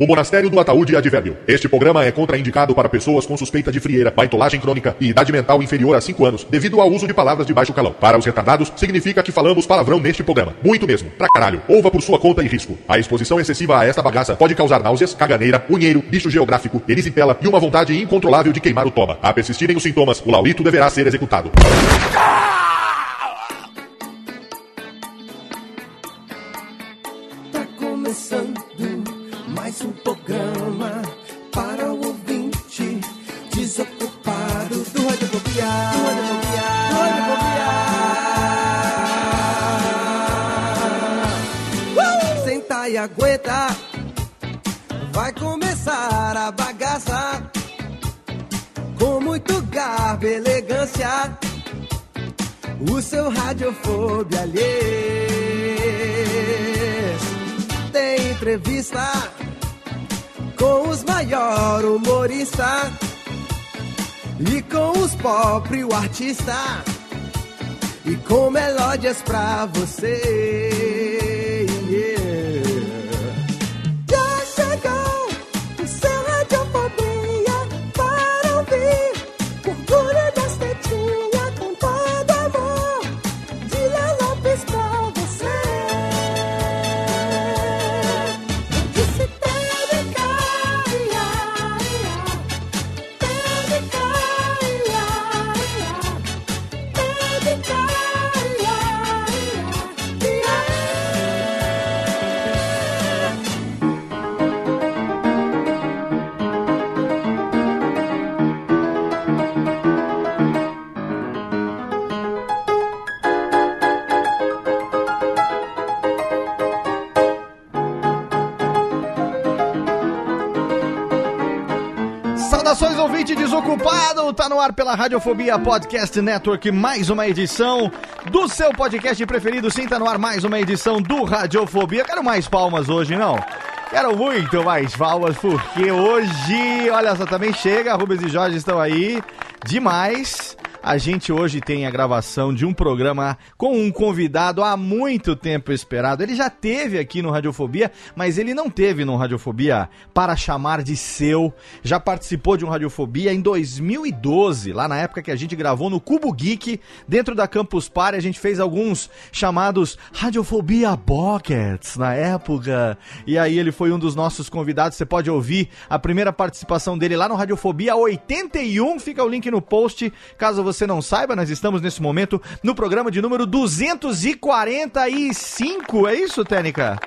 O Monastério do Ataúde advérbio. Este programa é contraindicado para pessoas com suspeita de frieira, baitolagem crônica e idade mental inferior a 5 anos, devido ao uso de palavras de baixo calão. Para os retardados, significa que falamos palavrão neste programa. Muito mesmo. Pra caralho. Ouva por sua conta e risco. A exposição excessiva a esta bagaça pode causar náuseas, caganeira, unheiro, bicho geográfico, erisipela e uma vontade incontrolável de queimar o toba. A persistirem os sintomas, o laurito deverá ser executado. Aguenta, vai começar a bagaça com muito garbo e elegância. O seu radiofobia alheio tem entrevista com os maior humorista e com os pobre o artista e com melódias pra você. Yeah. Desocupado! Tá no ar pela Radiofobia Podcast Network, mais uma edição do seu podcast preferido. Sim, tá no ar mais uma edição do Radiofobia. Quero mais palmas hoje, não? Quero muito mais palmas, porque hoje, olha só, também chega, Rubens e Jorge estão aí, demais. A gente hoje tem a gravação de um programa com um convidado há muito tempo esperado. Ele já teve aqui no Radiofobia, mas ele não teve no Radiofobia para chamar de seu. Já participou de um Radiofobia em 2012, lá na época que a gente gravou no Cubo Geek, dentro da Campus Party. A gente fez alguns chamados Radiofobia Pockets na época. E aí ele foi um dos nossos convidados. Você pode ouvir a primeira participação dele lá no Radiofobia 81. Fica o link no post, caso você não saiba, nós estamos nesse momento no programa de número 245. É isso, Técnica?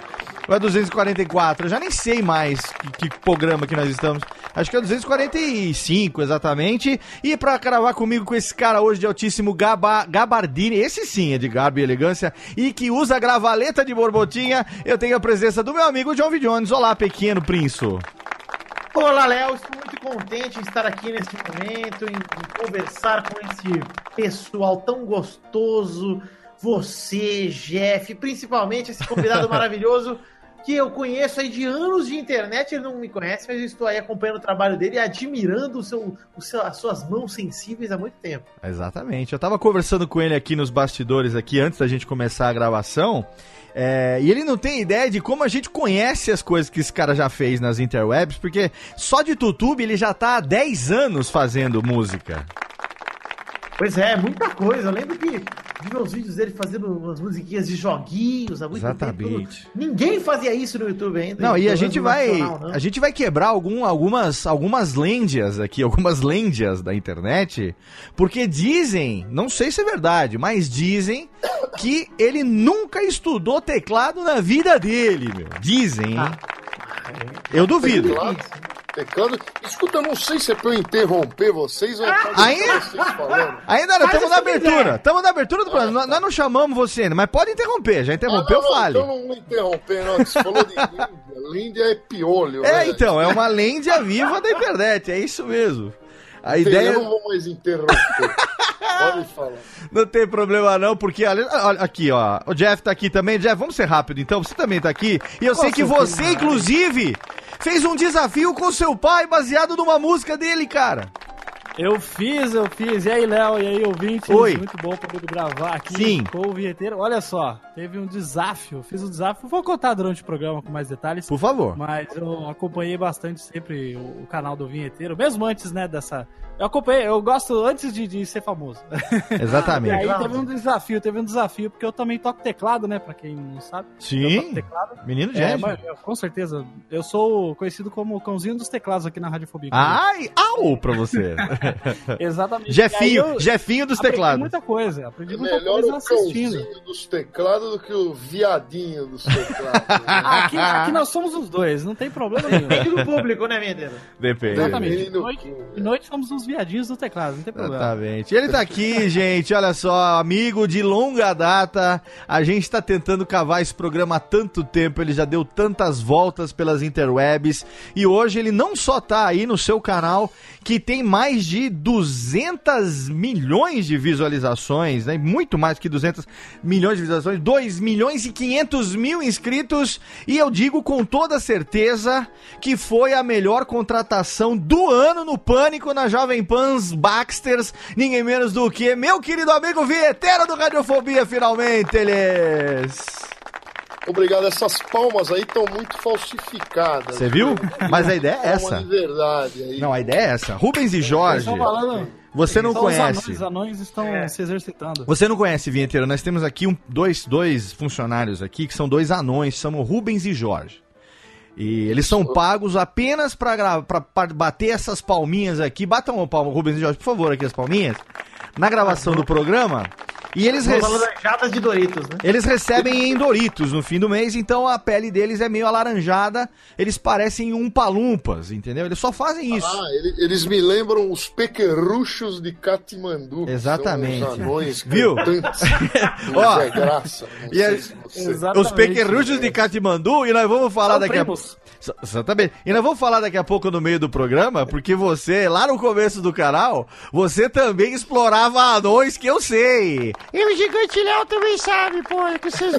Ou é 244? Eu já nem sei mais que, que programa que nós estamos. Acho que é 245, exatamente. E pra gravar comigo com esse cara hoje de altíssimo gaba, gabardine, esse sim é de garbo e elegância, e que usa gravaleta de borbotinha, eu tenho a presença do meu amigo John V. Jones. Olá, pequeno prinço. Olá, Léo. Estou muito contente em estar aqui neste momento, em, em conversar com esse pessoal tão gostoso. Você, Jeff, principalmente esse convidado maravilhoso que eu conheço aí de anos de internet. Ele não me conhece, mas eu estou aí acompanhando o trabalho dele e admirando o seu, o seu, as suas mãos sensíveis há muito tempo. Exatamente. Eu tava conversando com ele aqui nos bastidores, aqui antes da gente começar a gravação. é, e ele não tem ideia de como a gente conhece as coisas que esse cara já fez nas interwebs, porque só de YouTube ele já tá há 10 anos fazendo música. Pois é, muita coisa. Eu lembro que vi meus vídeos dele fazendo umas musiquinhas de joguinhos há muito Exatamente. tempo. Ninguém fazia isso no YouTube ainda. Não, e a pelo gente vai, a gente vai quebrar algum, algumas, algumas lendas aqui, algumas lendas da internet, porque dizem, não sei se é verdade, mas dizem que ele nunca estudou teclado na vida dele, meu. Dizem, hein? Ah, Eu duvido. Teclado. Escuta, eu não sei se é pra eu interromper vocês ou é pra Ainda? vocês falando. Ainda não, estamos na abertura. Estamos na abertura do programa. Nós, nós não chamamos você ainda, mas pode interromper. Já interrompeu, Ah, não, não, fale. Então não interromper, não. Você falou de Líndia. Líndia é piolho. É, né? então, é uma lêndia viva da internet, é isso mesmo. A Bem, ideia Eu não vou mais interromper. Pode falar. não tem problema não, porque olha, olha, aqui, ó, o Jeff tá aqui também. Jeff, vamos ser rápido então, você também tá aqui. E eu sei que você, inclusive, fez um desafio com seu pai baseado numa música dele, cara. Eu fiz, eu fiz. E aí, Léo? E aí, ouvintes? Oi. Muito bom poder gravar aqui Sim. com o vinheteiro. Olha só, teve um desafio. Fiz um desafio. Vou contar durante o programa com mais detalhes. Por favor. Mas eu acompanhei bastante sempre o, o canal do vinheteiro, mesmo antes, né, dessa. Eu acompanhei, eu gosto antes de, de ser famoso. E Exatamente. aí teve um desafio, teve um desafio, porque eu também toco teclado, né, pra quem não sabe. Eu Sim, toco teclado. menino É, Jeff. mas, com certeza. Eu sou conhecido como o cãozinho dos teclados aqui na Radiofobia. Ai, au pra você. Exatamente. Jefinho, eu Jefinho dos aprendi teclados. muita coisa, aprendi É muita melhor coisa o assistindo. cãozinho dos teclados do que o viadinho dos teclados. né? Aqui, aqui nós somos os dois, não tem problema nenhum. Depende do público, né, Mendeiro? Depende. Exatamente. Depende De noite, de noite somos os viadinhos do teclado, não tem problema. Exatamente. Ele tá aqui, gente, olha só, amigo de longa data. A gente tá tentando cavar esse programa há tanto tempo, ele já deu tantas voltas pelas interwebs e hoje ele não só tá aí no seu canal, que tem mais de 200 milhões de visualizações, né? Muito mais que 200 milhões de visualizações, 2 milhões e 500 mil inscritos e eu digo com toda certeza que foi a melhor contratação do ano no Pânico na Jovem Pans Baxters, ninguém menos do que meu querido amigo vinheteiro do Radiofobia, finalmente eles! Obrigado. Essas palmas aí estão muito falsificadas. Você viu? Mas a ideia é Palma essa. de verdade aí. Não, a ideia é essa. Rubens e Jorge, Estão falando. você não conhece. os anões estão se exercitando. Você não conhece, Vinheteiro, nós temos aqui um- dois, dois funcionários aqui, que são dois anões, chamam Rubens e Jorge. E eles são pagos apenas pra bater essas palminhas aqui. Batam o palmo, Rubens e Jorge, por favor, aqui as palminhas. Na gravação do programa. E eles, Estamos rece- falando das jatas de Doritos, né? eles recebem em Doritos no fim do mês, então a pele deles é meio alaranjada. Eles parecem um palumpas, entendeu? Eles só fazem isso. Ah, ele- eles me lembram os pequerruchos de Katmandu. Exatamente. São os anões Viu? Ó, Zé Graça. E a-. Exatamente. Os pequerruchos de Katmandu, e nós vamos falar São daqui a primos. Ex- Exatamente. E nós vamos falar daqui a pouco no meio do programa, porque você, lá no começo do canal, você também explorava anões que eu sei. E o gigante Léo também sabe, pô, com seus,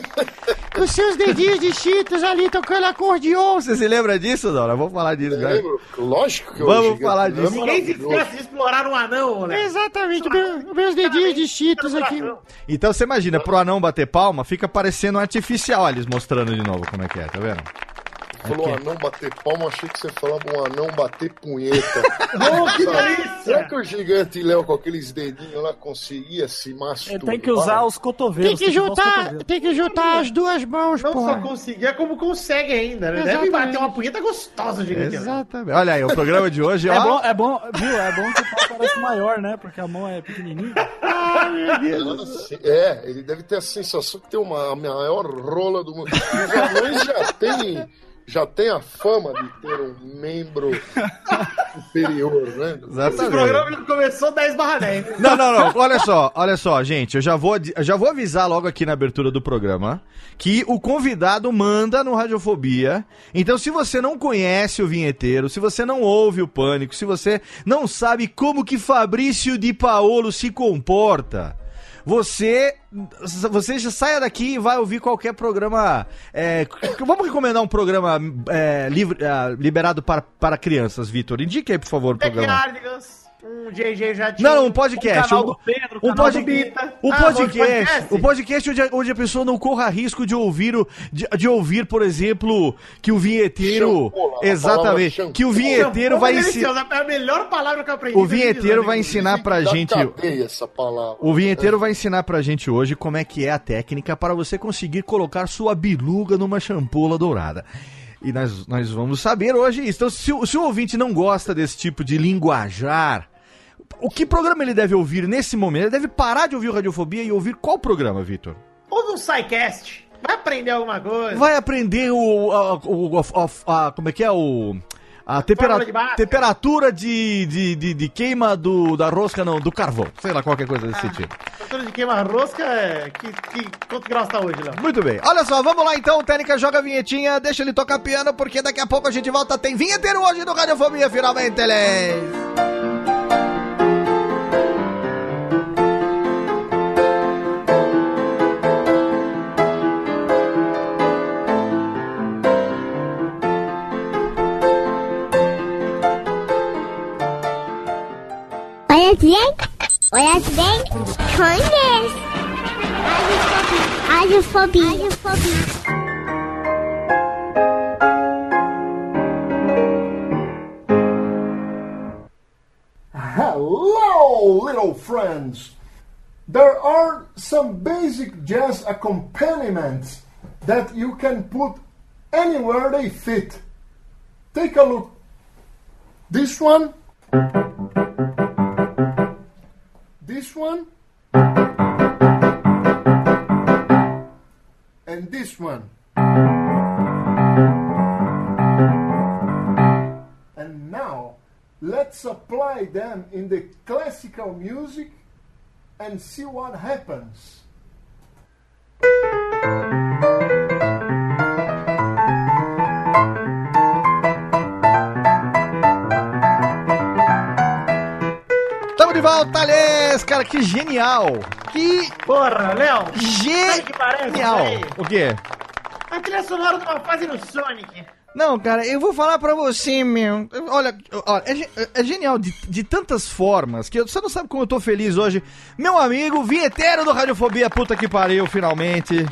com seus dedinhos de cheetos ali tocando acordeon. Você se lembra disso, Dora? Vamos falar disso, né? Lembro? Lógico que eu Vamos gigante falar Léo é disso. Ninguém se esquece de explorar um anão, moleque. Exatamente, meu- meus dedinhos de cheetos aqui. Então você imagina, pro anão bater palma, fica parecendo artificial. Olha eles mostrando de novo como é que é, tá vendo? Falou um anão bater palma, achei que você falava um anão bater punheta. Oh, que Será delícia! que o gigante Léo com aqueles dedinhos lá conseguia se Ele masturbar? tem que usar os Tem cotovelos. que usar os juntar, cotovelos. tem que juntar as duas mãos, Não só porra. conseguir, é como consegue ainda. né? Deve bater uma punheta gostosa, gigante. Exatamente. Olha aí, o programa de hoje, ó. É bom, é bom, viu? É bom que o pau parece maior, né? Porque a mão é pequenininha. Nossa, É, ele deve ter a sensação que tem uma, a maior rola do mundo. Os anões já têm já tem a fama de ter um membro superior, né? Esse Exatamente. programa já começou 10 barra 10. Não, não, não. Olha só, olha só, gente. Eu já vou, eu já vou avisar logo aqui na abertura do programa que o convidado manda no Radiofobia. Então, se você não conhece o vinheteiro, se você não ouve o pânico, se você não sabe como que Fabrício de Paolo se comporta. Você, você já saia daqui e vai ouvir qualquer programa. é, vamos recomendar um programa é, livre- ah, liberado para, para crianças, Vitor. Indique aí, por favor, o programa. Um JJ já tinha. Não, não, um podcast. canal um, do Pedro, um, canal pod- do Bita. um Ah, podcast, podcast? um podcast onde, a- onde a pessoa não corra risco de ouvir, o, de, de ouvir, por exemplo, que o vinheteiro. Shampoo, a palavra exatamente. Que o vinheteiro vai ensinar. ensinar. É a melhor palavra que eu aprendi. O vinheteiro vai ensinar pra gente. essa palavra. O vinheteiro vai ensinar pra gente hoje como é que é a técnica para você conseguir colocar sua biluga numa champola dourada. E nós, nós vamos saber hoje isso. Então, se, o- se o ouvinte não gosta desse tipo de linguajar, o que programa ele deve ouvir nesse momento? Ele deve parar de ouvir o Radiofobia e ouvir qual programa, Vitor? Ouve um SciCast. Vai aprender alguma coisa. Vai aprender o, a- o- a- a- como é que é o A tempera- de temperatura de, de, de, de queima do, da rosca, não, do carvão. Sei lá, qualquer coisa Ah. desse sentido. Temperatura de queima-rosca, é... que, que, quanto graus tá hoje, Léo? Muito bem. Olha só, vamos lá então. O Técnica joga a vinhetinha, deixa ele tocar piano, porque daqui a pouco a gente volta. Tem vinheteiro hoje no Radiofobia, finalmente, eles. Hello, little friends! There are some basic jazz accompaniments that you can put anywhere they fit. Take a look. This one. This one. And this one. And now, let's apply them in the classical music and see what happens. Volta, Alês, cara, que genial. Que Porra, Léo! Que genial. aí? O quê? A trilha sonora de uma fase no Sonic. Não, cara, eu vou falar pra você, meu. Olha, olha é, ge- é genial de, de tantas formas que eu- você não sabe como eu tô feliz hoje. Meu amigo, vinheteiro do Radiofobia, puta que pariu, finalmente.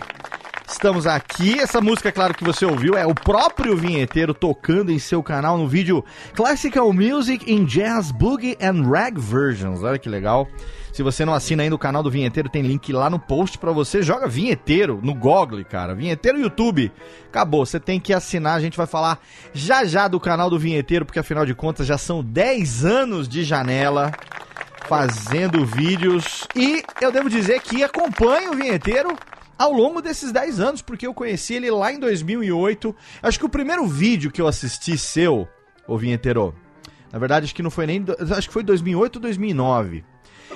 Estamos aqui. Essa música, claro que você ouviu, é o próprio vinheteiro tocando em seu canal no vídeo Classical Music in Jazz, Boogie and Rag Versions. Olha que legal. Se você não assina ainda o canal do Vinheteiro, tem link lá no post pra você. Joga Vinheteiro no Google, cara. Vinheteiro YouTube. Acabou, você tem que assinar. A gente vai falar já já do canal do Vinheteiro, porque afinal de contas já são 10 anos de janela fazendo vídeos. E eu devo dizer que acompanho o Vinheteiro ao longo desses 10 anos, porque eu conheci ele lá em 2008. Acho que o primeiro vídeo que eu assisti seu, ô Vinheteiro, na verdade acho que não foi nem. Acho que foi 2008 ou 2009.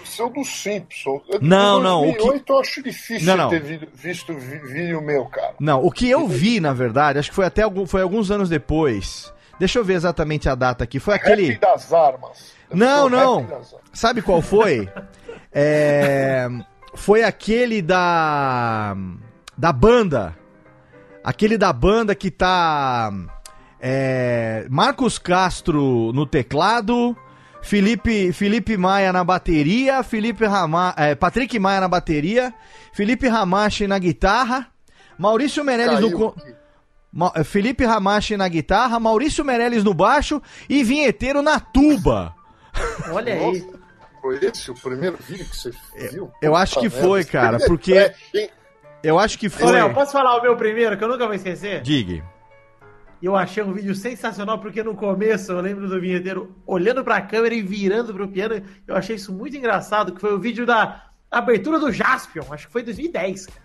Seu do Simpson. Eu- Não, em não, o 2008 eu acho difícil Não, não. ter vi- visto vi- vídeo meu, cara. Não, o que eu vi, na verdade, acho que foi até algum, foi alguns anos depois. Deixa eu ver exatamente a data aqui. Foi aquele. Rap das armas. Não, não. Sabe qual foi? É, foi aquele da da banda. Aquele da banda que tá é, Marcos Castro no teclado, Felipe Felipe Maia na bateria, Felipe Rama, é, Patrick Maia na bateria, Felipe Ramache na guitarra, Maurício Meirelles no Caiu. Ma- eh, Felipe Ramache na guitarra, Maurício Meirelles no baixo e vinheteiro na tuba. Olha aí. Foi esse o primeiro vídeo que você viu? Eu acho que Puta foi, merda. cara, porque É, eu acho que Ô, foi. Léo, posso falar o meu primeiro, que eu nunca vou esquecer? Diga. Eu achei um vídeo sensacional, porque no começo eu lembro do vinheteiro olhando pra câmera e virando pro piano. Eu achei isso muito engraçado, que foi o vídeo da abertura do Jaspion, acho que foi 2010. cara.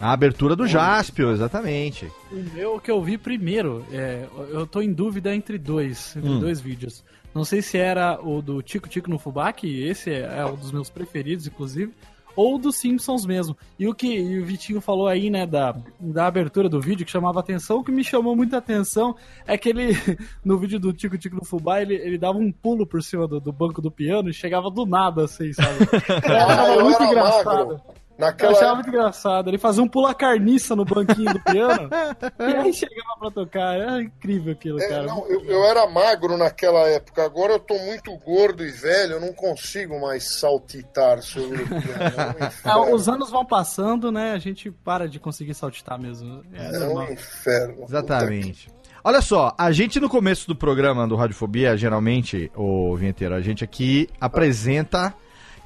A abertura do Jaspio, exatamente. O meu que eu vi primeiro, é, eu tô em dúvida entre dois, entre Hum. dois vídeos. Não sei se era o do Tico Tico no Fubá, que esse é, é um dos meus preferidos, inclusive, ou dos Simpsons mesmo. E o que e o Vitinho falou aí, né, da, da abertura do vídeo, que chamava atenção, o que me chamou muita atenção é que ele, no vídeo do Tico Tico no Fubá, ele, ele dava um pulo por cima do, do banco do piano e chegava do nada, assim, sabe? Achava eu muito era engraçado. magro. Eu Naquela achava época, muito engraçado. Ele fazia um pula carniça no banquinho do piano e aí chegava pra tocar. Era incrível aquilo, é, cara. não, eu, eu era magro naquela época. Agora eu tô muito gordo e velho. Eu não consigo mais saltitar sobre o piano. É um Ah, os anos vão passando, né? A gente para de conseguir saltitar mesmo. É, É um normal. inferno. Exatamente. Olha só, a gente no começo do programa do Radiofobia, geralmente, o Vinheteiro, a gente aqui apresenta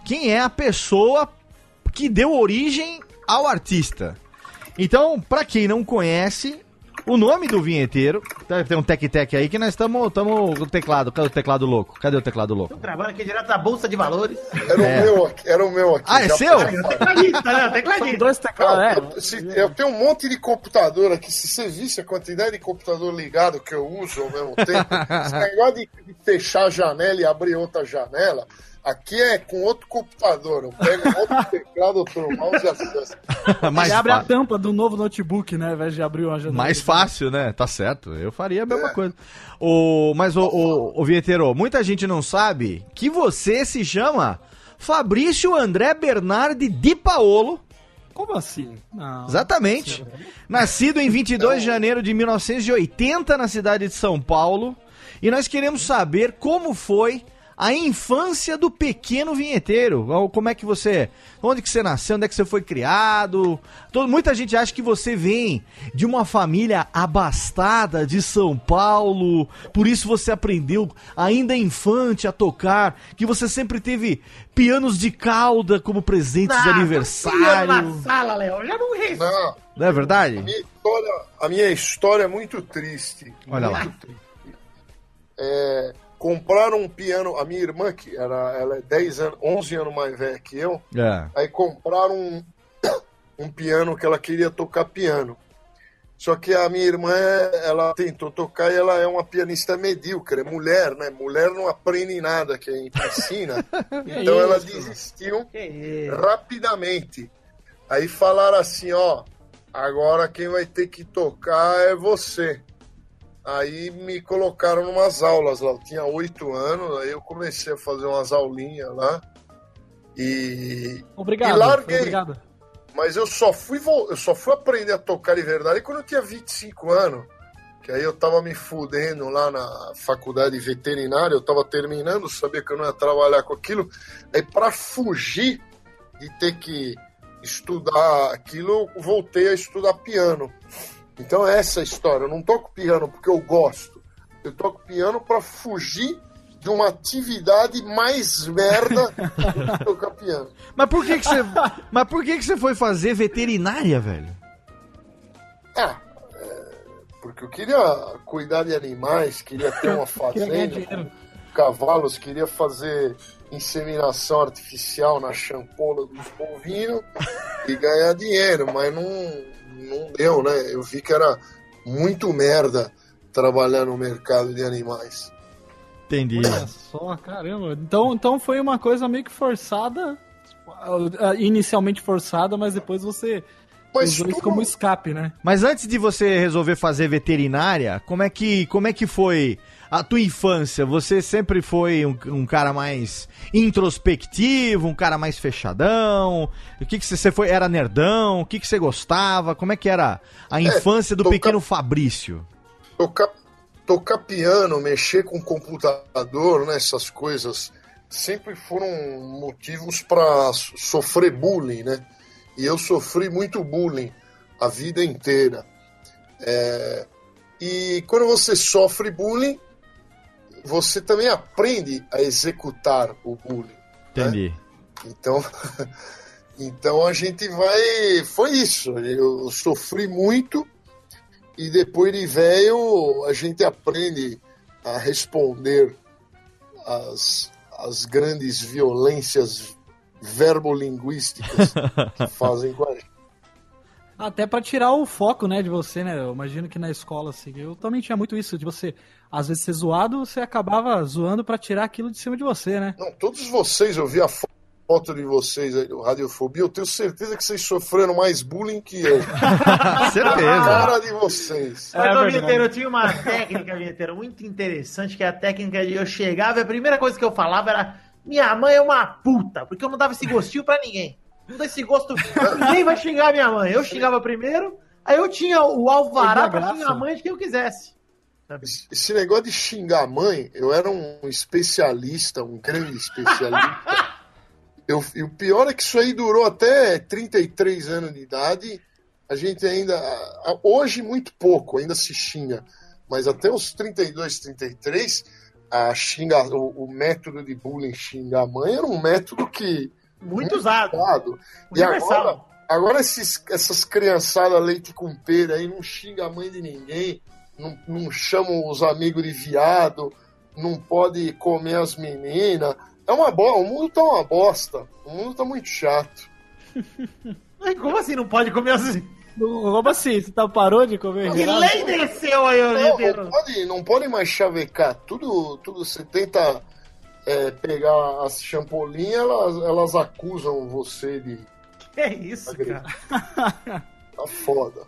quem é a pessoa que deu origem ao artista. Então, pra quem não conhece, o nome do vinheteiro Deve ter um tec-tec aí que nós estamos com o teclado. Cadê o teclado louco? Cadê o teclado louco? Gravando aqui direto da Bolsa de Valores. Era É. o meu aqui. Era o meu aqui. Ah, é seu? falar. Tecladista, né? Tecladista. dois teclados, é. Eu, tenho um monte de computador aqui. Se você visse a quantidade de computador ligado que eu uso ao mesmo tempo, esse negócio de, de fechar a janela e abrir outra janela, aqui é com outro computador. Eu pego outro teclado, outro mouse e acesso. mais, abre a tampa do novo notebook, né? Ao invés de abrir uma janela. mais fácil, né? Tá certo. Eu faria a mesma coisa. O, mas, o, o, o Vinheteiro, muita gente não sabe que você se chama Fabrício André Bernardi Di Paolo. Como assim? Não. Exatamente. Nascido em 22 de janeiro de 1980 na cidade de São Paulo. E nós queremos saber como foi a infância do pequeno vinheteiro. Ou Como é que você. Onde que você nasceu? Onde é que você foi criado? Todo, muita gente acha que você vem de uma família abastada de São Paulo. Por isso você aprendeu ainda infante a tocar. Que você sempre teve pianos de cauda como presentes de Ah, aniversário. Na sala, Léo. Já não ri. Não, Não é verdade? a minha história, a minha história é muito triste. Olha lá. muito triste. É, compraram um piano, a minha irmã, que era, ela é 10 anos, 11 anos mais velha que eu, É. Aí compraram um, um piano que ela queria tocar piano. Só que a minha irmã, ela tentou tocar e ela é uma pianista medíocre, é mulher, né? Mulher não aprende nada que é ensina. Então ela desistiu isso. rapidamente. Aí falaram assim, ó, agora quem vai ter que tocar é você. Aí me colocaram numas aulas lá. Eu tinha oito anos, aí eu comecei a fazer umas aulinhas lá. E Obrigado. E larguei. Obrigado. mas eu só fui eu só fui aprender a tocar de verdade quando eu tinha 25 anos. Que aí eu tava me fudendo lá na faculdade veterinária, eu tava terminando, sabia que eu não ia trabalhar com aquilo. Aí para fugir de ter que estudar aquilo, eu voltei a estudar piano. Então é essa a história. Eu não toco piano porque eu gosto. Eu toco piano para fugir de uma atividade mais merda do que tocar piano. Mas por que que você, mas por que que você foi fazer veterinária, velho? Ah, é, porque eu queria cuidar de animais, queria ter uma fazenda com cavalos, queria fazer inseminação artificial na champola dos bovinos e ganhar dinheiro, mas não, não deu, né? Eu vi que era muito merda trabalhar no mercado de animais. Entendi. Olha só, caramba. Então, então foi uma coisa meio que forçada. ah, Inicialmente forçada, mas depois você Mas usou isso como escape, né? Mas antes de você resolver fazer veterinária, como é que, como é que foi a tua infância? Você sempre foi um, um cara mais introspectivo, um cara mais fechadão? O que que você, você foi? Era nerdão? O que que você gostava? Como é que era a infância do tocar- pequeno Fabrício? tocar, tocar piano, mexer com computador, né, essas coisas, sempre foram motivos para sofrer bullying, né? E eu sofri muito bullying a vida inteira. É, e quando você sofre bullying, você também aprende a executar o bullying. Entendi. Então, então a gente vai. Foi isso. Eu sofri muito e depois de velho a gente aprende a responder às, às grandes violências verbolinguísticas que fazem com a gente. Até pra tirar o foco, né, de você, né? Eu imagino que na escola, assim, eu também tinha muito isso, de você, às vezes, ser zoado, você acabava zoando pra tirar aquilo de cima de você, né? Não, todos vocês, eu vi a fo- foto de vocês aí do Radiofobia, eu tenho certeza que vocês sofreram mais bullying que eu. Certeza. Cara de vocês. É. Vinheteiro, eu tinha uma técnica, Vinheteiro, muito interessante, que é a técnica de eu chegava e a primeira coisa que eu falava era minha mãe é uma puta, porque eu não dava esse gostinho pra ninguém. Não dá esse gosto, ninguém vai xingar minha mãe. Eu xingava primeiro, aí eu tinha o alvará pra xingar a mãe de quem eu quisesse. Esse- negócio de xingar a mãe, eu era um especialista, um grande especialista. Eu, e o pior é que isso aí durou até 33 anos de idade. A gente ainda. Hoje, muito pouco, ainda se xinga. Mas até os 32, 33, a xinga, o, o método de bullying xingar a mãe era um método que. Muito usado. usado. E agora, agora esses, essas criançadas leite com pera aí não xinga a mãe de ninguém. não, não chamam os amigos de viado, não pode comer as meninas. É uma bosta, o mundo tá uma bosta. O mundo tá muito chato. Mas Como assim não pode comer as... Como assim? Você tá, parou de comer Que lei desceu aí, Não, não pode, não pode mais chavecar. Tudo, tudo você tenta é, pegar as champolinhas, elas, elas acusam você de. Que é isso, cara? Tá foda.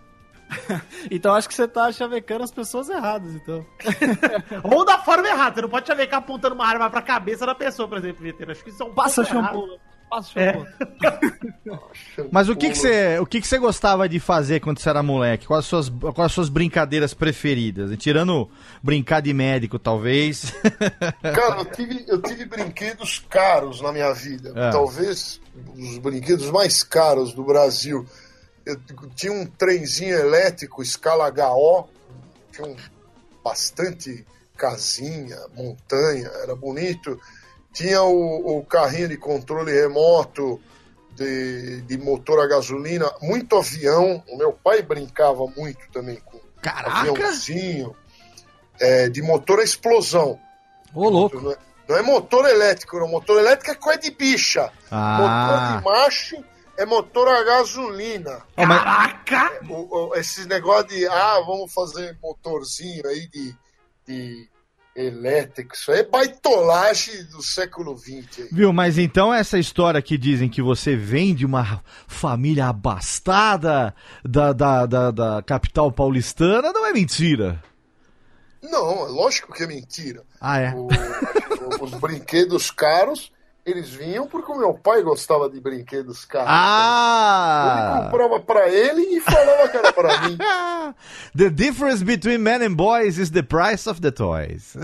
Então acho que você tá chavecando as pessoas erradas, então. Ou da forma errada. Você não pode chavecar apontando uma arma pra cabeça da pessoa, por exemplo, Vinteiro. Acho que isso é um Passa pouco errado. Passa É. shampoo. Mas o que que você, o que que você gostava de fazer quando você era moleque? Quais as suas, quais as suas brincadeiras preferidas? Tirando brincar de médico, talvez. Cara, eu tive, eu tive brinquedos caros na minha vida. É. Talvez os brinquedos mais caros do Brasil. Eu tinha um trenzinho elétrico, escala HO, tinha um, bastante casinha, montanha, era bonito. Tinha o, o carrinho de controle remoto de, de motor a gasolina, muito avião. O meu pai brincava muito também com Caraca! aviãozinho, é, de motor a explosão. Ô, louco. Não é, não é motor elétrico, não. Motor elétrico é coisa de bicha. Ah. Motor de macho é motor a gasolina. Caraca! O, o, esses negócios de, ah, vamos fazer motorzinho aí de, de elétrico. Isso aí é baitolagem do século XX. Viu, mas então essa história que dizem que você vem de uma família abastada da, da, da, da capital paulistana não é mentira. Não, é lógico que é mentira. Ah, é? O- os brinquedos caros, eles vinham porque o meu pai gostava de brinquedos caros. Ele Ah! comprava pra ele e falava que era pra mim. The difference between men and boys is the price of the toys.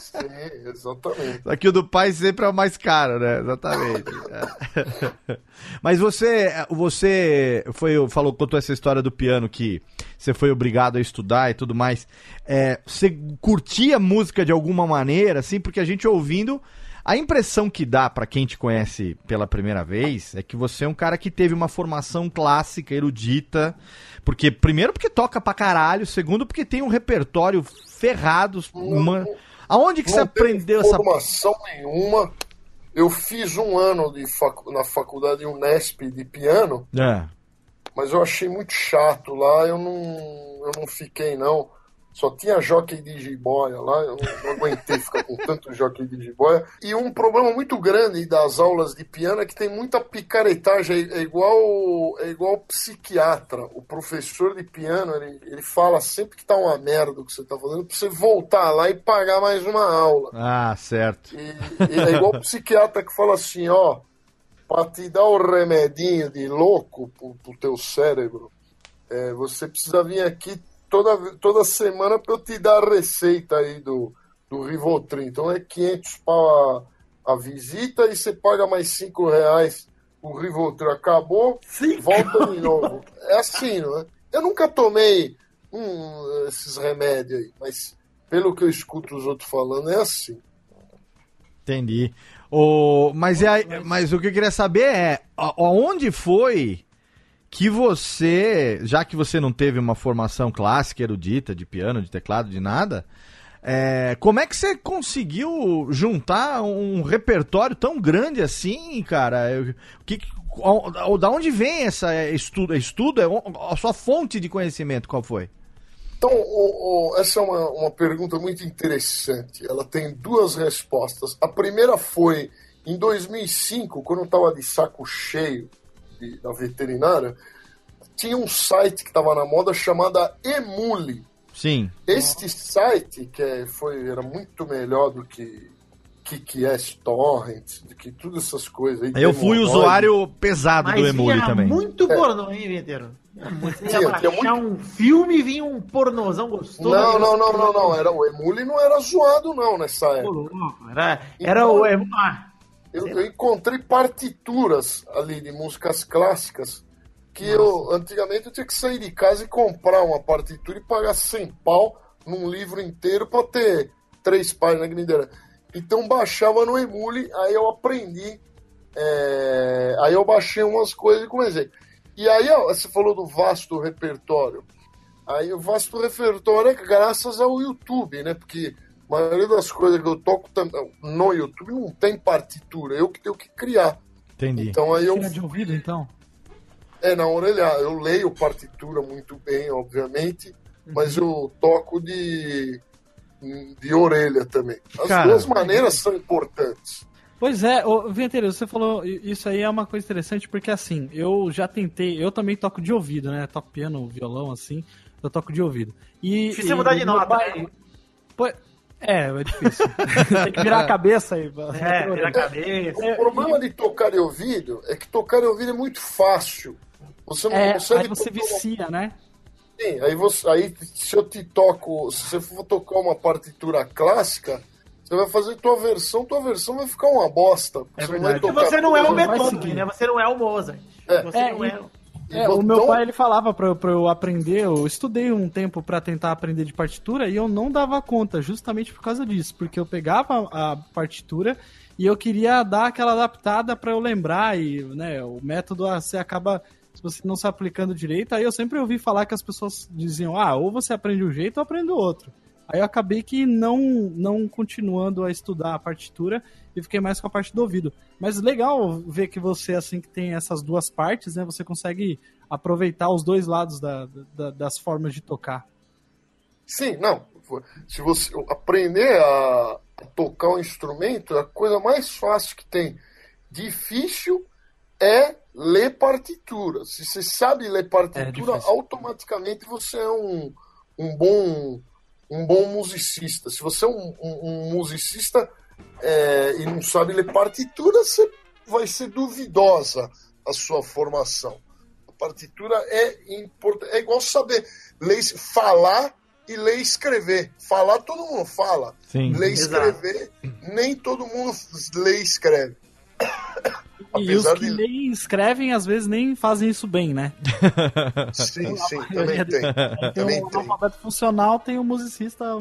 Sim, exatamente. Só que o do pai sempre é o mais caro, né? Exatamente. É. Mas você, você foi, falou, contou essa história do piano que você foi obrigado a estudar e tudo mais. É, você curtia música de alguma maneira, assim? Porque a gente ouvindo, a impressão que dá pra quem te conhece pela primeira vez é que você é um cara que teve uma formação clássica, erudita. Porque, primeiro, porque toca pra caralho. Segundo, porque tem um repertório ferrado. uma- Aonde que você Não tenho aprendeu essa formação nenhuma. Eu fiz um ano de facu- na faculdade Unesp de piano, É. mas eu achei muito chato lá. Eu não, eu não fiquei, não. Só tinha jockey de jiboia lá, eu não, aguentei ficar com tanto jockey de jiboia. E um problema muito grande das aulas de piano é que tem muita picaretagem, é, igual é igual psiquiatra. O professor de piano, ele, ele fala sempre que tá uma merda o que você tá fazendo, pra você voltar lá e pagar mais uma aula. Ah, certo. E, e é igual o psiquiatra que fala assim, ó, pra te dar o remedinho de louco pro, pro teu cérebro, é, você precisa vir aqui toda, toda semana pra eu te dar a receita aí do, do Rivotril. Então é 500 pau a, a visita e você paga mais 5 reais o Rivotril. Acabou, volta de novo. É assim, não é? Eu nunca tomei hum, esses remédios aí, mas pelo que eu escuto os outros falando, é assim. Entendi. O, mas, é, mas o que eu queria saber é a- aonde foi que você, já que você não teve uma formação clássica, erudita, de piano, de teclado, de nada, é, como é que você conseguiu juntar um repertório tão grande assim, cara? Eu- que, o- da onde vem essa é, estudo? Estudo é a sua fonte de conhecimento? Qual foi? Então, o- o- essa é uma, uma pergunta muito interessante. Ela tem duas respostas. A primeira foi em 2005, quando eu estava de saco cheio de- da veterinária, tinha um site que estava na moda chamada Emule. Sim. Este site, que é- foi, era muito melhor do que KickS Torrent, do que todas essas coisas. aí, Eu fui usuário pesado Mas do Emule também. muito pornô, hein, Vinteiro? Você ia Tinha- tinha baixar um filme e vinha um pornozão gostoso. Não, não, não, não, não. Era, o Emule não era zoado, não, nessa época. Era, era o... Ah, Eu, eu encontrei partituras ali de músicas clássicas que eu antigamente eu tinha que sair de casa e comprar uma partitura e pagar 100 pau num livro inteiro para ter três páginas dera. Então baixava no Emule, aí eu aprendi, é, aí eu baixei umas coisas e comecei. E aí ó, você falou do vasto repertório. Aí o vasto repertório é graças ao YouTube, né? Porque maioria das coisas que eu toco no YouTube não tem partitura, eu que tenho que criar. Entendi. Então aí eu Tira de ouvido, então. é na orelha, eu leio partitura muito bem, obviamente, mas eu toco de de orelha também. As Cara. duas maneiras são importantes. Pois é, ô, Venteiro, você falou i- isso aí é uma coisa interessante porque assim, eu já tentei, eu também toco de ouvido, né? Toco piano, violão, assim, eu toco de ouvido. E, Difícil e mudar de nota, pai- né? É, é difícil. Tem que virar a cabeça aí. É, vira a cabeça. O problema de tocar de ouvido é que tocar de ouvido é muito fácil. Você não É, consegue aí você tocar uma vicia, né? Sim, aí, você, aí se eu te toco, se você for tocar uma partitura clássica, você vai fazer tua versão, tua versão vai ficar uma bosta. É você tocar você não é o. Não Beethoven, né? Você não é o Mozart. É. Você É, não e- é. É, o meu pai ele falava pra, eu- pra eu aprender, eu estudei um tempo pra tentar aprender de partitura e eu não dava conta, justamente por causa disso, porque eu pegava a partitura e eu queria dar aquela adaptada pra eu lembrar e, né, o método você acaba se você não se aplicando direito, aí eu sempre ouvi falar que as pessoas diziam: "Ah, ou você aprende um jeito ou aprende o outro". Aí eu acabei que não não continuando a estudar a partitura e fiquei mais com a parte do ouvido. Mas legal ver que você, assim, que tem essas duas partes, né? Você consegue aproveitar os dois lados da, da- das formas de tocar. Sim, não. Se você aprender a tocar um instrumento, é a coisa mais fácil que tem. Difícil é ler partitura. Se você sabe ler É partitura, difícil. automaticamente você é um, um bom um bom musicista. Se você é um, um- um musicista é, e não sabe ler partitura, você vai ser duvidosa a sua formação. A partitura é importante. É igual saber ler, falar e ler e escrever. Falar todo mundo fala. Sim. Ler e Exato. escrever, nem todo mundo lê e escreve. E os que de- nem escrevem, às vezes, nem fazem isso bem, né? Sim, sim, também tem. Tem Também o tem. analfabeto funcional, tem o musicista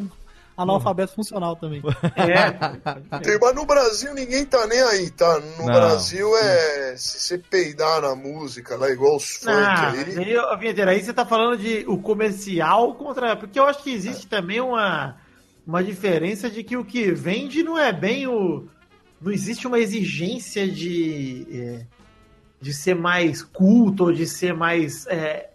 analfabeto funcional também. É. Tem, Mas no Brasil ninguém tá nem aí, tá? No Não. Brasil é se você peidar na música, lá igual os funk aí. ó, Vinheteiro, aí você tá falando de o comercial contra. Porque eu acho que existe também uma, uma diferença de que o que vende não é bem o. Não existe uma exigência de. é, de ser mais culto ou de ser mais. é,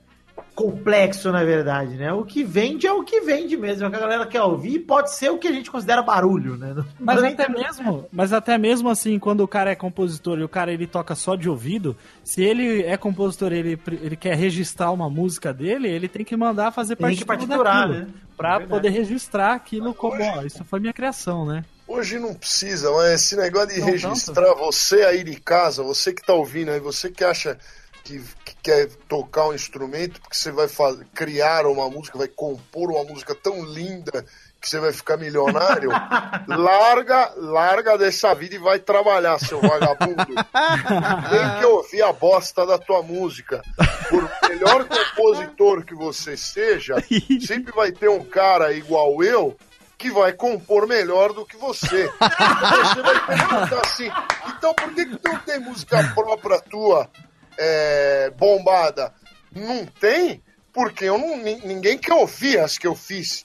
complexo, na verdade, né? O que vende é o que vende mesmo, é o que a galera quer ouvir e pode ser o que a gente considera barulho, né? Não- Mas nem até mesmo, mas até mesmo assim, quando o cara é compositor e o cara ele toca só de ouvido, se ele é compositor, e ele ele quer registrar uma música dele, ele tem que mandar fazer Tem que partitura partiturar, daquilo, né? Pra É poder registrar aquilo como, ó, isso foi minha criação, né? Hoje não precisa, mas esse negócio de Não registrar você aí de casa, você que tá ouvindo aí, você que acha que, que quer tocar um instrumento, porque você vai fa- criar uma música, vai compor uma música tão linda que você vai ficar milionário, larga, larga dessa vida e vai trabalhar, seu vagabundo. Tem que ouvir a bosta da tua música. Por melhor compositor que você seja, sempre vai ter um cara igual eu que vai compor melhor do que você. Você vai perguntar assim, então por que, que tu não tem música própria tua é, bombada? Não tem? Porque eu não, nin- ninguém quer ouvir as que eu fiz.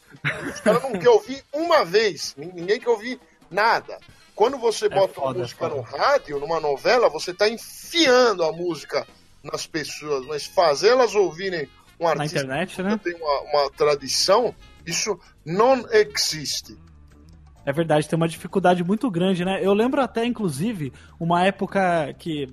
Os caras não querem ouvir uma vez. Nin- Ninguém quer ouvir nada. Quando você bota uma foda, é música foda. no rádio, numa novela, você está enfiando a música nas pessoas, mas fazê-las ouvirem um Na artista internet, né? tem uma, uma tradição, isso não existe. É verdade, tem uma dificuldade muito grande, né? Eu lembro até, inclusive, uma época que,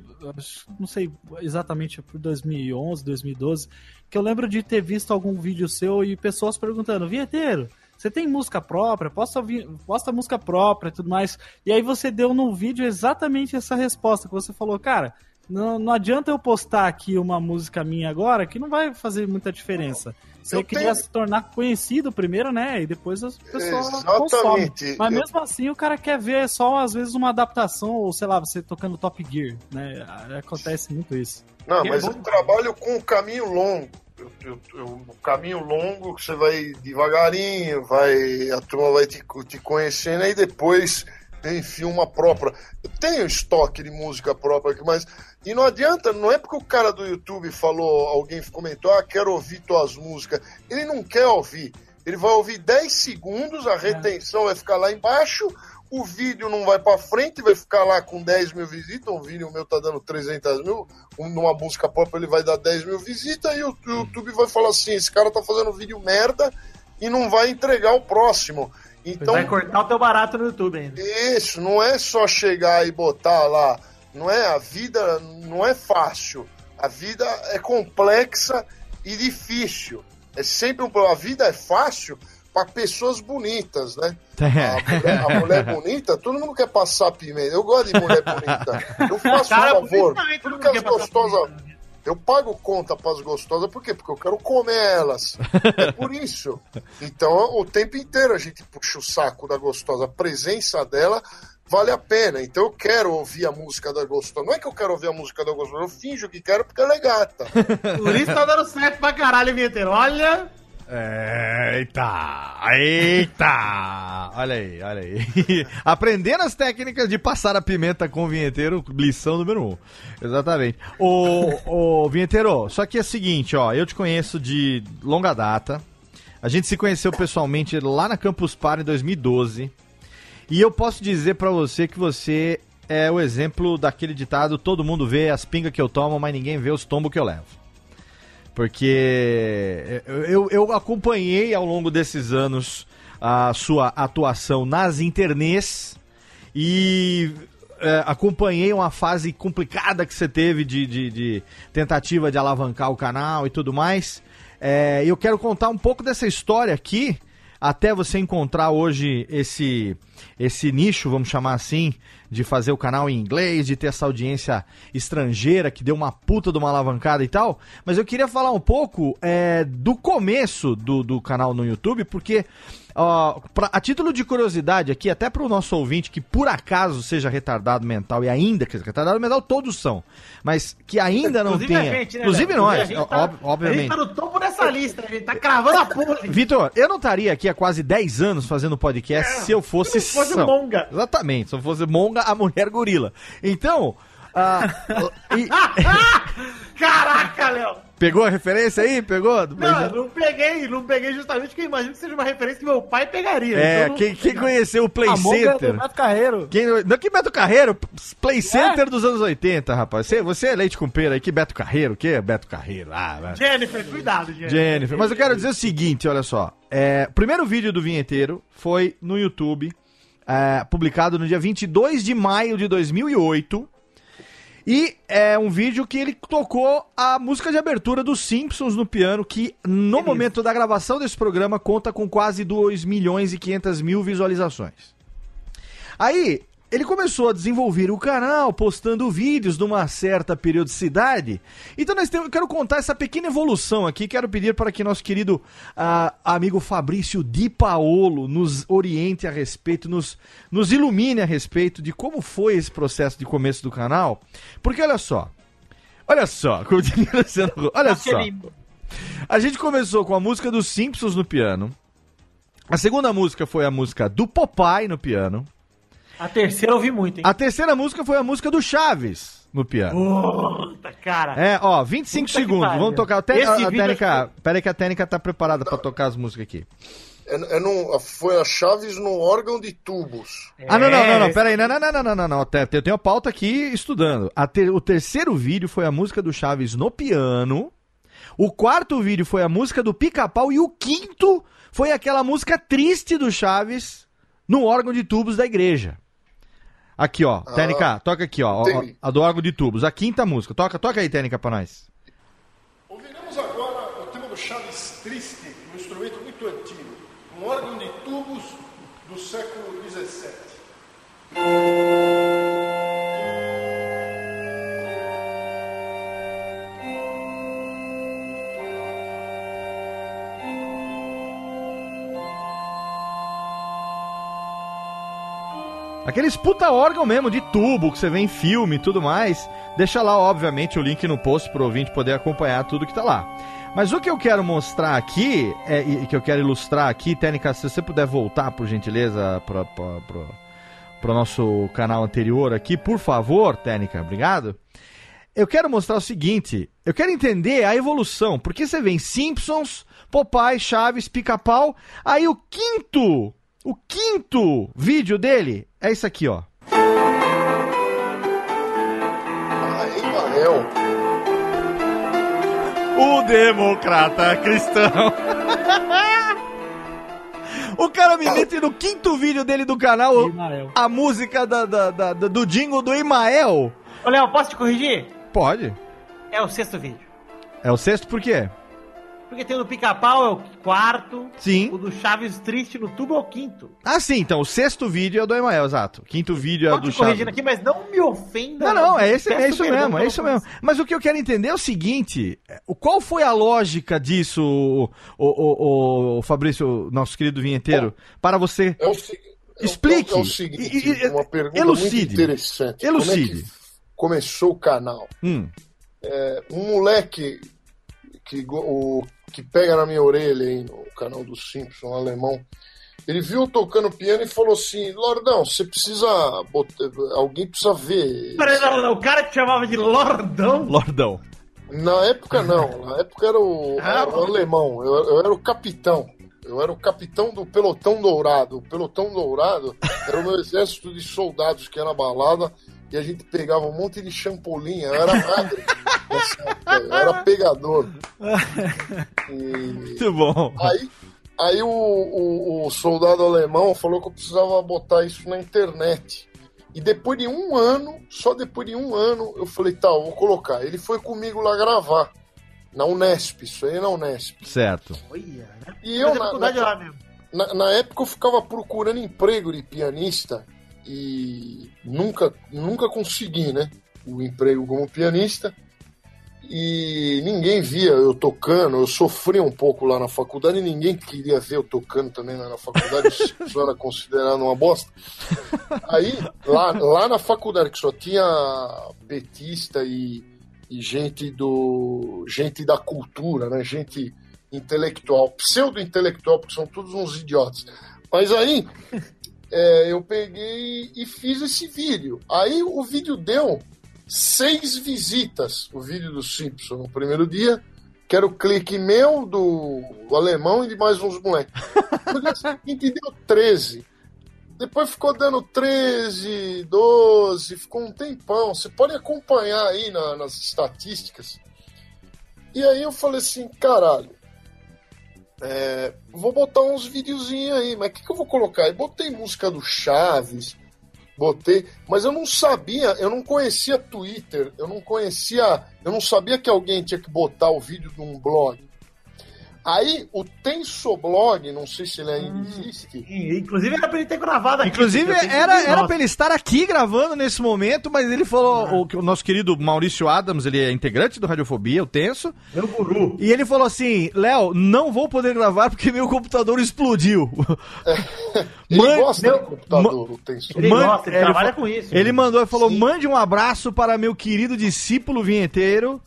não sei exatamente, por 2011, 2012, que eu lembro de ter visto algum vídeo seu e pessoas perguntando, Vinheteiro, você tem música própria? Posta, posta música própria e tudo mais. E aí você deu no vídeo exatamente essa resposta, que você falou, cara, não, não adianta eu postar aqui uma música minha agora, que não vai fazer muita diferença. Você Eu queria tenho- se tornar conhecido primeiro, né? E depois as pessoas Exatamente. consomem. Mas Eu- mesmo assim, o cara quer ver só, às vezes, uma adaptação, ou sei lá, você tocando Top Gear, né? Acontece muito isso. Não, É mas bom. eu trabalho com o caminho longo. Eu, eu, eu, o caminho longo que você vai devagarinho, vai, a turma vai te, te conhecendo, aí depois enfim, uma própria. Eu tenho estoque de música própria aqui, mas. E não adianta, não é porque o cara do YouTube falou, alguém comentou, ah, quero ouvir tuas músicas. Ele não quer ouvir. Ele vai ouvir 10 segundos, a retenção vai ficar lá embaixo, o vídeo não vai pra frente, vai ficar lá com 10 mil visitas. Um vídeo meu tá dando 300 mil, um- numa música própria ele vai dar 10 mil visitas, e o o YouTube vai falar assim: esse cara tá fazendo vídeo merda e não vai entregar o próximo. Então, Vai cortar o teu barato no YouTube ainda. isso, não é só chegar e botar lá. Não é a vida, não é fácil. A vida é complexa e difícil. É sempre um problema. A vida é fácil para pessoas bonitas, né? A mulher, a mulher bonita, todo mundo quer passar pimenta. Eu gosto de mulher bonita. Eu faço um Cara, favor. Tudo mundo que as quer passar gostosas. Eu pago conta para as gostosas, por quê? Porque eu quero comer elas. É por isso. Então, o tempo inteiro a gente puxa o saco da gostosa. A presença dela vale a pena. Então, eu quero ouvir a música da gostosa. Não é que eu quero ouvir a música da gostosa, eu finjo que quero porque ela é gata. Por isso tá dando certo pra caralho, Vinheteiro. Olha. Eita! Eita! Olha aí, olha aí. Aprendendo as técnicas de passar a pimenta com o vinheteiro, lição número um. Exatamente. Ô, ô, vinheteiro, só que é o seguinte, ó, eu te conheço de longa data. A gente se conheceu pessoalmente lá na Campus Party em 2012. E eu posso dizer pra você que você é o exemplo daquele ditado: todo mundo vê as pingas que eu tomo, mas ninguém vê os tombos que eu levo. Porque eu, eu, acompanhei ao longo desses anos a sua atuação nas internets e é, acompanhei uma fase complicada que você teve de, de, de tentativa de alavancar o canal e tudo mais. É, eu quero contar um pouco dessa história aqui, até você encontrar hoje esse, esse nicho, vamos chamar assim, de fazer o canal em inglês, de ter essa audiência estrangeira que deu uma puta de uma alavancada e tal. Mas eu queria falar um pouco é, do começo do, do canal no YouTube, porque ó, pra- a título de curiosidade aqui, até para o nosso ouvinte que por acaso seja retardado mental e ainda, quer dizer, retardado mental todos são, mas que ainda não Inclusive a tenha. gente, né, inclusive nós, gente tá, ob- obviamente. A gente tá no topo dessa lista, a gente tá cravando a porra. Vitor, eu não estaria aqui há quase 10 anos fazendo podcast se eu fosse, É, se fosse são. monga. Exatamente, se eu fosse monga, a mulher gorila. Então, ah, e- Caraca, Léo! Pegou a referência aí? Pegou? Não, não peguei, não peguei justamente porque eu imagino que seja uma referência que meu pai pegaria. é, então quem, quem conheceu o Play é Center? do Beto Carreiro. Quem, não, que Beto Carreiro? Play Center dos anos 80, rapaz. Você, você é leite com pera aí, que Beto Carreiro? O que é Beto Carreiro? Ah. Jennifer, cuidado, Jennifer. Jennifer. Mas eu quero dizer o seguinte, olha só. É, o primeiro vídeo do Vinheteiro foi no YouTube, é, publicado no dia 22 de maio de 2008. E é um vídeo que ele tocou a música de abertura dos Simpsons no piano, que no momento da gravação desse programa conta com quase 2 milhões e 500 mil visualizações. Aí, ele começou a desenvolver o canal, postando vídeos numa certa periodicidade. Então, nós temos, eu quero contar essa pequena evolução aqui. Quero pedir para que nosso querido ah, amigo Fabrício Di Paolo nos oriente a respeito, nos, nos ilumine a respeito de como foi esse processo de começo do canal. Porque olha só. Olha só, como diria o Luciano Huck, olha só. A gente começou com a música dos Simpsons no piano. A segunda música foi a música do Popeye no piano. A terceira eu ouvi muito, hein? A terceira música foi a música do Chaves no piano. Puta, cara. É, ó, 25 Puta segundos. Vamos tocar. Até, a, a vídeo Tênica, pera aí que a Tênica tá preparada pra tocar as músicas aqui. É, é num- foi a Chaves no órgão de tubos. Ah, não, não, não, não, É, pera aí. Não, não, não, não, não, não, não. Até- Eu tenho a pauta aqui estudando. A ter- o terceiro vídeo foi a música do Chaves no piano. O quarto vídeo foi a música do Pica-Pau. E o quinto foi aquela música triste do Chaves no órgão de tubos da igreja. Aqui, ó. Tênica, toca aqui, ó. ó. A do órgão de tubos. A quinta música. Toca, toca aí, Tênica, pra nós. Ouviremos agora o tema do Chaves Triste, um instrumento muito antigo, um órgão de tubos do século XVII. Aqueles puta órgão mesmo de tubo que você vê em filme e tudo mais. Deixa lá, obviamente, o link no post pro ouvinte poder acompanhar tudo que tá lá. Mas o que eu quero mostrar aqui, é, e que eu quero ilustrar aqui, Técnica, se você puder voltar, por gentileza, pro, pro, pro, nosso canal anterior aqui, por favor, Técnica, obrigado. Eu quero mostrar o seguinte, eu quero entender a evolução, porque você vem Simpsons, Popeye, Chaves, Pica-Pau, aí o quinto, o quinto vídeo dele é isso aqui, ó. Ah, Emael. O democrata cristão. O cara me mete no quinto vídeo dele do canal Imael. a música da, da- da- da- do jingle do Imael. Ô, Léo, posso te corrigir? Pode. É o sexto vídeo. É o sexto por quê? Porque tem o do pica-pau, é o quarto. Sim. O do Chaves Triste no tubo é o quinto. Ah, sim, então o sexto vídeo é o do Emael, exato. Quinto vídeo é o do te corrigindo Chaves. aqui, mas não me ofenda. Não, não, é, esse, é isso mesmo, é isso mesmo. Mas o que eu quero entender é o seguinte: o- qual foi a lógica disso, o, o, o- o Fabrício, nosso querido vinheteiro, para você É o, se- é o- Explique. É o seguinte, E- e- uma pergunta elucide. muito interessante. Elucide. Como é que começou o canal? Hum, É, um moleque que, o, que pega na minha orelha aí no canal do Simpson, um alemão, ele viu tocando piano e falou assim, Lordão, você precisa botar, alguém precisa ver. Peraí, não, não, o cara te chamava de Lordão. Lordão. Na época não, na época era o, Ah, era o alemão, eu, eu era o capitão. Eu era o capitão do pelotão dourado. O pelotão dourado era o meu exército de soldados que era balada e a gente pegava um monte de champolinha. Eu era era pegador. E Muito bom. aí, aí o, o- o soldado alemão falou que eu precisava botar isso na internet. E depois de um ano, só depois de um ano, eu falei, tá, eu vou colocar. Ele foi comigo lá gravar. Na Unesp, isso aí é na Unesp. Certo. Né? E eu, Fazia na, na- na, na época, eu ficava procurando emprego de pianista e nunca, nunca consegui, né? O emprego como pianista. E ninguém via eu tocando, eu sofria um pouco lá na faculdade e ninguém queria ver eu tocando também lá na faculdade, isso era considerado uma bosta. Aí, lá, lá na faculdade, que só tinha petista e, e gente do. gente da cultura, né? Gente intelectual, pseudo-intelectual, porque são todos uns idiotas. Mas aí é, eu peguei e fiz esse vídeo. Aí o vídeo deu seis visitas, o vídeo do Simpson no primeiro dia, que era o clique meu, do, alemão e de mais uns moleques. No dia deu 13. Depois ficou dando 13, 12, ficou um tempão. Você pode acompanhar aí na- nas estatísticas. E aí eu falei assim, caralho, é, vou botar uns videozinhos aí, mas o que, que eu vou colocar? Eu botei música do Chaves, botei, mas eu não sabia, eu não conhecia Twitter, eu não conhecia, eu não sabia que alguém tinha que botar o vídeo de um blog. Aí o Tensoblog, não sei se ele ainda existe, E, Inclusive era pra ele ter gravado aqui. Inclusive, era, era pra ele estar aqui gravando nesse momento, mas ele falou, o, que o nosso querido Maurício Adams, ele é integrante do Radiofobia, o Tenso, Meu guru. e ele falou assim, Léo, não vou poder gravar porque meu computador explodiu. ele Mãe- gosta meu- de computador, o Tensoblog. Ele Man- gosta, ele, ele trabalha fa- com isso. Ele mandou e falou: Sim. mande um abraço para meu querido discípulo vinheteiro,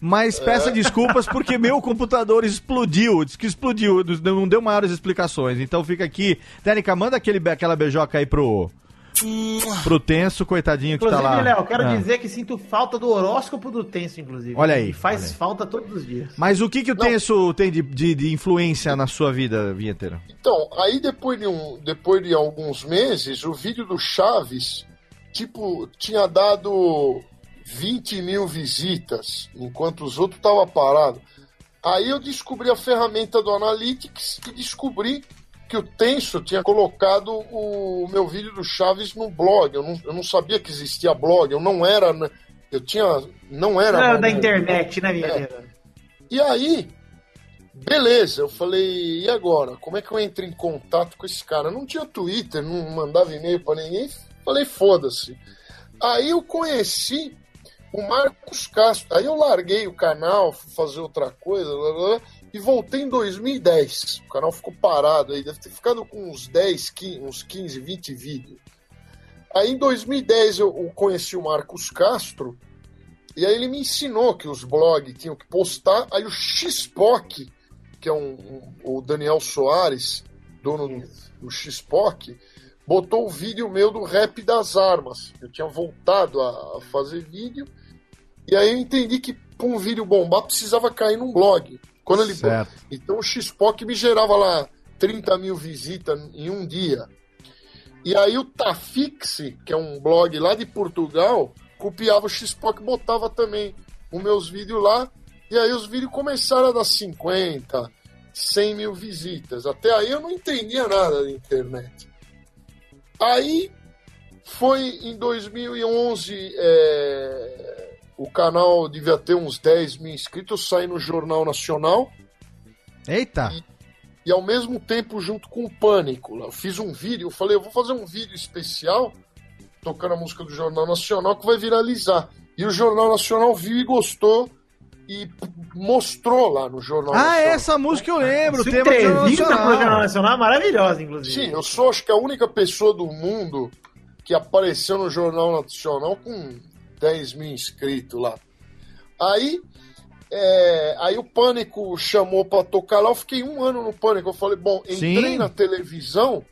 mas peça desculpas porque meu computador explodiu. Diz que explodiu, não deu maiores explicações. Então fica aqui. Técnica, manda aquele, aquela beijoca aí pro. Pro tenso, coitadinho que Inclusive, tá lá. Léo, quero Ah. dizer que sinto falta do horóscopo do Tenso, inclusive. Olha aí, E faz olha aí. falta todos os dias. Mas o que, que o tenso tem de, de, de influência na sua vida, vinheteiro? Então, aí depois de, um, depois de alguns meses, o vídeo do Chaves, tipo, tinha dado 20 mil visitas, enquanto os outros estavam parados. Aí eu descobri a ferramenta do Analytics e descobri que o Tenso tinha colocado o meu vídeo do Chaves no blog. Eu não, eu não sabia que existia blog, eu não era. Eu tinha. Não era. Não era da internet, né, minha e aí, beleza, eu falei, e agora? Como é que eu entro em contato com esse cara? Não tinha Twitter, não mandava e-mail pra ninguém. Falei, foda-se. Aí eu conheci o Marcos Castro. Aí eu larguei o canal, fui fazer outra coisa, blá, blá, e voltei em 2010. O canal ficou parado aí, deve ter ficado com uns 10, 15, uns 15, 20 vídeos. Aí em 2010 eu eu conheci o Marcos Castro, e aí ele me ensinou que os blogs tinham que postar. Aí o Xpoc, que é um, um- o Daniel Soares, dono do, do Xpoc, botou o vídeo meu do rap das armas. Eu tinha voltado a fazer vídeo. E aí eu entendi que para um vídeo bombar precisava cair num blog. Quando ele Certo. Então o Xpoc me gerava lá 30 mil visitas em um dia. E aí o Tafix, que é um blog lá de Portugal, copiava o Xpoc e botava também os meus vídeos lá. E aí os vídeos começaram a dar 50, 100 mil visitas. Até aí eu não entendia nada da internet. Aí foi em 2011, é, o canal devia ter uns 10 mil inscritos, saí no Jornal Nacional Eita! e ao mesmo tempo junto com o Pânico. Eu fiz um vídeo, eu falei, eu vou fazer um vídeo especial tocando a música do Jornal Nacional que vai viralizar. E o Jornal Nacional viu e gostou e mostrou lá no Jornal Ah, Nacional. essa música eu lembro, o Essa tema do Jornal entrevista pro Jornal Nacional. Nacional é maravilhosa, inclusive. Sim, eu sou acho que a única pessoa do mundo que apareceu no Jornal Nacional com 10 mil inscritos lá. Aí, é, aí o Pânico chamou pra tocar lá, eu fiquei um ano no Pânico. Eu falei, bom, entrei Sim. na televisão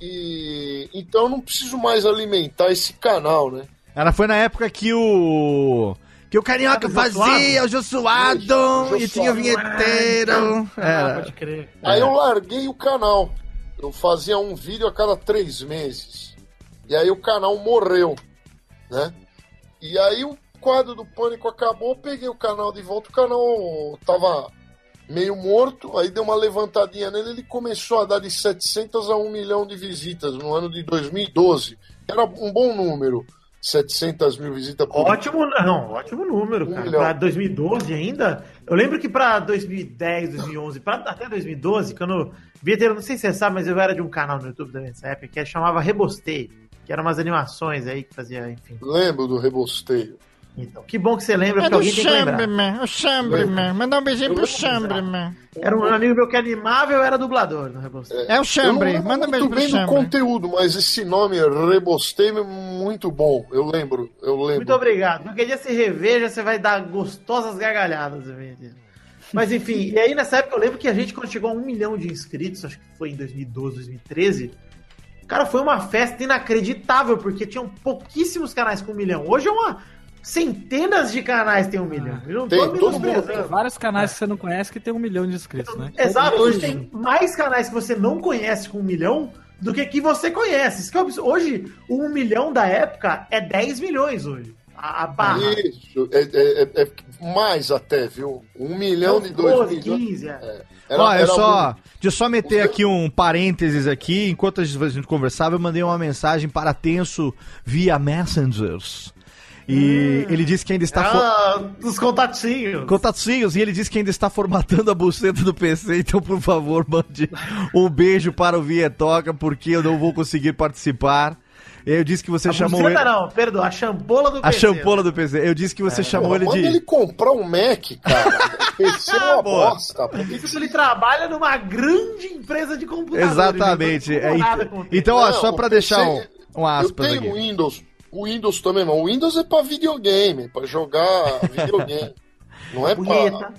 e então eu não preciso mais alimentar esse canal, né? Ela foi na época que o. Que o Carioca fazia, o Jô Suado, Jô e tinha o vinheteiro. Ah, Era. pode crer. Aí eu larguei o canal. Eu fazia um vídeo a cada três meses. E aí o canal morreu, né? E aí o quadro do Pânico acabou, eu peguei o canal de volta, o canal tava meio morto, aí deu uma levantadinha nele, ele começou a dar de 700 a 1 milhão de visitas no ano de 2012. Era um bom número, 700 mil visitas por Ótimo, não, ótimo número, Um cara. Pra 2012 ainda. Eu lembro que pra 2010, 2011, pra, até 2012, quando Vitor, não sei se você sabe, mas eu era de um canal no YouTube também nessa época que chamava Rebostei, que eram umas animações aí que fazia, enfim. Lembro do rebosteio. Então, que bom que você lembra, É porque do alguém tem que lembrar. Chamberman, o Chamberman. Mandar um beijinho pro Chamberman. Era um amigo meu que animava, eu era dublador no Rebostei. É o Eu não Chambre, manda um beijo muito pro bem do Chambre. conteúdo, mas esse nome, Rebostei, é muito bom. Eu lembro, eu lembro. Muito obrigado. Qualquer dia você reveja, você vai dar gostosas gargalhadas. Mas enfim, e aí nessa época eu lembro que a gente, quando chegou a um milhão de inscritos, acho que foi em 2012, 2013, cara, foi uma festa inacreditável, porque tinham pouquíssimos canais com um milhão. Hoje é uma. Centenas de canais tem um milhão. Eu não Tem, tô todo mundo menosprezando. Vários canais que você não conhece que tem um milhão de inscritos, né? Exato, hoje tem mais canais que você não conhece com um milhão do que que você conhece. É. Hoje, um milhão da época é 10 milhões hoje. A, a barra. Isso, é, é- é- é mais até, viu? Um milhão de dois 12, milhões. 15, é. Era- Ó, eu era só. muito. Deixa eu só meter aqui um parênteses aqui. Enquanto a gente a gente conversava, eu mandei uma mensagem para Tenso via Messengers. E ele disse que ainda está. Ah, dos contatinhos. Contatinhos, e ele disse que ainda está formatando a buceta do PC, então por favor, mande um beijo para o Vietoca, porque eu não vou conseguir participar. Eu disse que você A chamou buceta ele. não, perdoa, a champola do A PC. champola do PC. Eu disse que você chamou Porra, ele de. ele comprar um Mac, cara. Esse é uma bosta. Por que Isso que ele trabalha numa grande empresa de computadores. Exatamente. Eu É, então, ó, só PC deixar um, um Eu aspas tenho aqui. Windows. O Windows também, mas o Windows é pra videogame, pra jogar videogame. Não é pra, Punheta.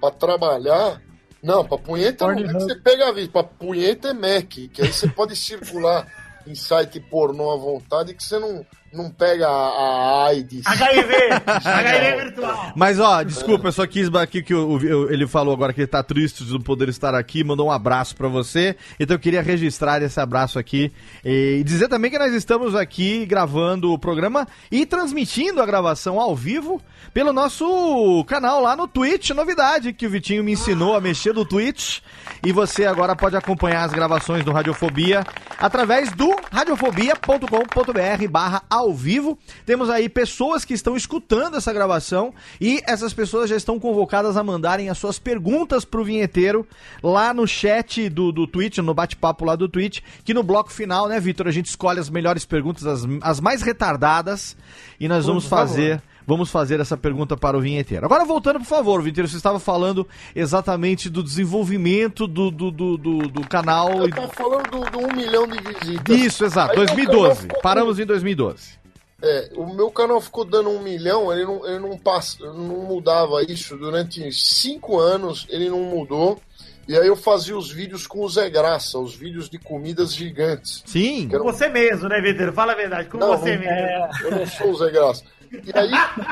pra trabalhar. Não, pra punheta não é que você pega a vida. Pra punheta é Mac, que aí você pode circular em site pornô à vontade que você não, não pega a, AIDS. HIV, HIV virtual. Mas, ó, desculpa, eu só quis aqui que o- o- ele falou agora que ele tá triste de não poder estar aqui, mandou um abraço pra você. Então eu queria registrar esse abraço aqui e dizer também que nós estamos aqui gravando o programa e transmitindo a gravação ao vivo pelo nosso canal lá no Twitch, novidade que o Vitinho me ensinou a mexer do Twitch. E você agora pode acompanhar as gravações do Radiofobia através do radiofobia.com.br barra ao vivo. Temos aí pessoas que estão escutando essa gravação e essas pessoas já estão convocadas a mandarem as suas perguntas pro vinheteiro lá no chat do, do Twitch, no bate-papo lá do Twitch, que no bloco final, né, Vitor, a gente escolhe as melhores perguntas, as, as mais retardadas e nós vamos favor. fazer Vamos fazer essa pergunta para o vinheteiro. Agora, voltando, por favor, Vinheteiro, você estava falando exatamente do desenvolvimento do, do, do, do, do canal. Eu tava falando do, do um milhão de visitas. Isso, exato, Aí meu 2012. canal ficou- Paramos em 2012. É, o meu canal ficou dando um milhão, ele não, ele não, passa, não mudava isso durante cinco anos, ele não mudou. E aí eu fazia os vídeos com o Zé Graça, os vídeos de comidas gigantes. Sim. Eram- Você mesmo, né, Vitor? Fala a verdade, com Não, você não- mesmo. Eu não sou o Zé Graça. E aí,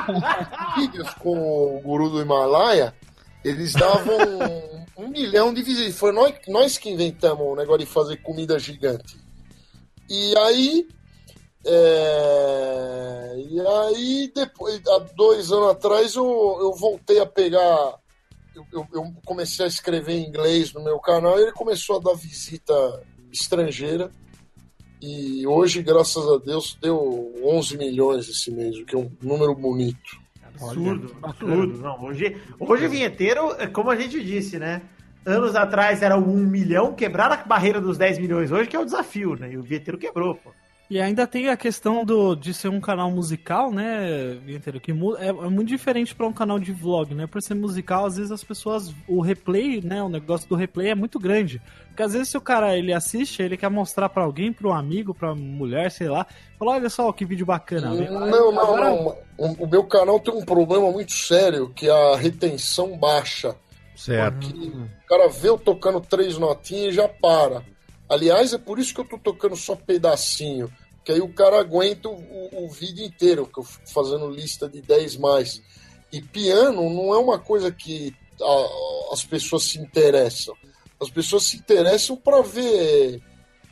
os vídeos com o guru do Himalaia, eles davam um, um milhão de visitas. Foi nós, nós que inventamos o negócio de fazer comida gigante. E aí. é, E aí, depois, há dois anos atrás, eu, eu voltei a pegar. Eu- eu comecei a escrever em inglês no meu canal e ele começou a dar visita estrangeira. E hoje, graças a Deus, deu 11 milhões esse mês, o que é um número bonito. Absurdo, absurdo. Não, hoje, hoje o vinheteiro, é como a gente disse, né? Anos atrás era 1 milhão, quebrar a barreira dos 10 milhões hoje, que é o desafio, né? E o vinheteiro quebrou, pô. E ainda tem a questão do, de ser um canal musical, né, Vinheteiro? Que é, é muito diferente para um canal de vlog, né? Por ser musical, às vezes as pessoas. O replay, né? O negócio do replay é muito grande. Porque às vezes se o cara ele assiste, ele quer mostrar para alguém, para um amigo, pra mulher, sei lá. Fala, olha só que vídeo bacana. Não, não, Agora- não. O, meu canal tem um problema muito sério, que é a retenção baixa. Certo. O cara vê eu tocando três notinhas e já para. Aliás, é por isso que eu tô tocando só pedacinho. Que aí o cara aguenta o, o- o vídeo inteiro, que eu fico fazendo lista de 10 mais. E piano não é uma coisa que a- as pessoas se interessam. As pessoas se interessam para ver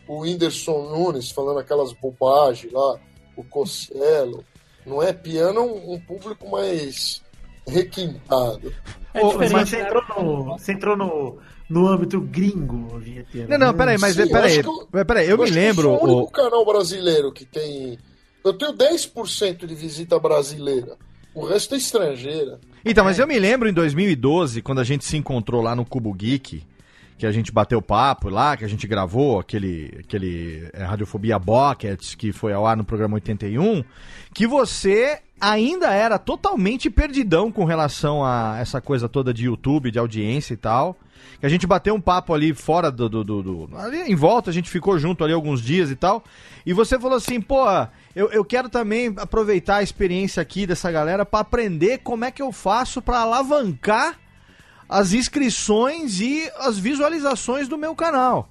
o Whindersson Nunes falando aquelas bobagens lá, o Cossielo. Não é piano, é um, um público mais requintado. É Ô, mas você né? entrou no, você entrou no, no âmbito gringo, vinheteiro. Não, não, peraí, mas Sim, eu peraí. eu- Mas Peraí, eu me acho que lembro. Eu sou o único canal brasileiro que tem. Eu tenho 10% de visita brasileira. O resto é estrangeira. Então, mas eu me lembro em 2012, quando a gente se encontrou lá no Cubo Geek, que a gente bateu papo lá, que a gente gravou aquele, aquele é, Radiofobia Bucket, que foi ao ar no programa 81, que você ainda era totalmente perdidão com relação a essa coisa toda de YouTube, de audiência e tal. Que a gente bateu um papo ali fora do, do, do- do- Ali em volta, a gente ficou junto ali alguns dias e tal. E você falou assim, pô, eu, eu quero também aproveitar a experiência aqui dessa galera pra aprender como é que eu faço pra alavancar as inscrições e as visualizações do meu canal.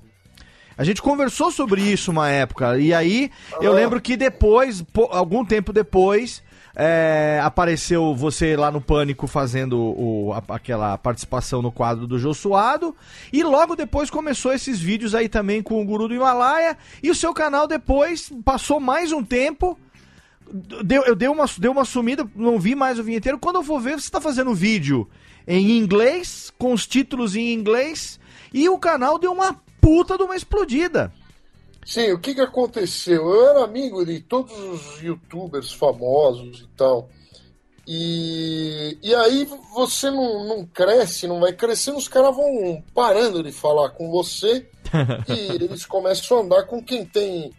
A gente conversou sobre isso uma época, e aí eu lembro que depois, po- algum tempo depois, é, apareceu você lá no Pânico fazendo o- a- aquela participação no quadro do Jô Suado, e logo depois começou esses vídeos aí também com o Guru do Himalaia, e o seu canal depois passou mais um tempo, deu, eu dei uma, deu uma sumida, não vi mais o vinheteiro. Quando eu for ver, você tá fazendo vídeo em inglês, com os títulos em inglês, e o canal deu uma puta de uma explodida. Sim, o que, que aconteceu? Eu era amigo de todos os youtubers famosos e tal. E, e aí você não, não cresce, não vai crescendo, os caras vão parando de falar com você e eles começam a andar com quem tem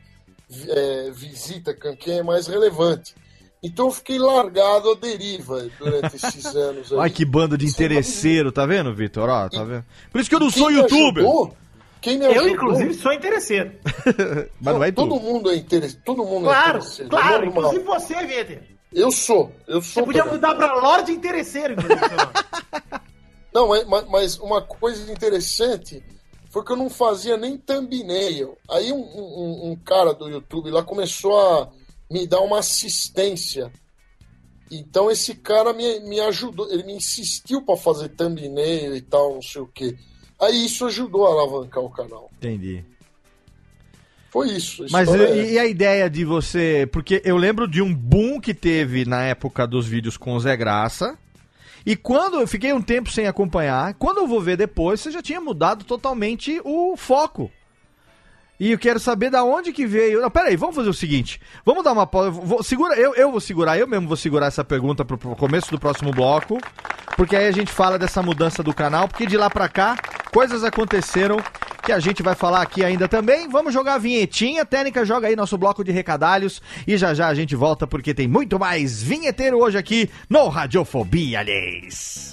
é, visita, com quem é mais relevante. Então eu fiquei largado à deriva durante esses anos. aí. Ai, que bando de interesseiro, tá vendo, Vitor? Ó, tá vendo? Por isso que eu não sou youtuber. ajudou- quem me Eu, ajudou- inclusive, sou interesseiro. Mas não é todo mundo é interessante. Todo mundo Claro, é interesseiro. claro, é inclusive você, vinheteiro. Eu sou, eu Você sou. podia também. mudar pra Lorde Interesseiro, inclusive. Não, mas- mas, mas uma coisa interessante foi que eu não fazia nem thumbnail. Aí um, um- um cara do YouTube lá começou a me dar uma assistência. Então esse cara me, me ajudou, ele me insistiu para fazer thumbnail e tal, não sei o quê. Aí isso ajudou a alavancar o canal. Entendi. Foi isso. Mas e, é e a ideia de você. Porque eu lembro de um boom que teve na época dos vídeos com o Zé Graça. E quando eu fiquei um tempo sem acompanhar, quando eu vou ver depois, você já tinha mudado totalmente o foco. E eu quero saber da onde que veio. Não, peraí, vamos fazer o seguinte. Vamos dar uma pausa. vou- Segura, eu, eu vou segurar, eu mesmo vou segurar essa pergunta pro, pro começo do próximo bloco. Porque aí a gente fala dessa mudança do canal. Porque de lá pra cá, coisas aconteceram que a gente vai falar aqui ainda também. Vamos jogar a vinhetinha. Técnica, joga aí nosso bloco de recadalhos. E já já a gente volta porque tem muito mais vinheteiro hoje aqui no Radiofobia, aliás.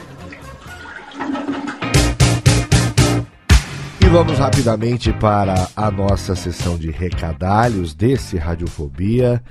Vamos rapidamente para a nossa sessão de recadalhos desse Radiofobia.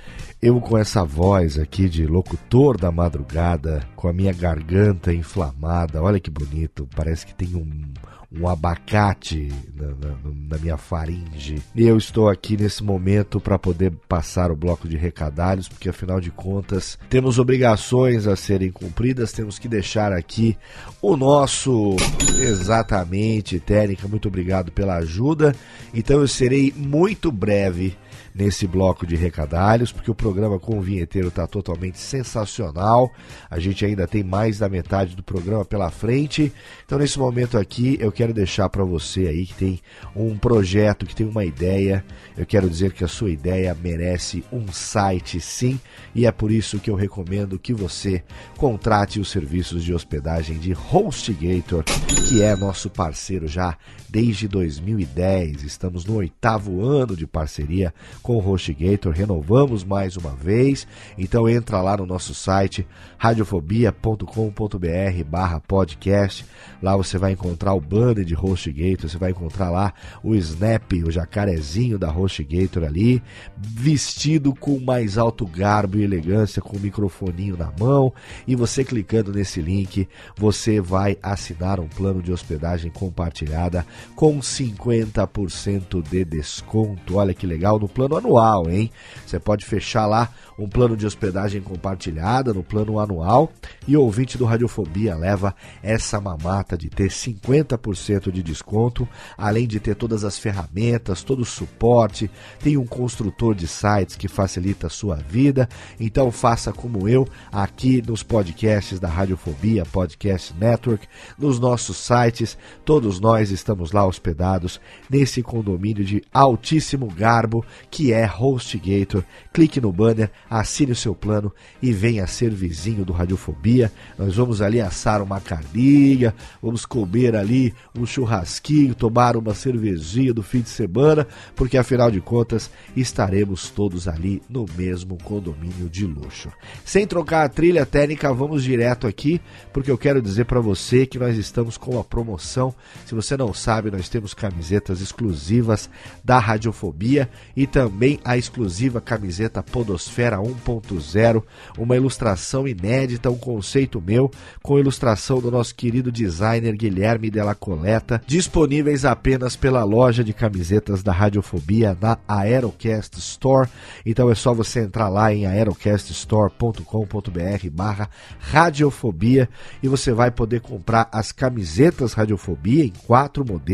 Eu com essa voz aqui de locutor da madrugada, com a minha garganta inflamada, olha que bonito, parece que tem um, um abacate na, na- na minha faringe. E eu estou aqui nesse momento para poder passar o bloco de recadalhos, porque afinal de contas temos obrigações a serem cumpridas, temos que deixar aqui o nosso exatamente, Técnica, muito obrigado pela ajuda. Então eu serei muito breve nesse bloco de recadalhos, porque o programa com o vinheteiro está totalmente sensacional. A gente ainda tem mais da metade do programa pela frente. Então, nesse momento aqui, eu quero deixar para você aí que tem um projeto, que tem uma ideia. Eu quero dizer que a sua ideia merece um site, sim, e é por isso que eu recomendo que você contrate os serviços de hospedagem de HostGator, que é nosso parceiro já desde 2010. Estamos no oitavo ano de parceria com o HostGator, renovamos mais uma vez. Então entra lá no nosso site radiofobia.com.br barra podcast. Lá você vai encontrar o banner de HostGator, você vai encontrar lá o Snap, o jacarezinho da HostGator ali, vestido com mais alto garbo e elegância, com o microfoninho na mão. E você clicando nesse link, você vai assinar um plano de hospedagem compartilhada com 50% de desconto. Olha que legal, no plano anual, hein? Você pode fechar lá um plano de hospedagem compartilhada no plano anual e o ouvinte do Radiofobia leva essa mamata de ter 50% de desconto, além de ter todas as ferramentas, todo o suporte, tem um construtor de sites que facilita a sua vida. Então faça como eu aqui nos podcasts da Radiofobia Podcast Network, nos nossos sites, todos nós estamos lá hospedados nesse condomínio de altíssimo garbo que é HostGator. Clique no banner, assine o seu plano e venha ser vizinho do Radiofobia. Nós vamos ali assar uma carninha, vamos comer ali um churrasquinho, tomar uma cervejinha do fim de semana, porque afinal de contas estaremos todos ali no mesmo condomínio de luxo. Sem trocar a trilha técnica, vamos direto aqui, porque eu quero dizer para você que nós estamos com uma promoção. Se você não sabe, nós temos camisetas exclusivas da Radiofobia e também a exclusiva camiseta Podosfera 1.0, uma ilustração inédita, um conceito meu, com ilustração do nosso querido designer Guilherme Della Coleta, disponíveis apenas pela loja de camisetas da Radiofobia na Aerocast Store. Então é só você entrar lá em aerocaststore.com.br barra Radiofobia e você vai poder comprar as camisetas Radiofobia em quatro modelos.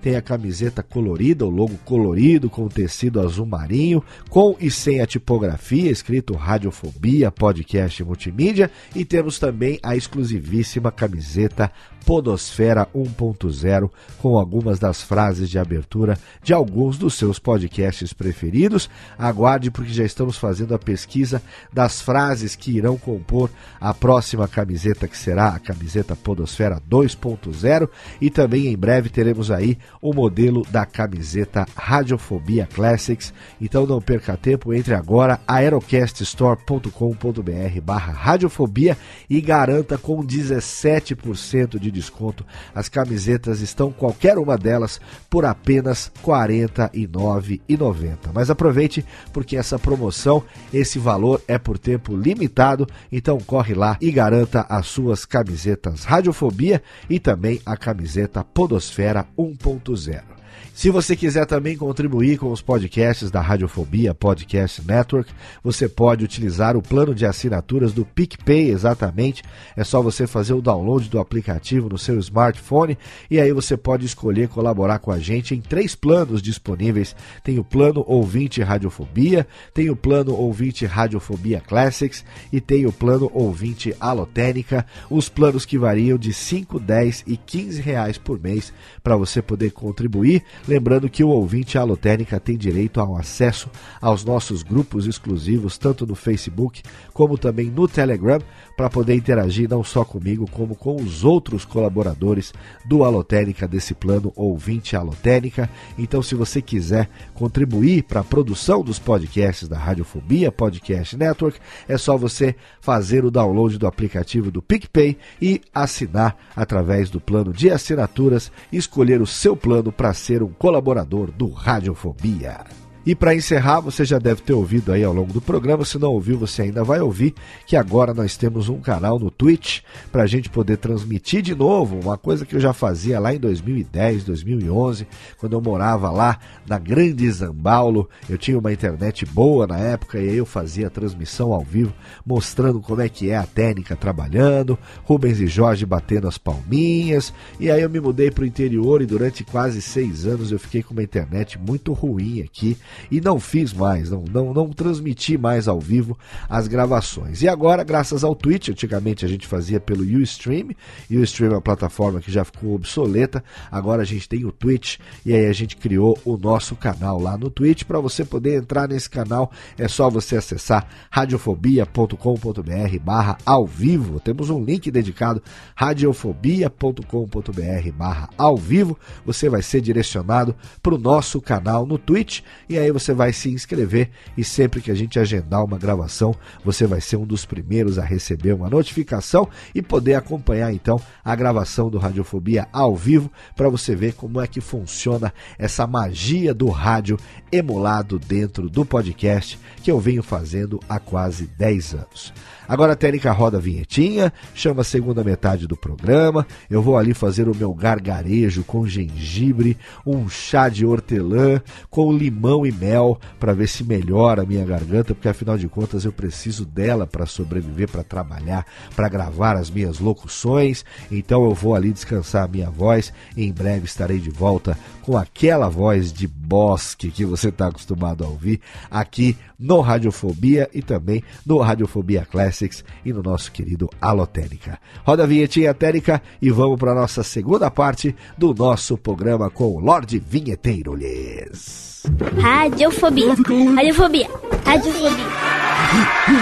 Tem a camiseta colorida, o logo colorido com tecido azul marinho, com e sem a tipografia, escrito Radiofobia Podcast Multimídia. E temos também a exclusivíssima camiseta Podosfera 1.0 com algumas das frases de abertura de alguns dos seus podcasts preferidos. Aguarde porque já estamos fazendo a pesquisa das frases que irão compor a próxima camiseta que será a camiseta Podosfera 2.0 e também em breve teremos aí o modelo da camiseta Radiofobia Classics. Então não perca tempo, entre agora aerocaststore.com.br barra radiofobia e garanta com 17% de desconto. As camisetas estão, qualquer uma delas, por apenas R$ 49,90. Mas aproveite, porque essa promoção, esse valor é por tempo limitado, então corre lá e garanta as suas camisetas Radiofobia e também a camiseta Podosfera 1.0. Se você quiser também contribuir com os podcasts da Radiofobia Podcast Network, você pode utilizar o plano de assinaturas do PicPay, exatamente. É só você fazer o download do aplicativo no seu smartphone e aí você pode escolher colaborar com a gente em três planos disponíveis. Tem o plano Ouvinte Radiofobia, tem o plano Ouvinte Radiofobia Classics e tem o plano Ouvinte Alotênica. Os planos que variam de 5, 10 e 15 reais por mês para você poder contribuir lembrando que o ouvinte Alotênica tem direito ao acesso aos nossos grupos exclusivos, tanto no Facebook como também no Telegram, para poder interagir não só comigo, como com os outros colaboradores do Alotênica, desse plano ouvinte Alotênica. Então, se você quiser contribuir para a produção dos podcasts da Radiofobia Podcast Network, é só você fazer o download do aplicativo do PicPay e assinar através do plano de assinaturas, escolher o seu plano para ser um colaborador do Radiofobia. E para encerrar, você já deve ter ouvido aí ao longo do programa, se não ouviu, você ainda vai ouvir que agora nós temos um canal no Twitch para a gente poder transmitir de novo, uma coisa que eu já fazia lá em 2010, 2011, quando eu morava lá na Grande Zambaulo. Eu tinha uma internet boa na época e aí eu fazia a transmissão ao vivo, mostrando como é que é a técnica trabalhando, Rubens e Jorge batendo as palminhas. E aí eu me mudei para o interior e durante quase seis anos eu fiquei com uma internet muito ruim aqui e não fiz mais, não, não, não transmiti mais ao vivo as gravações. E agora, graças ao Twitch, antigamente a gente fazia pelo Ustream, e o Ustream é uma plataforma que já ficou obsoleta, agora a gente tem o Twitch e aí a gente criou o nosso canal lá no Twitch. Para você poder entrar nesse canal, é só você acessar radiofobia.com.br barra ao vivo. Temos um link dedicado radiofobia.com.br barra ao vivo. Você vai ser direcionado para o nosso canal no Twitch e aí você vai se inscrever e sempre que a gente agendar uma gravação, você vai ser um dos primeiros a receber uma notificação e poder acompanhar então a gravação do Radiofobia ao vivo para você ver como é que funciona essa magia do rádio emulado dentro do podcast que eu venho fazendo há quase 10 anos. Agora a técnica roda a vinhetinha, chama a segunda metade do programa. Eu vou ali fazer o meu gargarejo com gengibre, um chá de hortelã com limão e mel para ver se melhora a minha garganta, porque afinal de contas eu preciso dela para sobreviver, para trabalhar, para gravar as minhas locuções. Então eu vou ali descansar a minha voz e em breve estarei de volta com aquela voz de bosque que você está acostumado a ouvir aqui no Radiofobia e também no Radiofobia Classics e no nosso querido Alotênica. Roda a vinhetinha Térica e vamos para a nossa segunda parte do nosso programa com o Lorde Vinheteiro lhes. Radiofobia. Radiofobia. Radiofobia.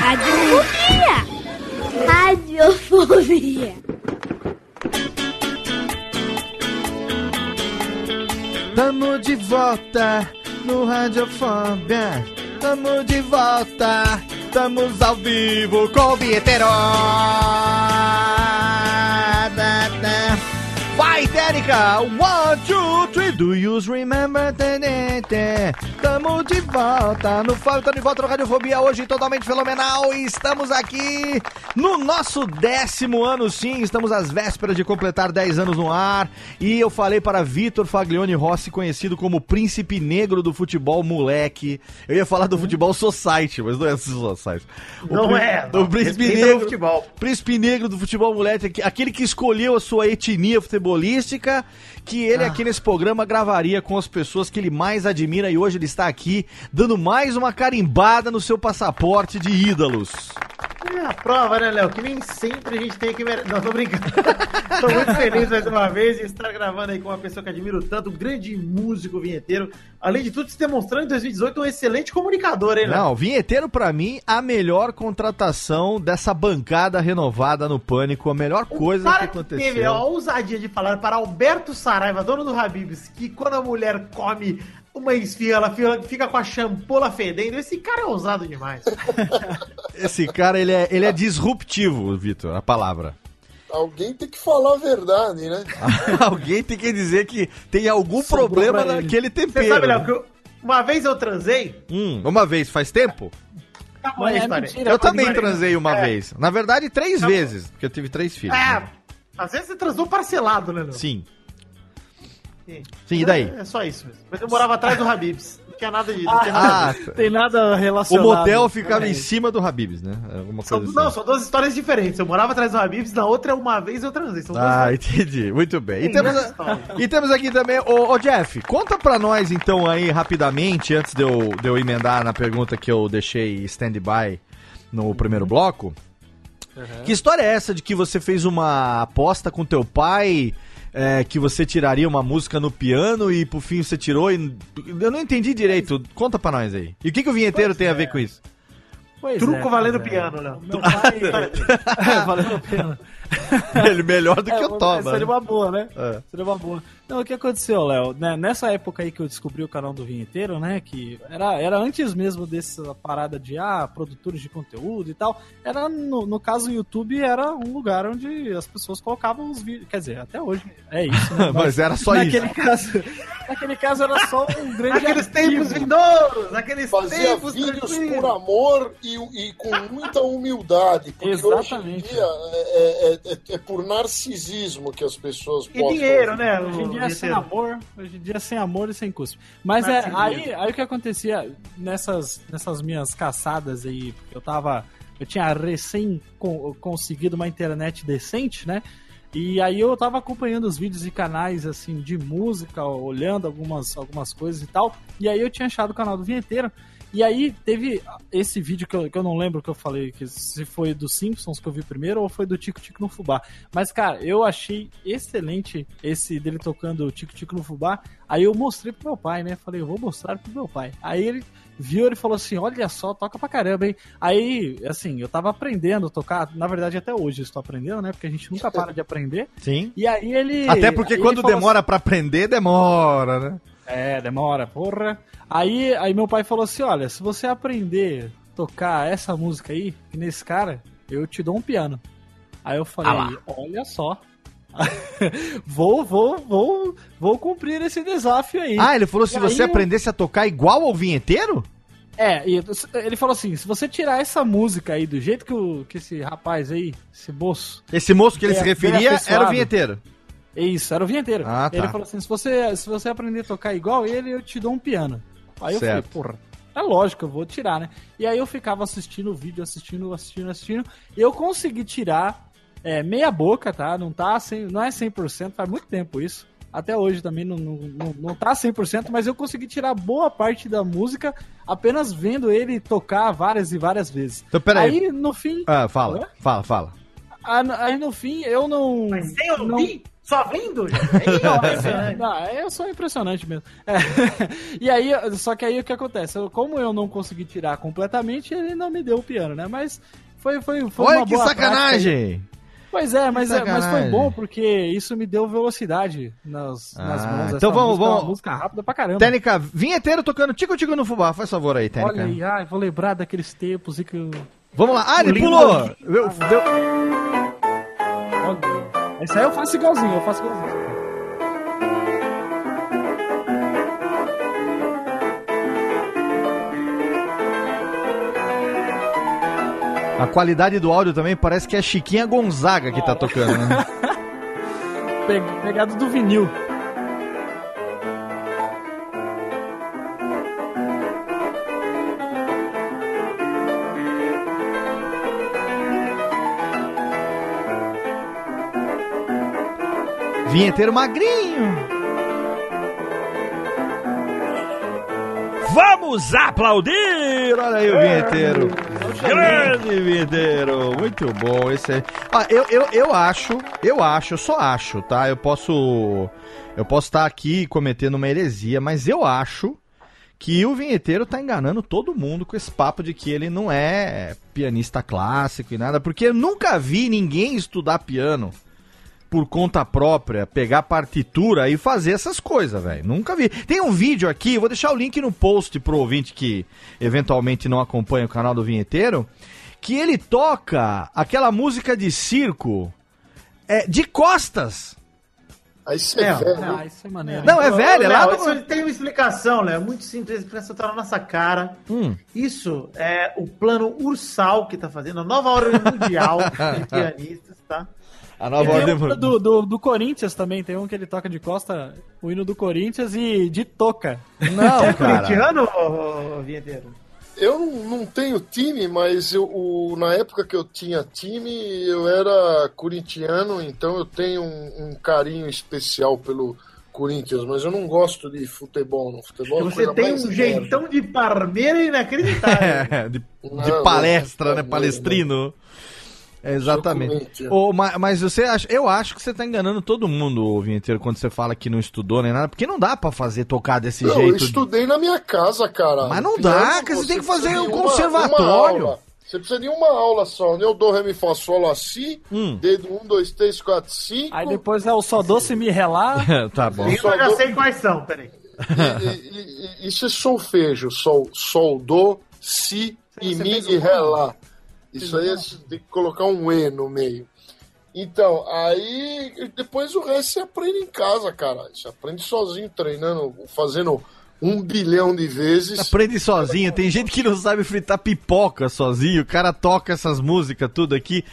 Radiofobia. Radiofobia. Tamo de volta no Radiofobia. Tamo de volta. Estamos ao vivo com o da. Vai, Térica! One, two, three, do you remember? Tamo de volta no Fábio, tamo de volta no Radiofobia hoje, totalmente fenomenal. E estamos aqui no nosso décimo ano, sim. Estamos às vésperas de completar 10 anos no ar. E eu falei para Vitor Faglione Rossi, conhecido como Príncipe Negro do Futebol Moleque. Eu ia falar do Futebol Society, mas não é Society. O Não é, O. Príncipe Negro. futebol. Príncipe Negro do Futebol Moleque, aquele que escolheu a sua etnia futebolística, que ele aqui nesse programa gravaria com as pessoas que ele mais admira e hoje ele está aqui dando mais uma carimbada no seu passaporte de ídolos. É a prova, né, Léo? Que nem sempre a gente tem que. Não, tô brincando. tô muito feliz mais uma vez em estar gravando aí com uma pessoa que admiro tanto, um grande músico vinheteiro. Além de tudo, se demonstrando em 2018 um excelente comunicador, hein, Léo? Não, vinheteiro pra mim, a melhor contratação dessa bancada renovada no Pânico, a melhor coisa que que teve aconteceu. a ousadia de falar para Alberto Saraiva, dono do Habibs, que quando a mulher come uma esfirra, ela fica, com a champola fedendo. Esse cara é ousado demais. Esse cara, ele é, ele é disruptivo, Vitor, a palavra. Alguém tem que falar a verdade, né? Alguém tem que dizer que tem algum Sobrou problema naquele Você tempero. sabe, Léo, que eu- uma vez eu transei. Hum, uma vez, faz tempo? Mas a é mentira, Eu também Agora- transei uma É. vez. Na verdade, três Tá vezes, porque eu tive três filhos. É, né? às vezes você transou parcelado, né, Léo? Sim. Sim. Sim, e daí? É, é só isso mesmo. Mas eu morava atrás do Habibs. Não tinha nada de. Não tinha nada Ah, disso. Tem nada o relacionado. motel ficava em É. cima do Habibs, né? Alguma São, coisa não, assim. são duas histórias diferentes. Eu morava atrás do Habibs, na outra uma vez eu transei. São duas Ah, entendi. Muito bem. E Tem temos, e temos aqui também, ô, ô, Jeff, conta pra nós então aí rapidamente, antes de eu, de eu emendar na pergunta que eu deixei stand-by no primeiro bloco. Que história é essa de que você fez uma aposta com teu pai é, que você tiraria uma música no piano e por fim você tirou e. Eu não entendi direito. Conta pra nós aí. E o que, que o vinheteiro tem a ver com isso? Pois Truco é, valendo pois é. piano, Léo. Meu pai. é, valendo pena. Ele melhor do que É, o Toba. Seria uma boa, né? É. Seria uma boa. Não, o que aconteceu, Léo? Né, nessa época aí que eu descobri o canal do Vinheteiro, né? Que era, era antes mesmo dessa parada de, ah, produtores de conteúdo e tal. Era, no, no caso, o YouTube era um lugar onde as pessoas colocavam os vídeos. Quer dizer, até hoje é isso, né? Mas era só naquele isso. Caso, naquele caso era só um grande Aqueles arquivo. tempos vindouros, aqueles Fazia tempos vídeos por amor e, e com muita humildade. Porque Exatamente. hoje em dia é, é- é- é por narcisismo que as pessoas E dinheiro, né? Hoje em dia é sem amor, hoje em dia é sem amor e sem cuspe. Mas é, aí, aí o que acontecia nessas, nessas minhas caçadas aí, porque eu tava. Eu tinha recém con- conseguido uma internet decente, né? E aí eu tava acompanhando os vídeos e canais assim de música, olhando algumas, algumas coisas e tal. E aí eu tinha achado o canal do Vinheteiro. E aí teve esse vídeo que eu, que eu não lembro que eu falei, que se foi do Simpsons que eu vi primeiro ou foi do Tico Tico no Fubá. Mas, cara, eu achei excelente esse dele tocando o Tico Tico no Fubá. Aí eu mostrei pro meu pai, né? Falei, eu vou mostrar pro meu pai. Aí ele viu, ele falou assim: olha só, toca pra caramba, hein? Aí, assim, eu tava aprendendo a tocar. Na verdade, até hoje eu estou aprendendo, né? Porque a gente nunca para de aprender. Sim. E aí ele. Até porque quando falou demora pra aprender, demora, né? É, demora, porra. Aí, aí meu pai falou assim: olha, se você aprender a tocar essa música aí, nesse cara, eu te dou um piano. Aí eu falei, Ah olha só. vou, vou, vou, vou cumprir esse desafio aí. Ah, ele falou se E você aí- aprendesse a tocar igual ao vinheteiro? É, ele falou assim: se você tirar essa música aí do jeito que, o, que esse rapaz aí, esse moço. Esse moço que ele se Bem- bem referia era o vinheteiro. Isso, era o vinheteiro. Ah, tá. Ele falou assim: se você, se você aprender a tocar igual ele, eu te dou um piano. Aí eu Certo. falei, porra, é lógico, eu vou tirar, né? E aí eu ficava assistindo o vídeo, assistindo, assistindo, assistindo. E eu consegui tirar é, meia boca, tá? Não tá 100, não é 100%, faz muito tempo isso. Até hoje também não, não, não, não tá 100%, mas eu consegui tirar boa parte da música apenas vendo ele tocar várias e várias vezes. Então, peraí. Aí, no fim, Ah, fala, Hã? fala, fala. ah, aí no fim eu não... Mas sem não- ouvir, só vendo? é, não, eu sou impressionante mesmo. É. E aí, só que aí o que acontece? Eu- como eu não consegui tirar completamente, ele não me deu o piano, né? Mas foi, foi, foi Olha uma que boa prática sacanagem! Pois é, mas, é, mas foi bom porque isso me deu velocidade nas, nas Ah, mãos. então Essa vamos- música é vamos- uma música rápida pra caramba. Técnica, vinheteiro tocando tico-tico no fubá. Faz favor aí, técnica. Olha aí, ai, vou lembrar daqueles tempos e que eu... Vamos lá. Ah, ele Lindo. pulou! Deu- deu- Olha, Esse aí eu faço igualzinho, eu faço igualzinho. A qualidade do áudio também parece que é Chiquinha Gonzaga que tá tocando, né? Pe- Pegado do vinil. Vinheteiro magrinho. Vamos aplaudir! Olha aí o vinheteiro. Grande vinheteiro. Muito bom esse aí. Ah, eu, eu, eu acho, eu acho, eu só acho, tá? Eu posso. Eu posso estar aqui cometendo uma heresia, mas eu acho que o vinheteiro tá enganando todo mundo com esse papo de que ele não é pianista clássico e nada, porque eu nunca vi ninguém estudar piano por conta própria, pegar partitura e fazer essas coisas, velho. Nunca vi. Tem um vídeo aqui, vou deixar o link no post pro ouvinte que eventualmente não acompanha o canal do Vinheteiro, que ele toca aquela música de circo é, de costas. Aí você É, velho. Ah, isso é maneiro. Não, é velho, é lá Léo, do... Isso tem uma explicação, Léo. Muito simples, a explicação tá na nossa cara. Hum. Isso é o plano Ursal que tá fazendo, a nova ordem mundial de pianistas, tá? A E nova tem ordem... um do, do, do Corinthians também, tem um que ele toca de costa, o hino do Corinthians e de toca. Não, É corintiano, vinheteiro? Eu não, tenho time, mas eu, o- na época que eu tinha time, eu era corintiano, então eu tenho um, um carinho especial pelo Corinthians, mas eu não gosto de futebol. No futebol é Você coisa tem um jeitão de parmeira inacreditável. É, de, de Não, palestra, não, né? não, Palestrino. Exatamente. Ô, ma- mas você acha, eu acho que você tá enganando todo mundo, ô, vinheteiro, quando você fala que não estudou nem nada, porque não dá pra fazer tocar desse Eu jeito. estudei na minha casa, cara. Mas não dá, que você tem que fazer um uma- conservatório. uma aula. Você precisa de uma aula só. né? Eu dou, ré, mi, fá, sol, lá, si. Hum. Dedo 1, 2, 3, 4, 5. Aí depois é o só doce me relar. tá bom. Eu já sei quais são, peraí. E- e- e- Isso é solfejo. Sol, sol, do, si, e você mi e ré, lá. Isso aí é- tem que colocar um E no meio. Então, aí depois o resto você aprende em casa, cara. Você aprende sozinho, treinando, fazendo um bilhão de vezes. Aprende sozinho, tem gente que não sabe fritar pipoca sozinho, o cara toca essas músicas tudo aqui.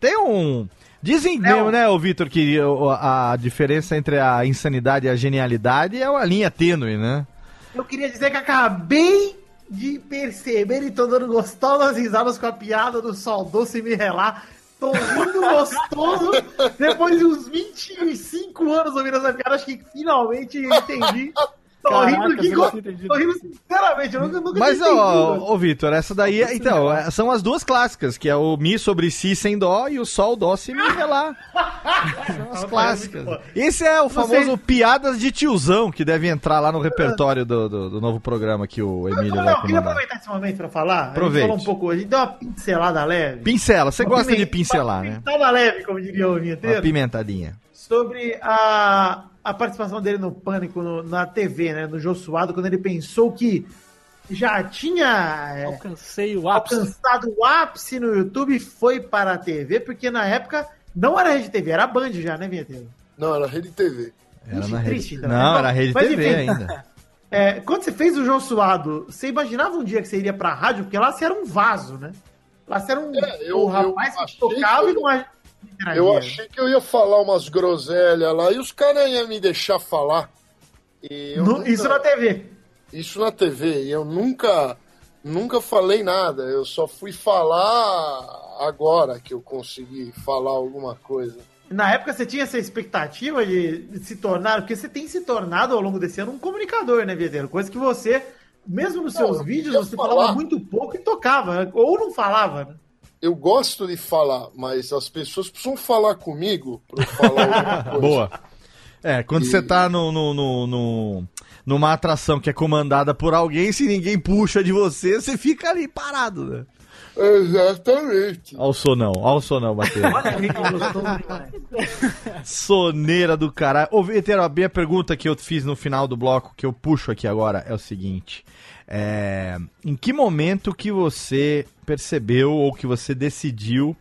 Tem um. Dizem mesmo, né, o Vitor, que a diferença entre a insanidade e a genialidade é uma linha tênue, né? Eu queria dizer que acabei de perceber e tô dando gostosas risadas com a piada do Sol Doce me relar. Tô rindo gostoso. Depois de uns 25 anos ouvindo essa piada, acho que finalmente entendi. Tô rindo que go... Tô rindo sinceramente, eu nunca, nunca Mas, ó, ô Vitor, essa daí, é- então, é- são as duas clássicas, que é o Mi sobre Si sem Dó e o Sol Dó se Mi relar. São as clássicas. Esse é o famoso piadas de tiozão, que deve entrar lá no repertório do, do, do novo programa que o Emílio Não, vai eu queria comandar. aproveitar esse momento pra falar. Aproveite. A um pouco, gente deu uma pincelada leve. Pincela, você Uma gosta de pimenta- pincelar, né? Pincelada leve, como diria o Uma vinheteiro. pimentadinha. sobre a, a participação dele no Pânico no- na TV, né? No Jô Suado, quando ele pensou que já tinha é, Alcancei o ápice. alcançado o ápice no YouTube e foi para a TV, porque na época não era Rede TV, era Band já, né, Vinheteiro? Não, era Rede TV. Era Ixi, na triste, rede. então. Não, Mas, era rede mas TV enfim. ainda. É, quando você fez o Jô Suado, você imaginava um dia que você iria pra rádio? Porque lá você era um vaso, né? Lá você era um, É, eu- um rapaz eu que tocava que e não. Eu achei que eu ia falar umas groselhas lá e os caras iam me deixar falar. No- nunca- Isso na TV. Isso na TV. E eu nunca, nunca falei nada. Eu só fui falar agora que eu consegui falar alguma coisa. Na época você tinha essa expectativa de se tornar, porque você tem se tornado ao longo desse ano um comunicador, né, Vieteiro? Coisa que você, mesmo nos Não, seus eu vídeos, você falar. falava muito pouco e tocava, ou não falava, né? Eu gosto de falar, mas as pessoas precisam falar comigo pra eu falar alguma coisa. Boa. É, quando E- você tá no, no, no, no- numa atração que é comandada por alguém, se ninguém puxa de você, você fica ali parado, né? Exatamente. Olha o sonão, olha o sonão batendo. Soneira do caralho. Ô, Veteiro, a minha pergunta que eu fiz no final do bloco, que eu puxo aqui agora, é o seguinte. É, em que momento que você percebeu ou que você decidiu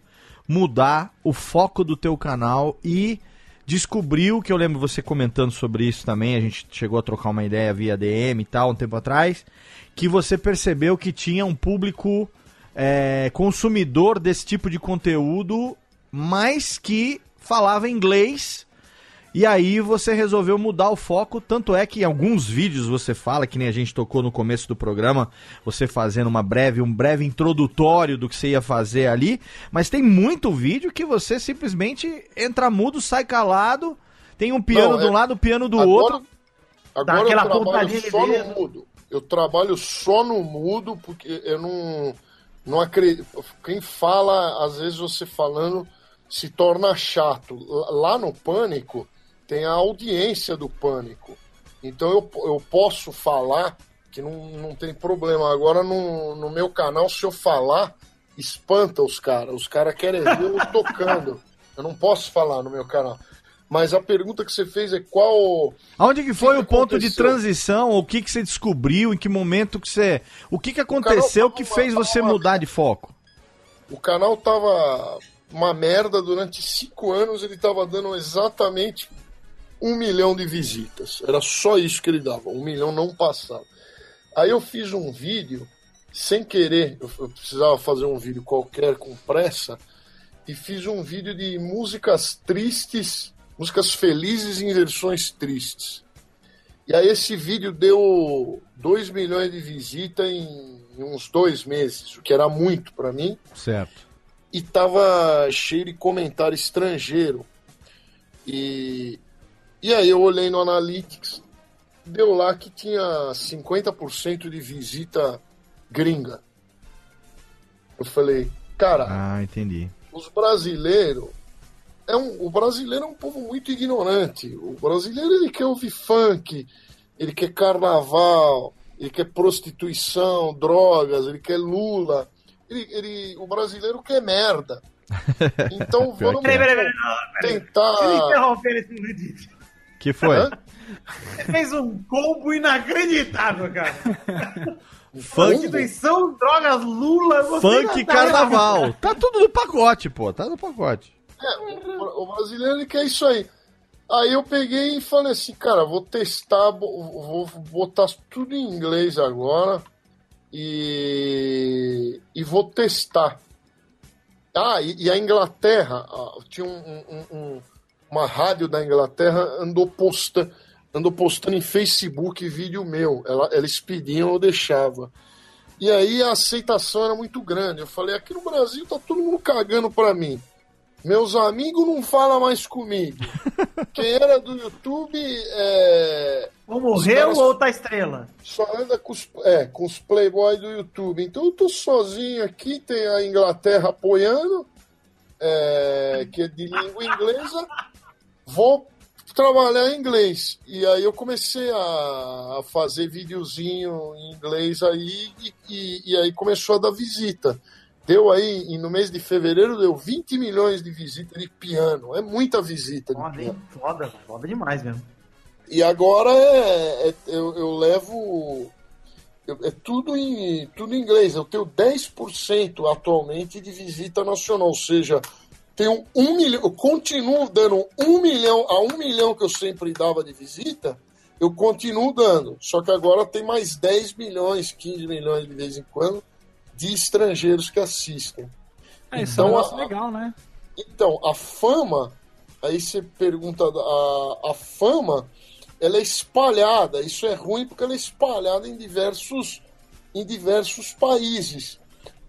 mudar o foco do teu canal e descobriu, que eu lembro você comentando sobre isso também, a gente chegou a trocar uma ideia via DM e tal, um tempo atrás, que você percebeu que tinha um público é, consumidor desse tipo de conteúdo, mas que falava inglês. E aí você resolveu mudar o foco, tanto é que em alguns vídeos você fala, que nem a gente tocou no começo do programa, você fazendo uma breve, um breve introdutório do que você ia fazer ali, mas tem muito vídeo que você simplesmente entra mudo, sai calado, tem um piano Não, de um é- lado, um piano do Agora- outro. Agora eu aquela trabalho só no mudo. Eu trabalho só no mudo porque eu não, não acredito. Quem fala, às vezes você falando, se torna chato. Lá no Pânico tem a audiência do Pânico. Então eu, eu posso falar que não, não tem problema. Agora no, no meu canal, se eu falar, espanta os caras. Os caras querem ver eu tocando. Eu não posso falar no meu canal. Mas a pergunta que você fez é qual. Aonde que foi que o ponto de transição? O que que você descobriu? Em que momento que você... O que que aconteceu que uma- fez tava você uma- mudar de foco? O canal tava uma merda durante cinco anos, ele tava dando exatamente um milhão de visitas. Era só isso que ele dava, um milhão não passava. Aí eu fiz um vídeo, sem querer, eu, eu precisava fazer um vídeo qualquer com pressa, e fiz um vídeo de músicas tristes, músicas felizes em versões tristes. E aí esse vídeo deu 2 milhões de visitas em, em uns dois meses, o que era muito para mim Certo. e tava cheio de comentário estrangeiro. E, e aí eu olhei no Analytics, deu lá que tinha 50% de visita gringa. Eu falei, cara, Ah, entendi. os brasileiros. É um, o brasileiro é um povo muito ignorante. O brasileiro ele quer ouvir funk, ele quer carnaval, ele quer prostituição, drogas, ele quer Lula. Ele, ele- o brasileiro quer merda. Então vamos é. Tentar. interromper esse momento. Que foi? Fez um combo inacreditável, cara. Funk, Prostituição, drogas, Lula, você funk tá- carnaval. Tá tudo no pacote, pô. Tá no pacote. É, o, o brasileiro quer isso aí. Aí eu peguei e falei assim, cara, vou testar, vou botar tudo em inglês agora e, e vou testar. Ah, e, e a Inglaterra, ah, tinha um- um- um- uma rádio da Inglaterra andou postando, andou postando em Facebook vídeo meu. Ela, eles pediam, eu deixava. E aí a aceitação era muito grande. Eu falei, aqui no Brasil tá todo mundo cagando pra mim. Meus amigos não falam mais comigo. Quem era do YouTube é, Ou morreu ou tá estrela? só anda com os, é, com os playboy do YouTube. Então eu tô sozinho aqui, tem a Inglaterra apoiando, é, que é de língua inglesa. Vou trabalhar em inglês. E aí eu comecei a, fazer videozinho em inglês aí, e, e- e aí começou a dar visita. Deu aí, no mês de fevereiro, deu 20 milhões de visitas de piano. É muita visita Foda, hein? Foda, foda demais mesmo. E agora é, é- eu, eu levo. eu- é tudo em, tudo em inglês. Eu tenho 10% atualmente de visita nacional. Ou seja, tenho um milhão. Eu continuo dando um milhão a um milhão que eu sempre dava de visita. Eu continuo dando. Só que agora tem mais 10 milhões, 15 milhões de vez em quando de estrangeiros que assistem. É, isso é um Então, a- legal, né? Então, a fama, aí você pergunta, a, a fama, ela é espalhada. Isso é ruim porque ela é espalhada em diversos, em diversos países.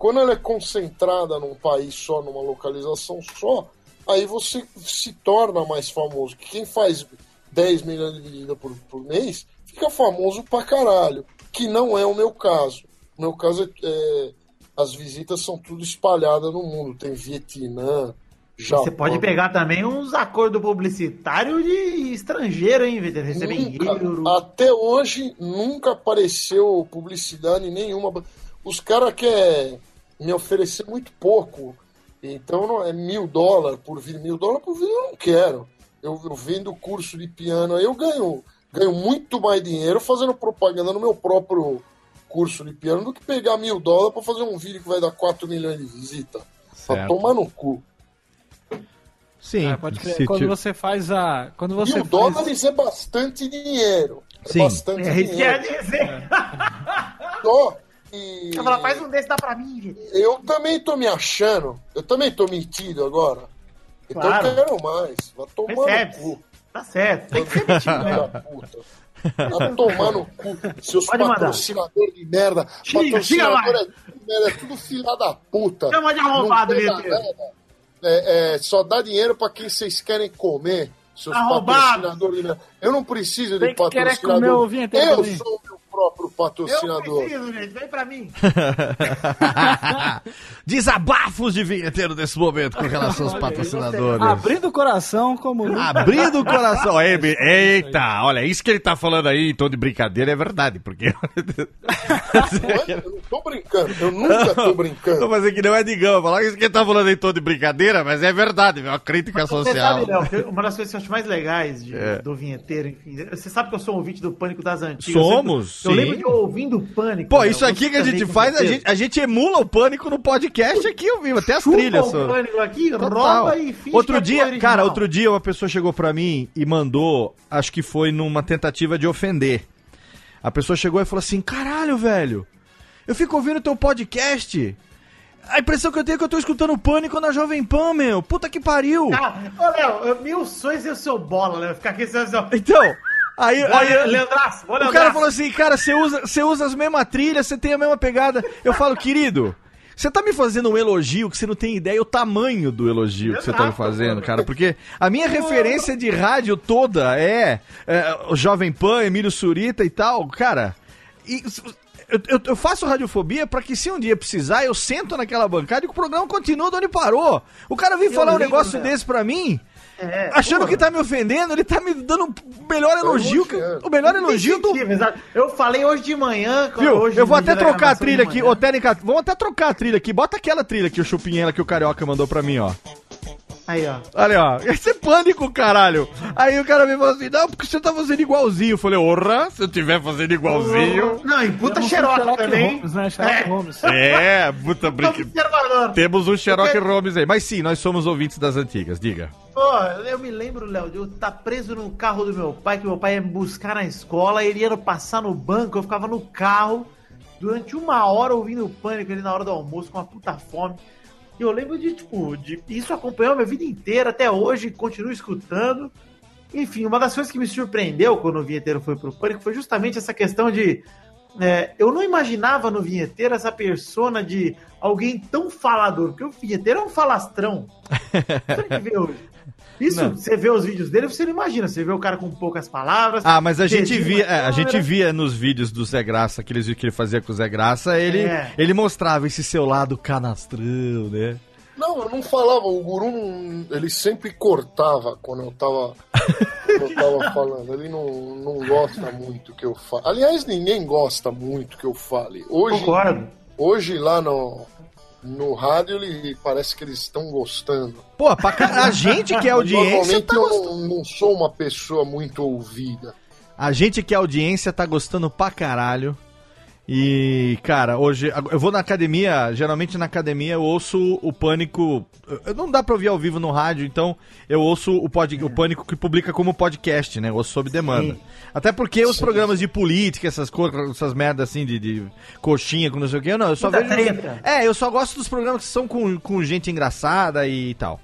Quando ela é concentrada num país só, numa localização só, aí você se torna mais famoso. Quem faz 10 milhões de visitas por, por mês fica famoso pra caralho, que não é o meu caso. O meu caso é, é- as visitas são tudo espalhadas no mundo. Tem Vietnã, Japão. Você pode pegar também uns acordos publicitários de estrangeiro, hein, Vitor? Euro. até hoje nunca apareceu publicidade nenhuma. Os caras querem me oferecer muito pouco. Então não é mil dólares por vídeo. Mil dólares por vídeo eu não quero. Eu, eu vendo curso de piano aí, eu ganho, ganho muito mais dinheiro fazendo propaganda no meu próprio curso de piano do que pegar mil dólares para fazer um vídeo que vai dar 4 milhões de visita. Pra tomar no cu. Sim. É, pode crer. se Quando você faz a. Quando você mil faz... dólares é bastante dinheiro. É Sim. bastante É ia dinheiro. dizer. Só que Eu falo, faz um desse, dá pra mim, eu também tô me achando, eu também tô metido agora. Então Claro. eu quero mais. Vai tomar Percebe. no cu. Tá certo. Tem que ser Filho mesmo. Vai tomar no cu. Seus Pode patrocinadores de merda. Xinga, Patrocinador é, de merda, é tudo filha da puta. Chama de arrombado, nada. É, é, só dá dinheiro pra quem vocês querem comer. Seus Arrombado. patrocinadores de merda. Eu não preciso de Tem que querer patrocinador. comer Eu também. sou o meu próprio Eu patrocinador. preciso, gente. Vem pra mim. Desabafos de vinheteiro nesse momento com relação aos patrocinadores. Abrindo o coração como. Abrindo o coração. Ei, Eita, olha, isso que ele tá falando aí em tom de brincadeira é verdade, porque. Eu não tô brincando. Eu nunca tô brincando. Tô fazendo que não é digão. Falar isso que ele tá falando em tom de brincadeira, mas é verdade, é uma crítica Você social. sabe, uma das coisas que eu acho mais legais de- É. do vinheteiro, enfim. Você sabe que eu sou um ouvinte do Pânico das Antigas. Somos, Eu, lembro- de eu ouvindo o Pânico. Pô, Léo, isso aqui que a gente faz, a gente, a gente emula o pânico no podcast aqui ao vivo, até as Chupa trilhas. o. Pânico aqui, Total. rouba e finge Outro é dia, cara, outro dia uma pessoa chegou pra mim e mandou, acho que foi numa tentativa de ofender. A pessoa chegou e falou assim: "Caralho, velho. Eu fico ouvindo teu podcast. A impressão que eu tenho é que eu tô escutando o Pânico na Jovem Pan, meu. Puta que pariu." Ah, ô, Léo, eu- meu sonho é ser o seu bola, Léo. Ficar aqui, seu... Então, aí, aí Leandraço, vou o cara falou assim, cara, você usa, você usa as mesmas trilhas, você tem a mesma pegada. Eu falo, querido, você tá me fazendo um elogio que você não tem ideia o tamanho do elogio que você tá me fazendo, cara. Porque a minha referência de rádio toda é, é, o Jovem Pan, Emílio Surita e tal, cara. E, eu, eu- eu faço radiofobia pra que se um dia precisar, eu sento naquela bancada e o programa continua de onde parou. O cara vem falar um negócio desse pra mim, É, achando pô, que tá me ofendendo, ele tá me dando o melhor elogio. que- o melhor elogio do. Eu falei hoje de manhã. Viu? Hoje eu vou até trocar a trilha aqui. Ô, Técnica, vamos até trocar a trilha aqui. Bota aquela trilha aqui, o chupinhela que o Carioca mandou pra mim, ó. Aí, ó. Olha, ó. Esse é pânico, caralho. Aí o cara me falou assim, não, porque você tá fazendo igualzinho. Eu falei, orra, se eu tiver fazendo igualzinho... Não, e puta Sherlock também. Holmes, né? Holmes. É, puta brinque... Temos um Sherlock Porque- Holmes aí. Mas sim, nós somos ouvintes das antigas, diga. Pô, eu me lembro, Léo, de eu estar preso no carro do meu pai, que meu pai ia me buscar na escola, ele ia passar no banco, eu ficava no carro durante uma hora ouvindo o pânico ali na hora do almoço com uma puta fome. E eu lembro de, tipo, de isso acompanhou a minha vida inteira, até hoje, continuo escutando. Enfim, uma das coisas que me surpreendeu quando o vinheteiro foi pro pânico foi justamente essa questão de. é, eu não imaginava no vinheteiro essa persona de alguém tão falador, porque o vinheteiro é um falastrão. Gente vê hoje. Isso, Não. você vê os vídeos dele, você não imagina. Você vê o cara com poucas palavras. Ah, mas a gente via, é, a gente via nos vídeos do Zé Graça, aqueles vídeos que ele fazia com o Zé Graça, ele, É. ele mostrava esse seu lado canastrão, né? Não, eu não falava, o guru não- ele sempre cortava quando eu tava, quando eu tava falando. Ele não, não gosta muito que eu fale. Aliás, ninguém gosta muito que eu fale. Hoje, Concordo. hoje lá no, no rádio, ele, parece que eles estão gostando. Pô, pra a gente que é audiência Normalmente tá eu não, não sou uma pessoa muito ouvida. A gente que é audiência tá gostando pra caralho. E, cara, hoje eu vou na academia, geralmente na academia eu ouço o Pânico. eu- Não dá pra ouvir ao vivo no rádio, então eu ouço o, pod, o Pânico que publica como podcast, né? Eu ouço sob demanda. Sim. Até porque os programas de política, essas coisas, essas merdas assim de, de coxinha com não sei o que, eu não, eu só Muita vejo. treta. É, eu só gosto dos programas que são com, com gente engraçada e tal.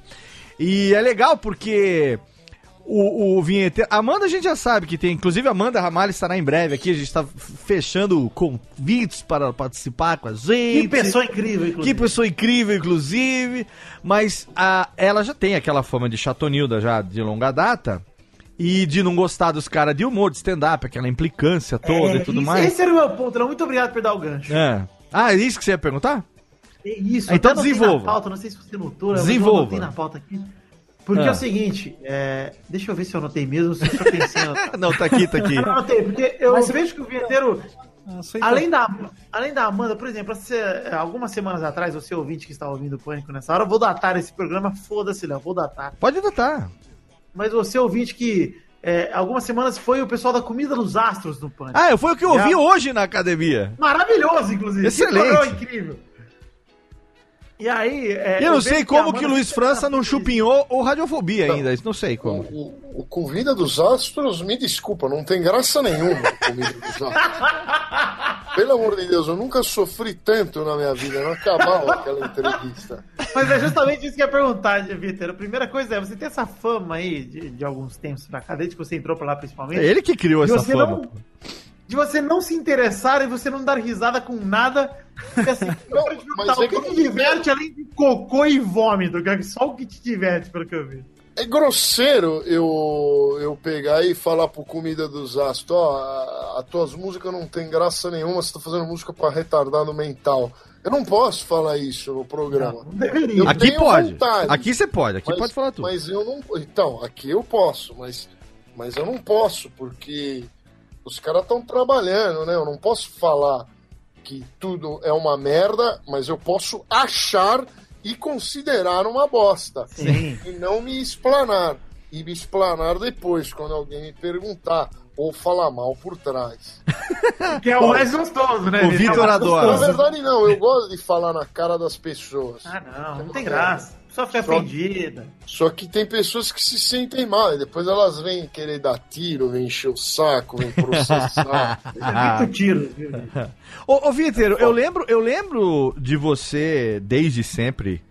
E é legal porque o, o vinheteiro. Amanda a gente já sabe que tem. Inclusive Amanda Ramalho estará em breve aqui. A gente está fechando convites para participar com a gente. Que pessoa incrível, Que inclusive. pessoa incrível, inclusive. Mas a, ela já tem aquela fama de chatonilda já de longa data. E de não gostar dos caras de humor, de stand-up, aquela implicância toda É, e tudo isso- mais. Esse era o meu ponto, Léo. Muito obrigado por dar o gancho. É. Ah, é isso que você ia perguntar? É isso, Então desenvolva. Pauta, não sei se você notou, mas Desenvolva. Eu na pauta aqui. Porque Ah. é o seguinte, é, deixa eu ver se eu anotei mesmo, se eu só pensei anotar. Não, tá aqui, tá aqui. Eu não anotei, porque eu Mas- vejo que o vinheteiro, Ah, lá. além da, além da Amanda, por exemplo, você, algumas semanas atrás, você ouvinte que está ouvindo o Pânico nessa hora, eu vou datar esse programa, foda-se, Léo, vou datar. Pode datar. Mas você ouvinte que é, algumas semanas foi o pessoal da Comida dos Astros no Pânico. Ah, foi o que eu ouvi Já. hoje na academia. Maravilhoso, inclusive. Excelente. Que incrível. E aí. é, E eu não sei como que o Luiz França não chupinhou ou radiofobia ainda. Isso não sei O, como. o, o Convida dos Astros, me desculpa, não tem graça nenhuma o Convida dos Astros. Pelo amor de Deus, eu nunca sofri tanto na minha vida, não acabava aquela entrevista. Mas é justamente isso que eu ia perguntar, Vitor. A primeira coisa é, você tem essa fama aí de, de alguns tempos pra cá, desde que você entrou pra lá principalmente. É ele que criou essa você fama. não- De você não se interessar e você não dar risada com nada. Assim, Não, eu te perguntar, mas o é que que- te diverte além de cocô e vômito? Que é só o que te diverte, pelo que eu vi. É grosseiro eu, eu pegar e falar pro Comida dos Astros, ó, a- as tuas músicas não tem graça nenhuma, você tá fazendo música pra retardado mental. Eu não posso falar isso no programa. Não deveria. Eu Aqui tenho pode. vontade. Aqui você pode. Aqui Mas- pode falar tudo. Mas eu não. Então, aqui eu posso, mas, mas eu não posso, porque os caras estão trabalhando, né? Eu não posso falar que tudo é uma merda, mas eu posso achar e considerar uma bosta. Sim. E não me explanar. E me explanar depois, quando alguém me perguntar. Ou falar mal por trás. Que é o mais gostoso, né? O Vitor Na adora. verdade, não. Eu gosto de falar na cara das pessoas. Ah, não, não tem graça. Só Só- ofendida. Só que tem pessoas que se sentem mal e depois elas vêm querer dar tiro, vêm encher o saco, vêm processar. É muito tiro. viu? Ô, ô Vitor, eu lembro, eu lembro de você desde sempre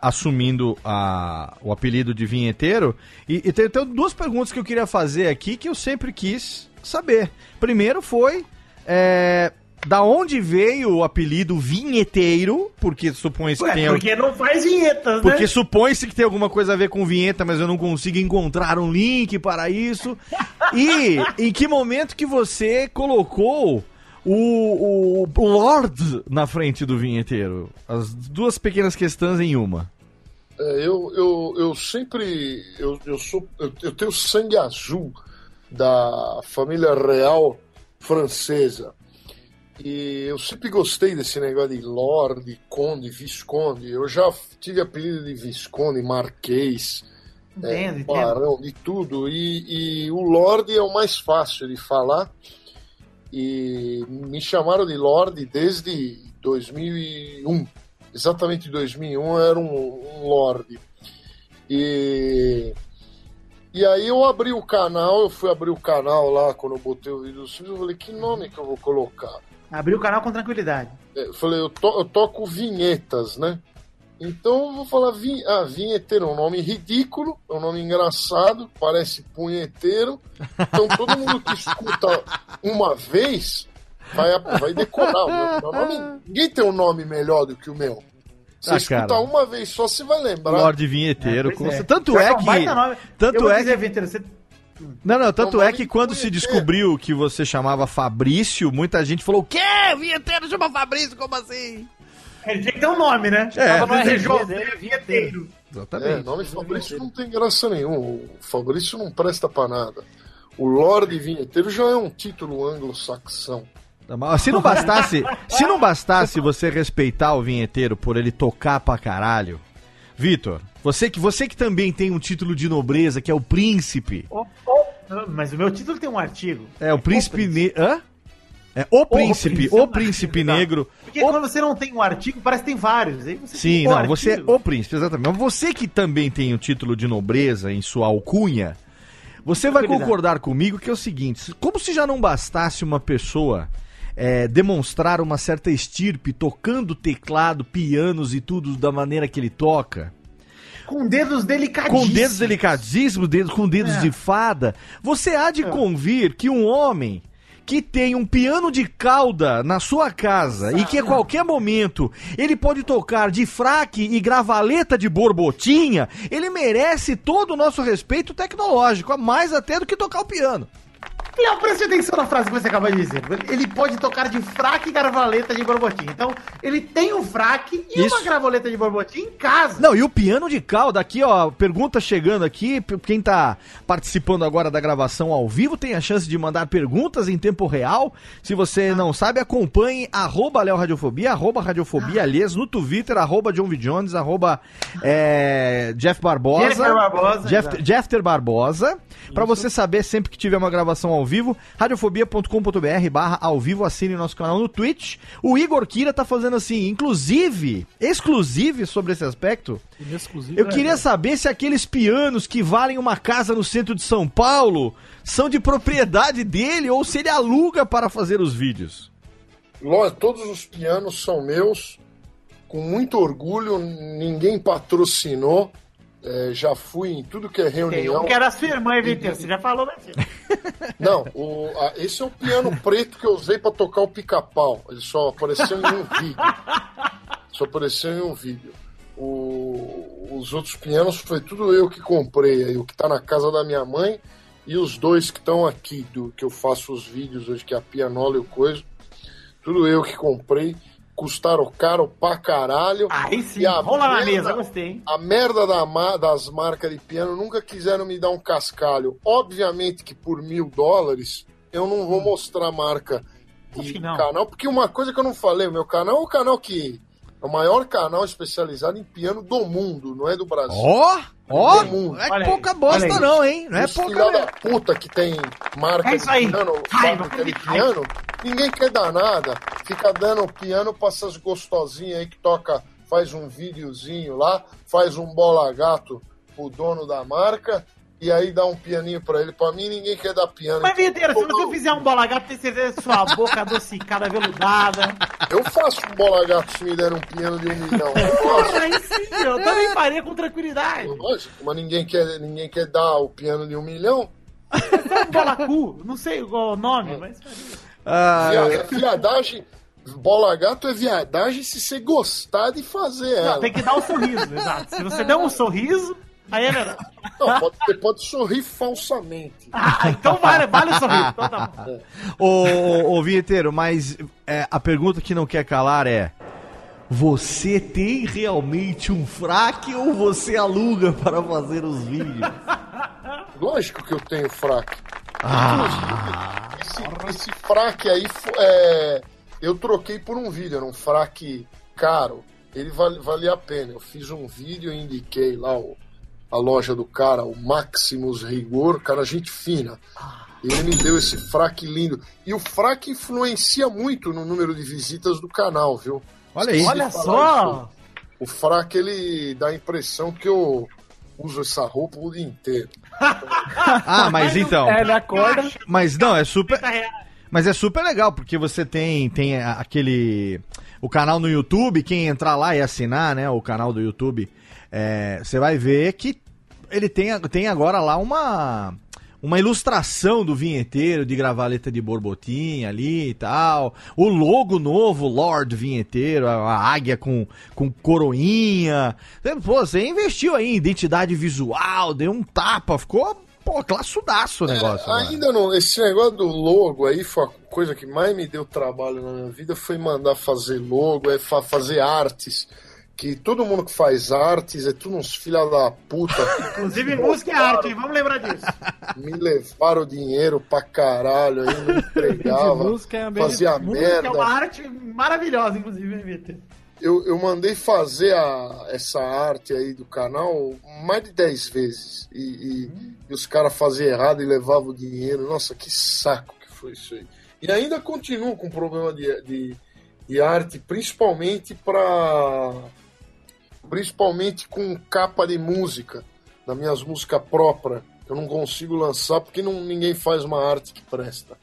assumindo a- o apelido de vinheteiro. E, e tem, tem duas perguntas que eu queria fazer aqui que eu sempre quis saber. Primeiro foi. é, da onde veio o apelido vinheteiro? Porque supõe-se que Ué, tem. porque não faz vinhetas, Porque né? supõe-se que tem alguma coisa a ver com vinheta, mas eu não consigo encontrar um link para isso. E em que momento que você colocou o, o Lord na frente do vinheteiro? As duas pequenas questões em uma. É, eu, eu, eu sempre. Eu, eu, sou, eu, eu tenho sangue azul da família real francesa. E eu sempre gostei desse negócio de Lorde, Conde, Visconde. Eu já tive apelido de Visconde, Marquês, é, Entendo, entendo. Barão, de tudo. E, e o Lorde é o mais fácil de falar. E me chamaram de Lorde desde 2001. Exatamente em 2001 eu era um, um Lorde. E, e aí eu abri o canal, eu fui abrir o canal lá quando eu botei o vídeo filhos, eu falei, que nome que eu vou colocar? Abriu o canal com tranquilidade. É, Eu falei, eu, to- eu toco vinhetas, né? Então eu vou falar vin ah, vinheteiro, é um nome ridículo, é um nome engraçado, parece punheteiro. Então todo mundo que escuta uma vez vai, vai decorar. O meu, meu nome, ninguém tem um nome melhor do que o meu. Você Ah, escuta cara. uma vez só, você vai lembrar. Lorde Vinheteiro. É, com- é. Tanto é que. nome. Tanto eu vou é dizer, que. Vitor, você Não, não, tanto é que quando se descobriu que você chamava Fabrício, muita gente falou: o quê? Vinheteiro chama Fabrício? Como assim? Ele tinha que ter um nome, né? É. Tava no RG RG dele, vinheteiro. É, Exatamente. nome Fabrício não tem graça nenhuma. O Fabrício não presta pra nada. O Lorde Vinheteiro já é um título anglo-saxão. Tá, mas Se não bastasse, se não bastasse você respeitar o vinheteiro por ele tocar pra caralho, Vitor, você que, você que também tem um título de nobreza, que é o príncipe. Oh, oh. Mas o meu título tem um artigo. É o príncipe negro. Hã? É o príncipe, príncipe, o príncipe negro. Porque quando você não tem um artigo, parece que tem vários. Aí você Sim, tem um não, você é o príncipe, exatamente. Mas você que também tem o título de nobreza em sua alcunha, você vai concordar comigo que é o seguinte: como se já não bastasse uma pessoa é, demonstrar uma certa estirpe tocando teclado, pianos e tudo da maneira que ele toca, Com dedos delicadíssimos. com dedos delicadíssimos, dedos, com dedos É. de fada, você há de convir que um homem que tem um piano de cauda na sua casa e que a qualquer momento ele pode tocar de fraque e gravaleta de borbotinha, ele merece todo o nosso respeito tecnológico, a mais até do que tocar o piano. Léo, preste atenção na frase que você acabou de dizer. Ele pode tocar de fraque e gravaleta de borbotim. Então, ele tem um fraque e Isso. uma gravaleta de borbotim em casa. Não, e o piano de cauda aqui, ó, pergunta chegando aqui, quem tá participando agora da gravação ao vivo tem a chance de mandar perguntas em tempo real. Se você não sabe, acompanhe arroba Léo Radiofobia, arroba Radiofobia, aliás, no Twitter, arroba John V. Jones, arroba é, Jeff Barbosa. Jennifer Barbosa, Jeff. Jeffter Barbosa. Pra você saber sempre que tiver uma gravação ao vivo, radiofobia.com.br barra ao vivo, assine nosso canal no Twitch. O Igor Kira tá fazendo assim, inclusive, exclusive sobre esse aspecto, Inexclusivo. eu é, queria né? saber se aqueles pianos que valem uma casa no centro de São Paulo são de propriedade dele ou se ele aluga para fazer os vídeos. Ló- Todos os pianos são meus, com muito orgulho, ninguém patrocinou. É, já fui em tudo que é Tem reunião. um que era sua irmã, Vitor. Você já falou, mas... Não, o- a- esse é o piano preto que eu usei pra tocar o pica-pau. Ele só apareceu em um vídeo. Só apareceu em um vídeo. O- os outros pianos foi tudo eu que comprei. Aí, o que tá na casa da minha mãe e os dois que estão aqui, do que eu faço os vídeos hoje, que é a pianola e o coisa. Tudo eu que comprei. Custaram caro pra caralho. Aí sim, E a rola na merda- mesa, gostei, hein? a merda da das marcas de piano nunca quiseram me dar um cascalho. Obviamente que por mil dólares eu não vou mostrar a marca de canal, porque uma coisa que eu não falei, o meu canal é o canal que é o maior canal especializado em piano do mundo, não é do Brasil. Ó, ó, não é Olha aí, pouca bosta não, hein? Não é Os pouca da puta que tem marca É de piano, fábrica de piano, ninguém quer dar nada. Fica dando piano pra essas gostosinhas aí que toca, faz um videozinho lá, faz um bola gato pro dono da marca, e aí dá um pianinho pra ele. Pra mim, ninguém quer dar piano. Mas, Vitor, se você fizer um bola gato, tem certeza que sua boca adocicada, veludada. Eu faço um bola gato se me der um piano de um milhão. Eu aí sim, eu também faria com tranquilidade. Lógico, mas ninguém quer, ninguém quer dar o piano de um milhão. É um bola cu, não sei qual o nome, mas... Ah, Via- viadagem, bola gato é viadagem se você gostar de fazer ela. Não, tem que dar um sorriso, exato. Se você der um sorriso, Aí é verdade. Não, pode, você pode sorrir falsamente. Ah, então vale, vale o sorriso. Então tá bom. Ô, ô, ô Vinheteiro, mas é, a pergunta que não quer calar é: Você tem realmente um fraque ou você aluga para fazer os vídeos? Lógico que eu tenho fraque. Ah. Esse, esse fraque aí, é, eu troquei por um vídeo, era um fraque caro. Ele vale, valia a pena. Eu fiz um vídeo e indiquei lá o, a loja do cara, o Maximus Rigor, cara, gente fina. Ele me deu esse fraque lindo. E o fraque influencia muito no número de visitas do canal, viu? Olha aí. Olha só. isso. O fraque, ele dá a impressão que eu uso essa roupa o dia inteiro. Ah, mas então. É, ele acorda. Mas não, é super. Tá. Mas é super legal, porque você tem, tem aquele. O canal no YouTube, quem entrar lá e assinar, né? O canal do YouTube, é, você vai ver que ele tem, tem agora lá uma. Uma ilustração do vinheteiro de gravar a letra de borbotinha ali e tal. O logo novo, Lord Vinheteiro, a, águia com, com coroinha. Pô, você investiu aí em identidade visual, deu um tapa, ficou, pô, classudaço o negócio. agora. Ainda não, esse negócio do logo aí foi a coisa que mais me deu trabalho na minha vida, foi mandar fazer logo, é fa- fazer artes. Que todo mundo que faz artes é tudo uns filha da puta. Inclusive, música é arte, hein? Vamos lembrar disso. me levaram dinheiro pra caralho, aí não entregava, música é fazia Música merda. é uma arte maravilhosa, inclusive, hein, Vitor? Eu, eu mandei fazer a- essa arte aí do canal mais de 10 vezes. E, e- e os caras faziam errado e levavam o dinheiro. Nossa, que saco que foi isso aí. E ainda continuo com problema de, de, de arte, principalmente para Principalmente com capa de música, das minhas músicas próprias. Eu não consigo lançar porque não, ninguém faz uma arte que presta.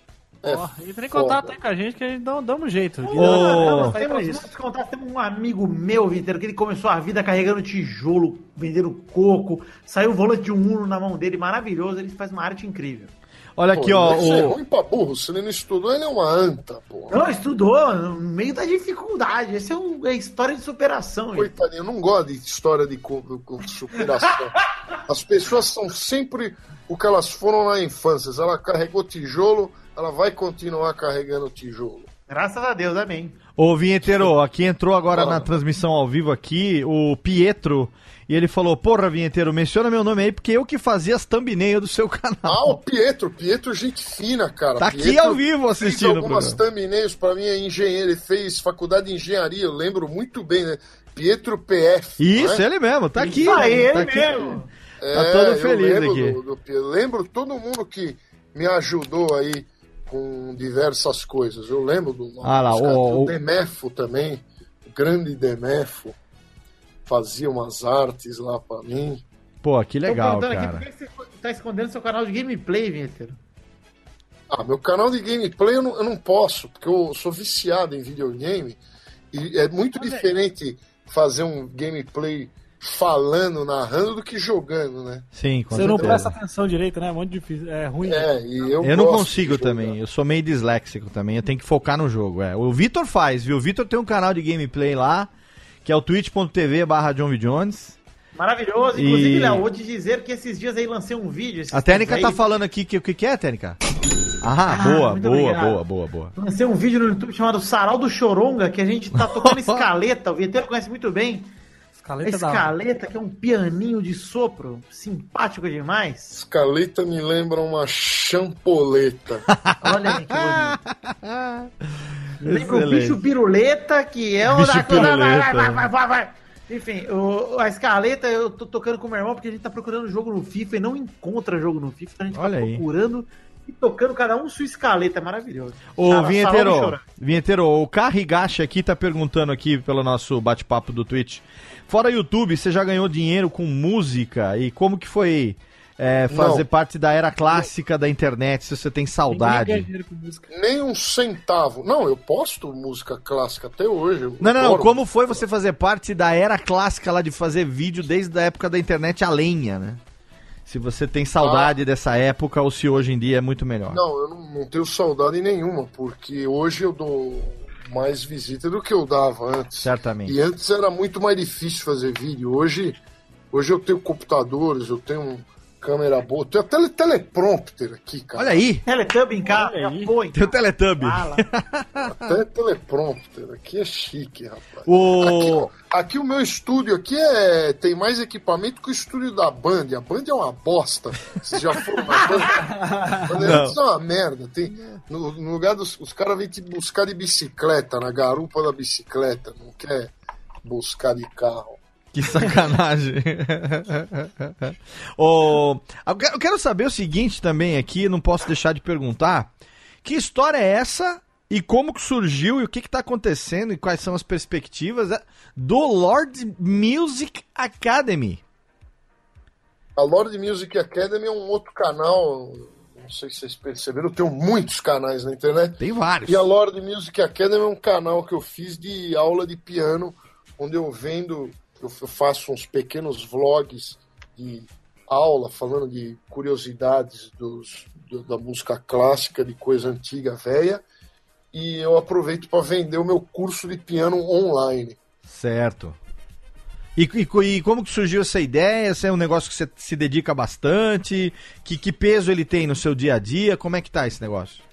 É Ó, entra em contato aí com a gente que a gente dá, dá um jeito. Nós pra temos, contar, temos um amigo meu, Vitor, que ele começou a vida carregando tijolo, vendendo coco, saiu o volante de um Uno na mão dele, maravilhoso, ele faz uma arte incrível. Olha Pô, aqui, ó. ser O, ruim pra burro. Se ele não estudou, ele é uma anta, porra. Não, estudou no meio da dificuldade, esse é, um, é história de superação. Coitadinho, eu não gosto de história de superação. As pessoas são sempre o que elas foram na infância. Se ela carregou tijolo, ela vai continuar carregando tijolo. Graças a Deus, amém. Ô, Vinheteiro, aqui entrou agora na transmissão ao vivo aqui o Pietro. E ele falou, porra, Vinheteiro, menciona meu nome aí, porque eu que fazia as thumbnails do seu Ah, canal. o Pietro, Pietro, gente fina, cara. Tá aqui Pietro ao vivo assistindo Fez o algumas thumbnails pra mim, é engenheiro. Ele fez faculdade de engenharia, eu lembro muito bem, né? Pietro PF. Isso, não é? ele mesmo, tá aqui. Isso aí, tá ele aqui. mesmo. Tá todo eu feliz lembro aqui. do- do Pietro. lembro todo mundo que me ajudou aí com diversas coisas. Eu lembro do, Ah lá, dos o- caras, o- o Demefo também, o grande Demefo, fazia umas artes lá pra mim. Pô, que legal, Tô perguntando cara. Aqui, por que você tá escondendo seu canal de gameplay, Vitor? Ah, meu canal de gameplay eu não, eu não posso, porque eu sou viciado em videogame e é muito diferente fazer um gameplay falando, narrando, do que jogando, né? Sim, com Você não certeza. presta atenção direito, né? É muito difícil. É ruim. É, e eu Eu não consigo também, eu sou meio disléxico também, eu tenho que focar no jogo. É. O Vitor faz, viu? O Vitor tem um canal de gameplay lá, que é o twitch.tv barra John V. Jones. Maravilhoso. E- Inclusive, Léo, vou te dizer que esses dias aí lancei um vídeo. A técnica tempos tá falando aqui que o que, que é, técnica? Ah, Ah, boa, boa, obrigado. boa, boa, boa. Lancei um vídeo no YouTube chamado Sarau do Choronga, que a gente tá tocando escaleta. O Vieteiro conhece muito bem. Escaleta escaleta, que é um pianinho de sopro, simpático demais. Escaleta me lembra uma champoleta. Olha aí que bonito. Lembra o bicho piruleta, que é o Bicho da... piruleta. Vai, vai, vai, vai, vai. Enfim, o- a escaleta eu tô tocando com o meu irmão porque a gente tá procurando jogo no FIFA e não encontra jogo no FIFA, então a gente Olha tá aí. procurando e tocando cada um sua escaleta, é maravilhoso. Ô, do Vinheteiro. Vinheteiro, o Carrigacha aqui tá perguntando aqui pelo nosso bate-papo do Twitch. Fora YouTube, você já ganhou dinheiro com música? E como que foi é, fazer Não. parte da era clássica da internet, se você tem saudade? Nem um centavo. Não, eu posto música clássica até hoje. Não, não, não. Como foi você fazer parte da era clássica lá de fazer vídeo desde a época da internet a lenha, né? Se você tem saudade dessa época ou se hoje em dia é muito melhor. Não, eu não, não tenho saudade nenhuma, porque hoje eu dou mais visita do que eu dava antes. Certamente. E antes era muito mais difícil fazer vídeo. Hoje Hoje eu tenho computadores, eu tenho câmera boa, tenho até teleprompter aqui, cara. Olha aí, Teletubb em casa, foi. tem o. Até teleprompter. Aqui é chique, rapaz. O... Aqui, aqui o meu estúdio aqui é tem mais equipamento que o estúdio da Band. A Band é uma bosta. Vocês já foram na Band? É uma merda. Tem, no, no lugar dos os caras vêm te buscar de bicicleta, na garupa da bicicleta. Não quer buscar de carro. Que sacanagem. Ô, eu quero- saber o seguinte também aqui, não posso deixar de perguntar. Que história é essa e como que surgiu e o que que tá acontecendo e quais são as perspectivas é, do Lord Music Academy? A Lord Music Academy é um outro canal. Não sei se vocês perceberam, eu tenho muitos canais na internet. Tem vários. E a Lord Music Academy é um canal que eu fiz de aula de piano, onde eu vendo, eu faço uns pequenos vlogs de aula, falando de curiosidades dos, do- da música clássica, de coisa antiga, velha. E eu aproveito para vender o meu curso de piano online. Certo. E, e- e como que surgiu essa ideia? Esse é um negócio que você se dedica bastante? Que, que peso ele tem no seu dia a dia? Como é que tá esse negócio?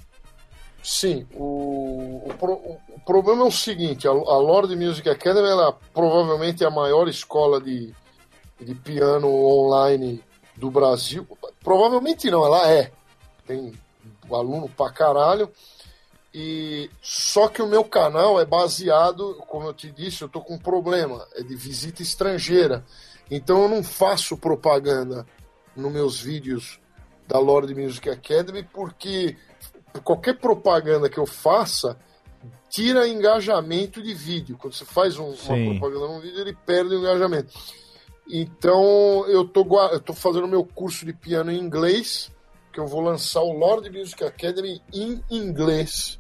Sim, o, o, o problema é o seguinte: a, a Lord Music Academy ela provavelmente é a maior escola de, de piano online do Brasil. Provavelmente não, ela é. Tem aluno pra caralho. E só que o meu canal é baseado, como eu te disse, eu tô com um problema, é de visita estrangeira. Então eu não faço propaganda nos meus vídeos da Lord Music Academy porque qualquer propaganda que eu faça tira engajamento de vídeo. Quando você faz um- uma propaganda num vídeo, ele perde o engajamento. Então eu tô, eu tô fazendo meu curso de piano em inglês, que eu vou lançar o Lord Music Academy em inglês.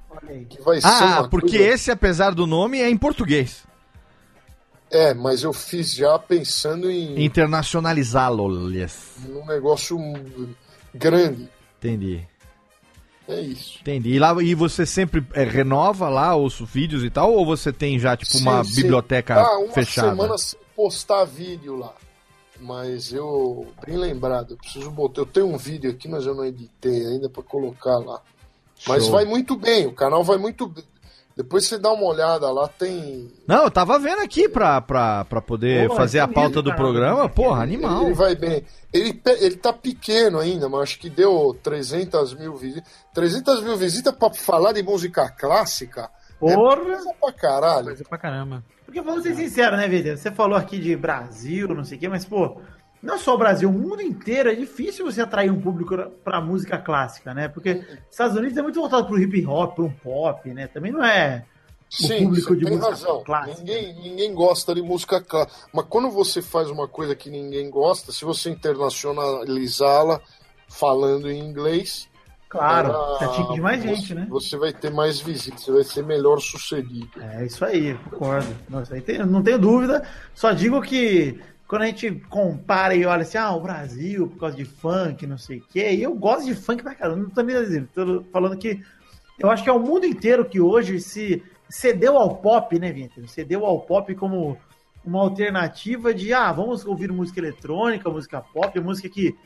Que vai ser Ah, uma porque coisa- esse, apesar do nome, é em português. É, mas eu fiz já pensando em, Internacionalizá-lo, yes. num negócio grande. Entendi. É isso. Entendi. E, lá, e você sempre é, renova lá os vídeos e tal? Ou você tem já, tipo, uma Sim, sim. biblioteca Ah, uma fechada? semana sem postar vídeo lá. Mas eu, bem lembrado, eu preciso botar. Eu tenho um vídeo aqui, mas eu não editei ainda pra colocar lá. Mas Show. vai muito bem, o canal vai muito bem. Depois você dá uma olhada lá, tem. Não, eu tava vendo aqui pra, pra, pra poder Pô, fazer a é pauta do programa. Porra, animal. Ele vai bem. Ele, ele tá pequeno ainda, mas acho que deu 300 mil visitas. 300 mil visitas pra falar de música clássica. É Porra! coisa pra caralho. Coisa pra caramba. Porque vamos ser sinceros, né, Vitor? Você falou aqui de Brasil, não sei o quê, mas, pô, não é só o Brasil, o mundo inteiro é difícil você atrair um público pra música clássica, né? Porque Estados Unidos é muito voltado pro hip hop, pro um pop, né? Também não é o Sim, público de música razão. clássica. Ninguém, ninguém gosta de música clássica. Mas quando você faz uma coisa que ninguém gosta, se você internacionalizá-la falando em inglês, Claro, você atinge mais você- gente, né? Você vai ter mais visitas, você vai ser melhor sucedido. É isso aí, concordo. Tem- não tenho dúvida. Só digo que quando a gente compara e olha assim, ah, o Brasil, por causa de funk, não sei o quê, e eu gosto de funk pra caramba, não tô nem dizendo, tô falando que eu acho que é o mundo inteiro que hoje se cedeu ao pop, né, Vitor? Cedeu ao pop como uma alternativa de, ah, vamos ouvir música eletrônica, música pop, música que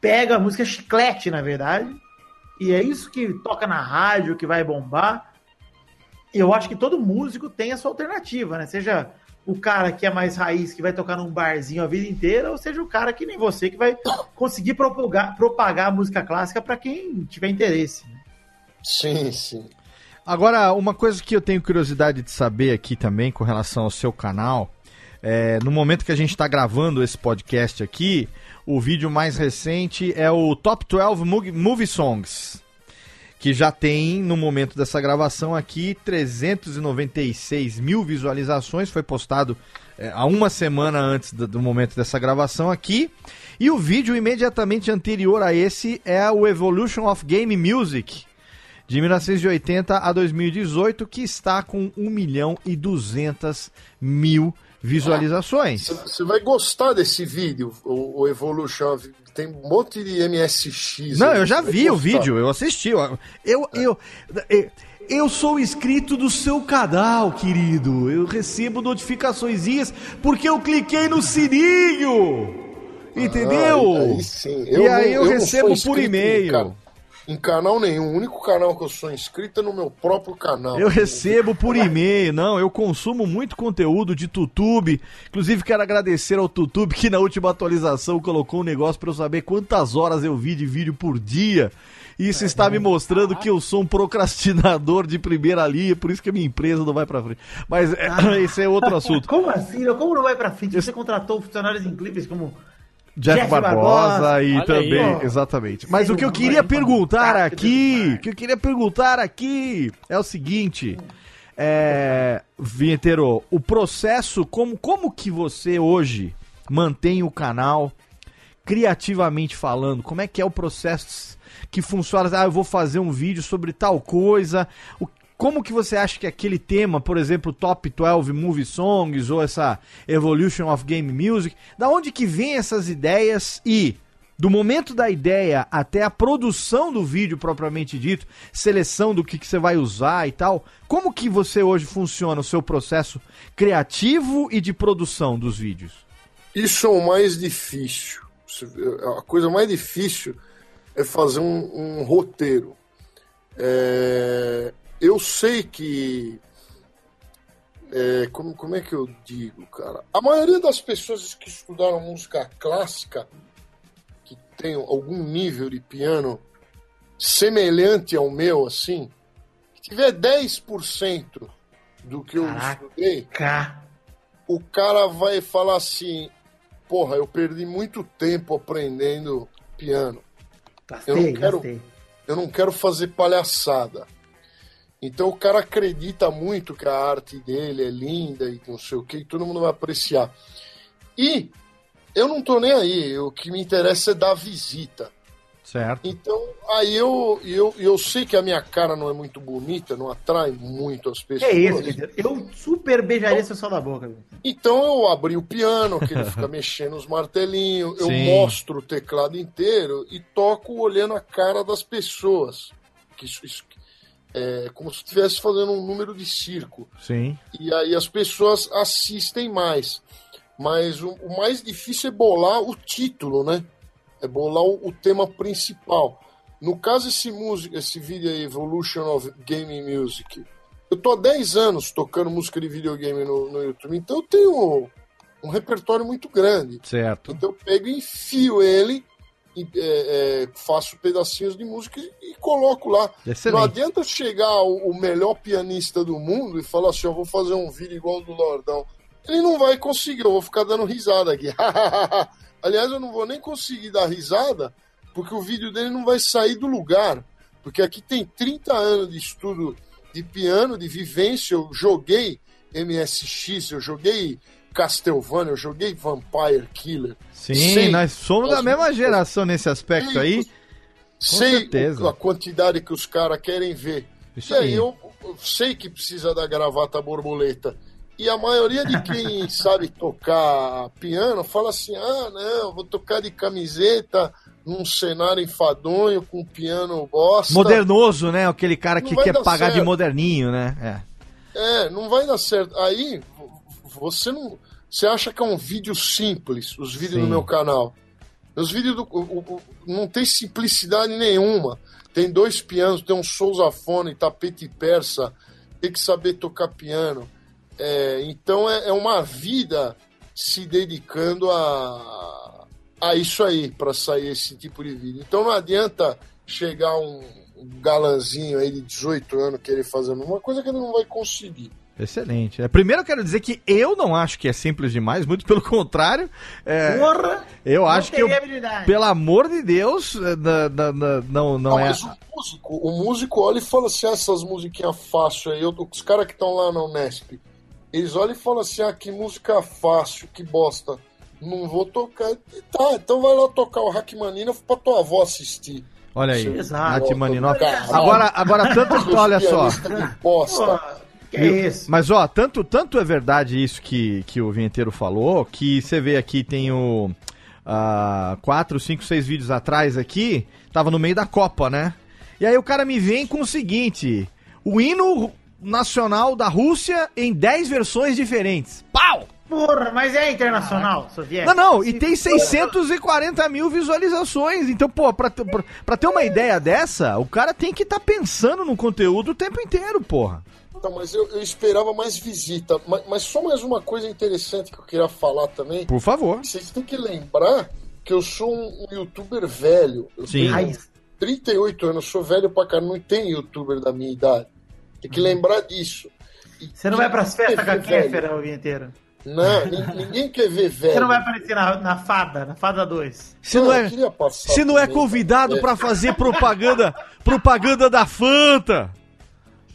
pega, música chiclete, na verdade, e é isso que toca na rádio, que vai bombar. Eu acho que todo músico tem a sua alternativa, né? Seja o cara que é mais raiz, que vai tocar num barzinho a vida inteira, ou seja o cara que nem você, que vai conseguir propagar, propagar a música clássica para quem tiver interesse. né? Sim, sim. Agora, uma coisa que eu tenho curiosidade de saber aqui também com relação ao seu canal, é, no momento que a gente está gravando esse podcast aqui, o vídeo mais recente é o Top 12 Mo- Movie Songs, que já tem, no momento dessa gravação aqui, 396 mil visualizações, foi postado é, há uma semana antes do, do momento dessa gravação aqui. E o vídeo imediatamente anterior a esse é o Evolution of Game Music, de 1980 a 2018, que está com 1 milhão e 200 mil visualizações. Você vai gostar desse vídeo, o, o Evolution. Tem um monte de MSX. Não, eu já vi o vídeo, eu assisti. Eu, eu, eu, eu, Eu sou inscrito do seu canal, querido. Eu recebo notificações porque eu cliquei no sininho. Entendeu? Ah, aí sim. e aí eu, não- não recebo por e-mail. Em canal nenhum. O único canal que eu sou inscrito é no meu próprio canal. Eu recebo por e-mail, não, eu consumo muito conteúdo de Tutube. Inclusive quero agradecer ao Tutube que na última atualização colocou um negócio pra eu saber quantas horas eu vi de vídeo por dia. E Isso está me mostrando que eu sou um procrastinador de primeira linha, por isso que a minha empresa não vai pra frente. Mas é, esse é outro assunto. Como assim? Como não vai pra frente? Você contratou funcionários incríveis como Jeff, Jeff Barbosa, Barbosa, e olha também, aí, exatamente. Mas o que eu queria perguntar aqui, o que eu queria perguntar aqui é o seguinte, é, Vinheteiro, o processo, como, como que você hoje mantém o canal criativamente falando? Como é que é o processo que funciona? Ah, eu vou fazer um vídeo sobre tal coisa. O- como que você acha que aquele tema, por exemplo, Top 12 Movie Songs ou essa Evolution of Game Music, da onde que vem essas ideias e do momento da ideia até a produção do vídeo propriamente dito, seleção do que, que você vai usar e tal, como que você hoje funciona o seu processo criativo e de produção dos vídeos? Isso é o mais difícil. A coisa mais difícil é fazer um, um roteiro. É, eu sei que. é, como, como é que eu digo, cara? A maioria das pessoas que estudaram música clássica, que tem algum nível de piano semelhante ao meu, assim, que tiver 10% do que eu Caraca. estudei, o cara vai falar assim: porra, eu perdi muito tempo aprendendo piano. eu, não Gastei, quero, gastei. eu não quero fazer palhaçada. Então o cara acredita muito que a arte dele é linda e não sei o que, e todo mundo vai apreciar. E eu não tô nem aí, o que me interessa é dar visita. Certo. Então, aí eu, eu, eu sei que a minha cara não é muito bonita, não atrai muito as pessoas. é isso, Vitor? Eu super beijaria seu sal da boca. Então eu abri o piano, que ele fica mexendo os martelinhos, eu Sim. mostro o teclado inteiro e toco olhando a cara das pessoas. Que isso, isso- é como se estivesse fazendo um número de circo. Sim. E aí as pessoas assistem mais. Mas o, o mais difícil é bolar o título, né? É bolar o, o tema principal. No caso, esse, música, esse vídeo aí, Evolution of Gaming Music, eu tô há 10 anos tocando música de videogame no, no YouTube, então eu tenho um repertório muito grande. Certo. Então eu pego e enfio ele, é, é, faço pedacinhos de música e, e coloco lá. Excelente. Não adianta chegar o, o melhor pianista do mundo e falar assim: eu vou fazer um vídeo igual ao do Lordão. Ele não vai conseguir, eu vou ficar dando risada aqui. Aliás, eu não vou nem conseguir dar risada, porque o vídeo dele não vai sair do lugar. Porque aqui tem 30 anos de estudo de piano, de vivência. Eu joguei MSX, eu joguei Castlevania, eu joguei Vampire Killer. Sim, Sei nós somos da mesma geração nesse aspecto aí. sei certeza. o- a quantidade que os caras querem ver. Isso e aí aí. eu, eu sei que precisa da gravata borboleta. E a maioria de quem sabe tocar piano fala assim: ah, não, vou tocar de camiseta num cenário enfadonho com piano bosta. Modernoso, né? Aquele cara Não que quer pagar de certo. moderninho, né? É. É, não vai dar certo. Aí você não. Você acha que é um vídeo simples, os vídeos Sim. do meu canal. Meus vídeos do- o- o- não tem simplicidade nenhuma. Tem dois pianos, tem um sousafone, tapete persa, tem que saber tocar piano. É, então é, é uma vida se dedicando a, a isso aí, para sair esse tipo de vídeo. Então não adianta chegar um, um galanzinho aí de 18 anos querer fazer uma coisa que ele não vai conseguir. Excelente. É, primeiro eu quero dizer que eu não acho que é simples demais, muito pelo contrário. É, Porra! eu Não acho que, eu, pelo amor de Deus, é, na- na- na- não, não é. mas o músico, o músico olha e fala assim: ah, essas musiquinhas fácil aí, eu, os caras que estão lá na Unesp, eles olham e falam assim: ah, que música fácil, que bosta. Não vou tocar. E tá, então vai lá tocar o Hackmanina pra tua avó assistir. Olha aí, Exato. Caralho. Agora, agora tanto, olha só. bosta. Que é isso? Mas ó, tanto, tanto é verdade isso que, que o vinheteiro falou, que você vê aqui tem o ah, quatro, cinco, seis vídeos atrás aqui, tava no meio da Copa, né? E aí o cara me vem com o seguinte: o hino nacional da Rússia em 10 versões diferentes. Pau! Porra, mas é internacional, soviético. Não, não, e tem 640 mil visualizações. Então, pô, pra, pra, pra ter uma ideia dessa, o cara tem que estar pensando no conteúdo o tempo inteiro, porra. Tá, mas eu, eu esperava mais visita. Mas, mas só mais uma coisa interessante que eu queria falar também. Por favor. Vocês têm que lembrar que eu sou um, um youtuber velho. Eu Sim. tenho 38 anos, sou velho pra caramba, não tem youtuber da minha idade. Tem que lembrar disso. E Você não vai pras festas com a? Kéfera o dia inteiro. Não, nin- ninguém quer ver velho. Você não vai aparecer na, na Fada, na Fada 2. Se não é, eu queria passar se não é também, convidado cara. pra fazer propaganda, propaganda da Fanta.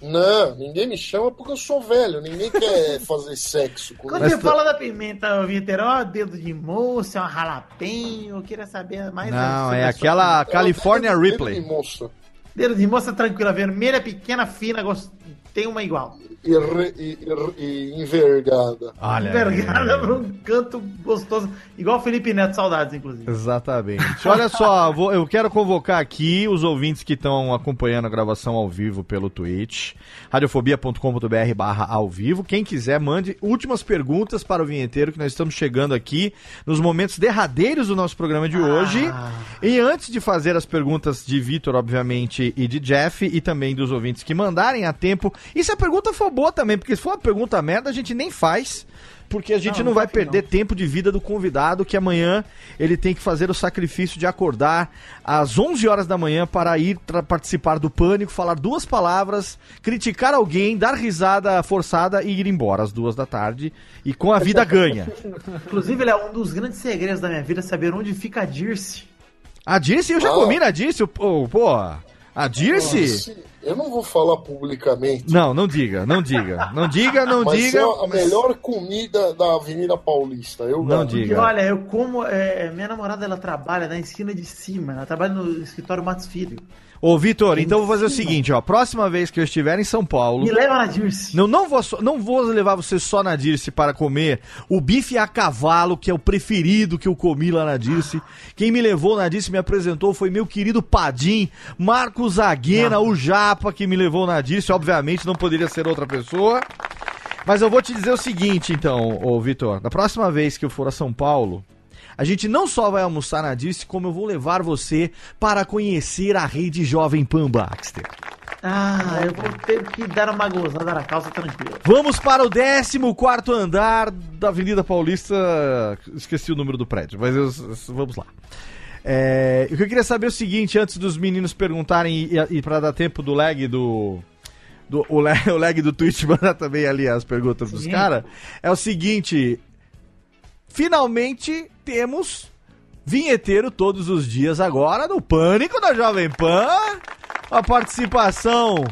Não, ninguém me chama porque eu sou velho. Ninguém quer fazer sexo comigo. Quando você fala da pimenta, o Vinteiro, ó, dedo de moça, uma jalapenho, eu queria saber mais Não, é aquela. California Dedo de Ripley. moça. Dedo de moça tranquila, vermelha, pequena, fina, gost... tem uma igual. E, re- e- e- envergada. Olha. Envergada pra um canto gostoso. Igual o Felipe Neto, saudades, inclusive. Exatamente. Olha só, vou- eu quero convocar aqui os ouvintes que estão acompanhando a gravação ao vivo pelo Twitch, radiofobia.com.br barra ao vivo. Quem quiser, mande últimas perguntas para o vinheteiro, que nós estamos chegando aqui nos momentos derradeiros do nosso programa de hoje. E antes de fazer as perguntas de Vitor, obviamente, e de Jeff, e também dos ouvintes que mandarem a tempo, e se a pergunta for boa também, porque se for uma pergunta merda, a gente nem faz. Porque a gente não, Não, não vai perder tempo de vida do convidado, que amanhã ele tem que fazer o sacrifício de acordar às 11 horas da manhã para ir participar do pânico, falar duas palavras, criticar alguém, dar risada forçada e ir embora às duas da tarde. E com a vida ganha. Inclusive, ele é um dos grandes segredos da minha vida, saber onde fica a Dirce. A Dirce, eu já Ah. comi na Dirce, pô. pô, a Dirce? Se- Eu não vou falar publicamente. Não, não diga, não diga. Não diga, não mas diga. é a melhor comida da Avenida Paulista. Eu Não garanto. diga. E olha, eu como. é, minha namorada ela trabalha na esquina de cima, ela trabalha no escritório Matos Filho. Ô, Vitor, então eu vou fazer o seguinte, ó. Próxima vez que eu estiver em São Paulo. Me leva na Dirce. Não, não, vou não vou levar você só na Dirce para comer o bife a cavalo, que é o preferido que eu comi lá na Dirce. Quem me levou na Dirce, me apresentou, foi meu querido Padim, Marcos Zaguena, o Japa, que me levou na Dirce. Obviamente não poderia ser outra pessoa. Mas eu vou te dizer o seguinte, então, ô Vitor. Da próxima vez que eu for a São Paulo, a gente não só vai almoçar na Dirce, como eu vou levar você para conhecer a rede Jovem Pan Baxter. Ah, eu vou ter que dar uma gozada na calça tranquila. Vamos para o 14 andar da Avenida Paulista. Esqueci o número do prédio, mas eu- vamos lá. É, o que eu queria saber é o seguinte, antes dos meninos perguntarem e, e para dar tempo do lag do. do o, lag, o lag do Twitch mandar também ali as perguntas dos Sim. caras. É o seguinte. Finalmente temos vinheteiro todos os dias agora no Pânico da Jovem Pan. A participação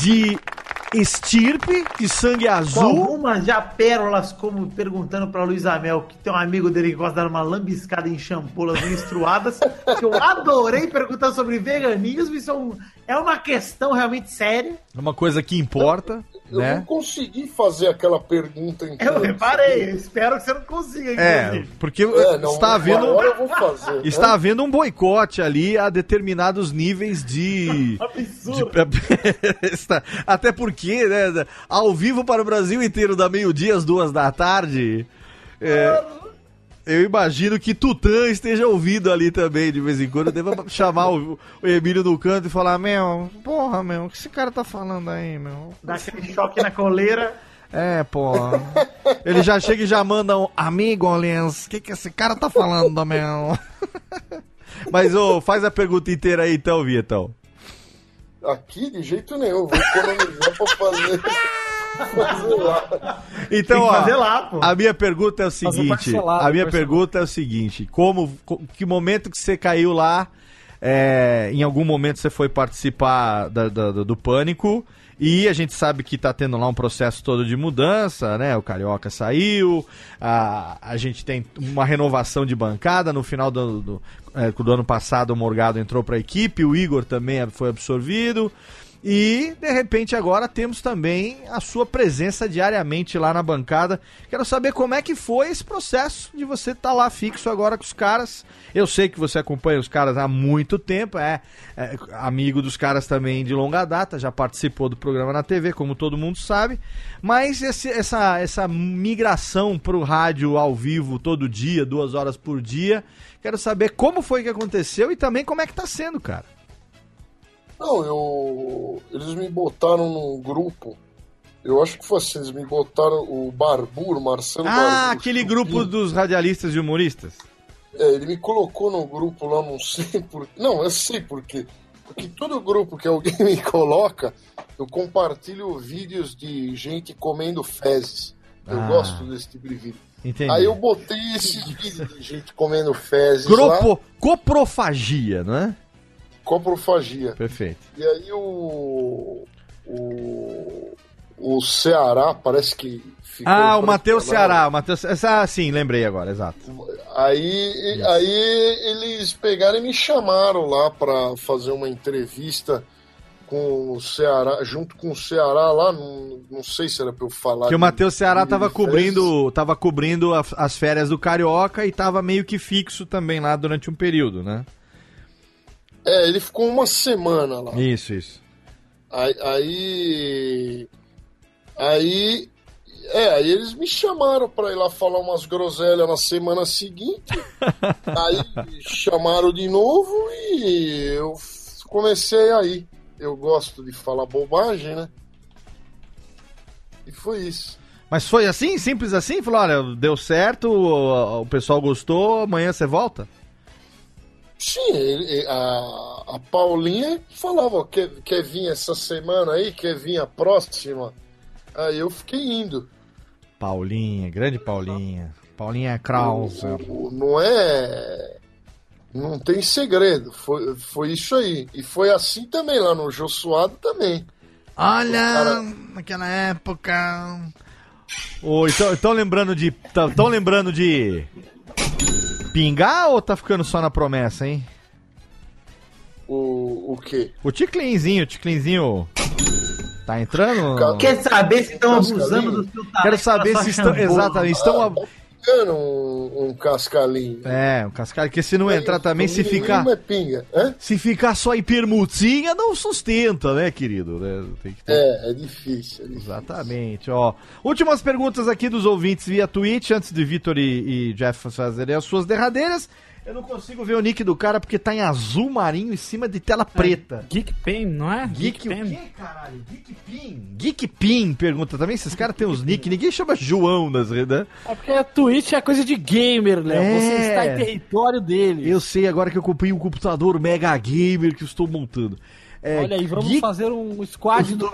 de Estirpe, de sangue azul. algumas já pérolas, como perguntando pra Luiz Amel, que tem um amigo dele que gosta de dar uma lambiscada em champolas menstruadas, que eu adorei perguntar sobre veganismo, isso é, um- é uma questão realmente séria. É uma coisa que importa, Eu não né? consegui fazer aquela pergunta em Eu reparei, eu espero que você não consiga, É, inclusive. porque É, não, está havendo. Agora eu vou fazer. Está né? havendo um boicote ali a determinados níveis de. Absurdo. de- Até porque, né? Ao vivo para o Brasil inteiro, da meio-dia às duas da tarde. é, eu imagino que Tutã esteja ouvindo ali também de vez em quando. Eu devo chamar o, o Emílio no canto e falar: Meu, porra, meu, o que esse cara tá falando aí, meu? Dá aquele choque na coleira. É, pô. Ele já chega e já manda um amigo, Lens. O que, que esse cara tá falando, meu? Mas, ô, faz a pergunta inteira aí então, Vietão. Aqui, de jeito nenhum. Vou economizar pra fazer. Então, ó, fazer lá, pô. a minha pergunta é o seguinte: a minha pergunta é o seguinte: como, co- que momento que você caiu lá? é, em algum momento você foi participar da- da- do, do pânico e a gente sabe que tá tendo lá um processo todo de mudança, né? O Carioca saiu, a, a gente tem uma renovação de bancada no final do, do, é, do ano passado o Morgado entrou para a equipe, o Igor também foi absorvido. E, de repente, agora temos também a sua presença diariamente lá na bancada. Quero saber como é que foi esse processo de você estar lá fixo agora com os caras. Eu sei que você acompanha os caras há muito tempo, é, é amigo dos caras também de longa data, já participou do programa na TV, como todo mundo sabe. Mas esse- essa, essa migração para o rádio ao vivo todo dia, duas horas por dia, quero saber como foi que aconteceu e também como é que tá sendo, cara. Não, eu. Eles me botaram num grupo. Eu acho que foi assim, eles me botaram o Barbur, Marcelo Ah, Barbur. aquele grupo dos radialistas e humoristas. É, ele me colocou no grupo lá, não sei por Não, eu sei por quê. Porque todo grupo que alguém me coloca, eu compartilho vídeos de gente comendo fezes. Eu Ah. gosto desse tipo de vídeo. Entendi. Aí eu botei esse vídeo de gente comendo fezes lá. Gropo, coprofagia, não é? Coprofagia. Perfeito. E aí o. O. O Ceará parece que. ficou Ah, o Matheus. Ceará. O Matheus, essa, sim, lembrei agora, exato. Aí, aí eles pegaram e me chamaram lá pra fazer uma entrevista com o Ceará, junto com o Ceará lá, não, não sei se era pra eu falar. Que o Matheus Ceará de tava fezes. cobrindo, tava cobrindo as férias do Carioca e tava meio que fixo também lá durante um período, né? É, ele ficou uma semana lá. Isso, isso. Aí, aí. Aí. É, aí eles me chamaram pra ir lá falar umas groselhas na semana seguinte. aí chamaram de novo e eu comecei aí. Eu gosto de falar bobagem, né? E foi isso. Mas foi assim, simples assim? Falou, olha, deu certo, o, o pessoal gostou, amanhã você volta? Sim, ele- a, a Paulinha falava, ó, quer, quer vir essa semana aí, quer vir a próxima? Aí eu fiquei indo. Paulinha, grande Paulinha. Paulinha Krause. O- Não é. Não tem segredo. Foi, foi isso aí. E foi assim também lá no Jô Suado também. Olha, Cara- naquela época. Então, então lembrando de. Estão lembrando de. Pingar ou tá ficando só na promessa, hein? O, o quê? O Ticlinzinho, o Ticlinzinho. Tá entrando? Quer saber se estão Cascalinho? abusando do seu talento? Quero saber se estão. chambola? Exatamente, estão. Pegando um, um cascalinho. É, um cascalho, porque se não entrar também, se ficar. É pinga. Hã? Se ficar só em permutinha, não sustenta, né, querido? Né? Ter... É, é difícil. é difícil. Exatamente, ó. Últimas perguntas aqui dos ouvintes via Twitch, antes de Vitor e, e Jeff fazerem as suas derradeiras. Eu não consigo ver o nick do cara porque tá em azul marinho em cima de tela preta. Geek Pen, não é? Geek, o Pen. quê, caralho? Geek Pin? Geek Pin pergunta também. Esses caras têm os nick, ninguém chama João nas redes. né? É porque a Twitch é coisa de gamer, Léo. É. Você está em território dele. Eu sei agora que eu comprei um computador Mega Gamer que eu estou montando. É, Olha aí, vamos Geek- fazer um squad do.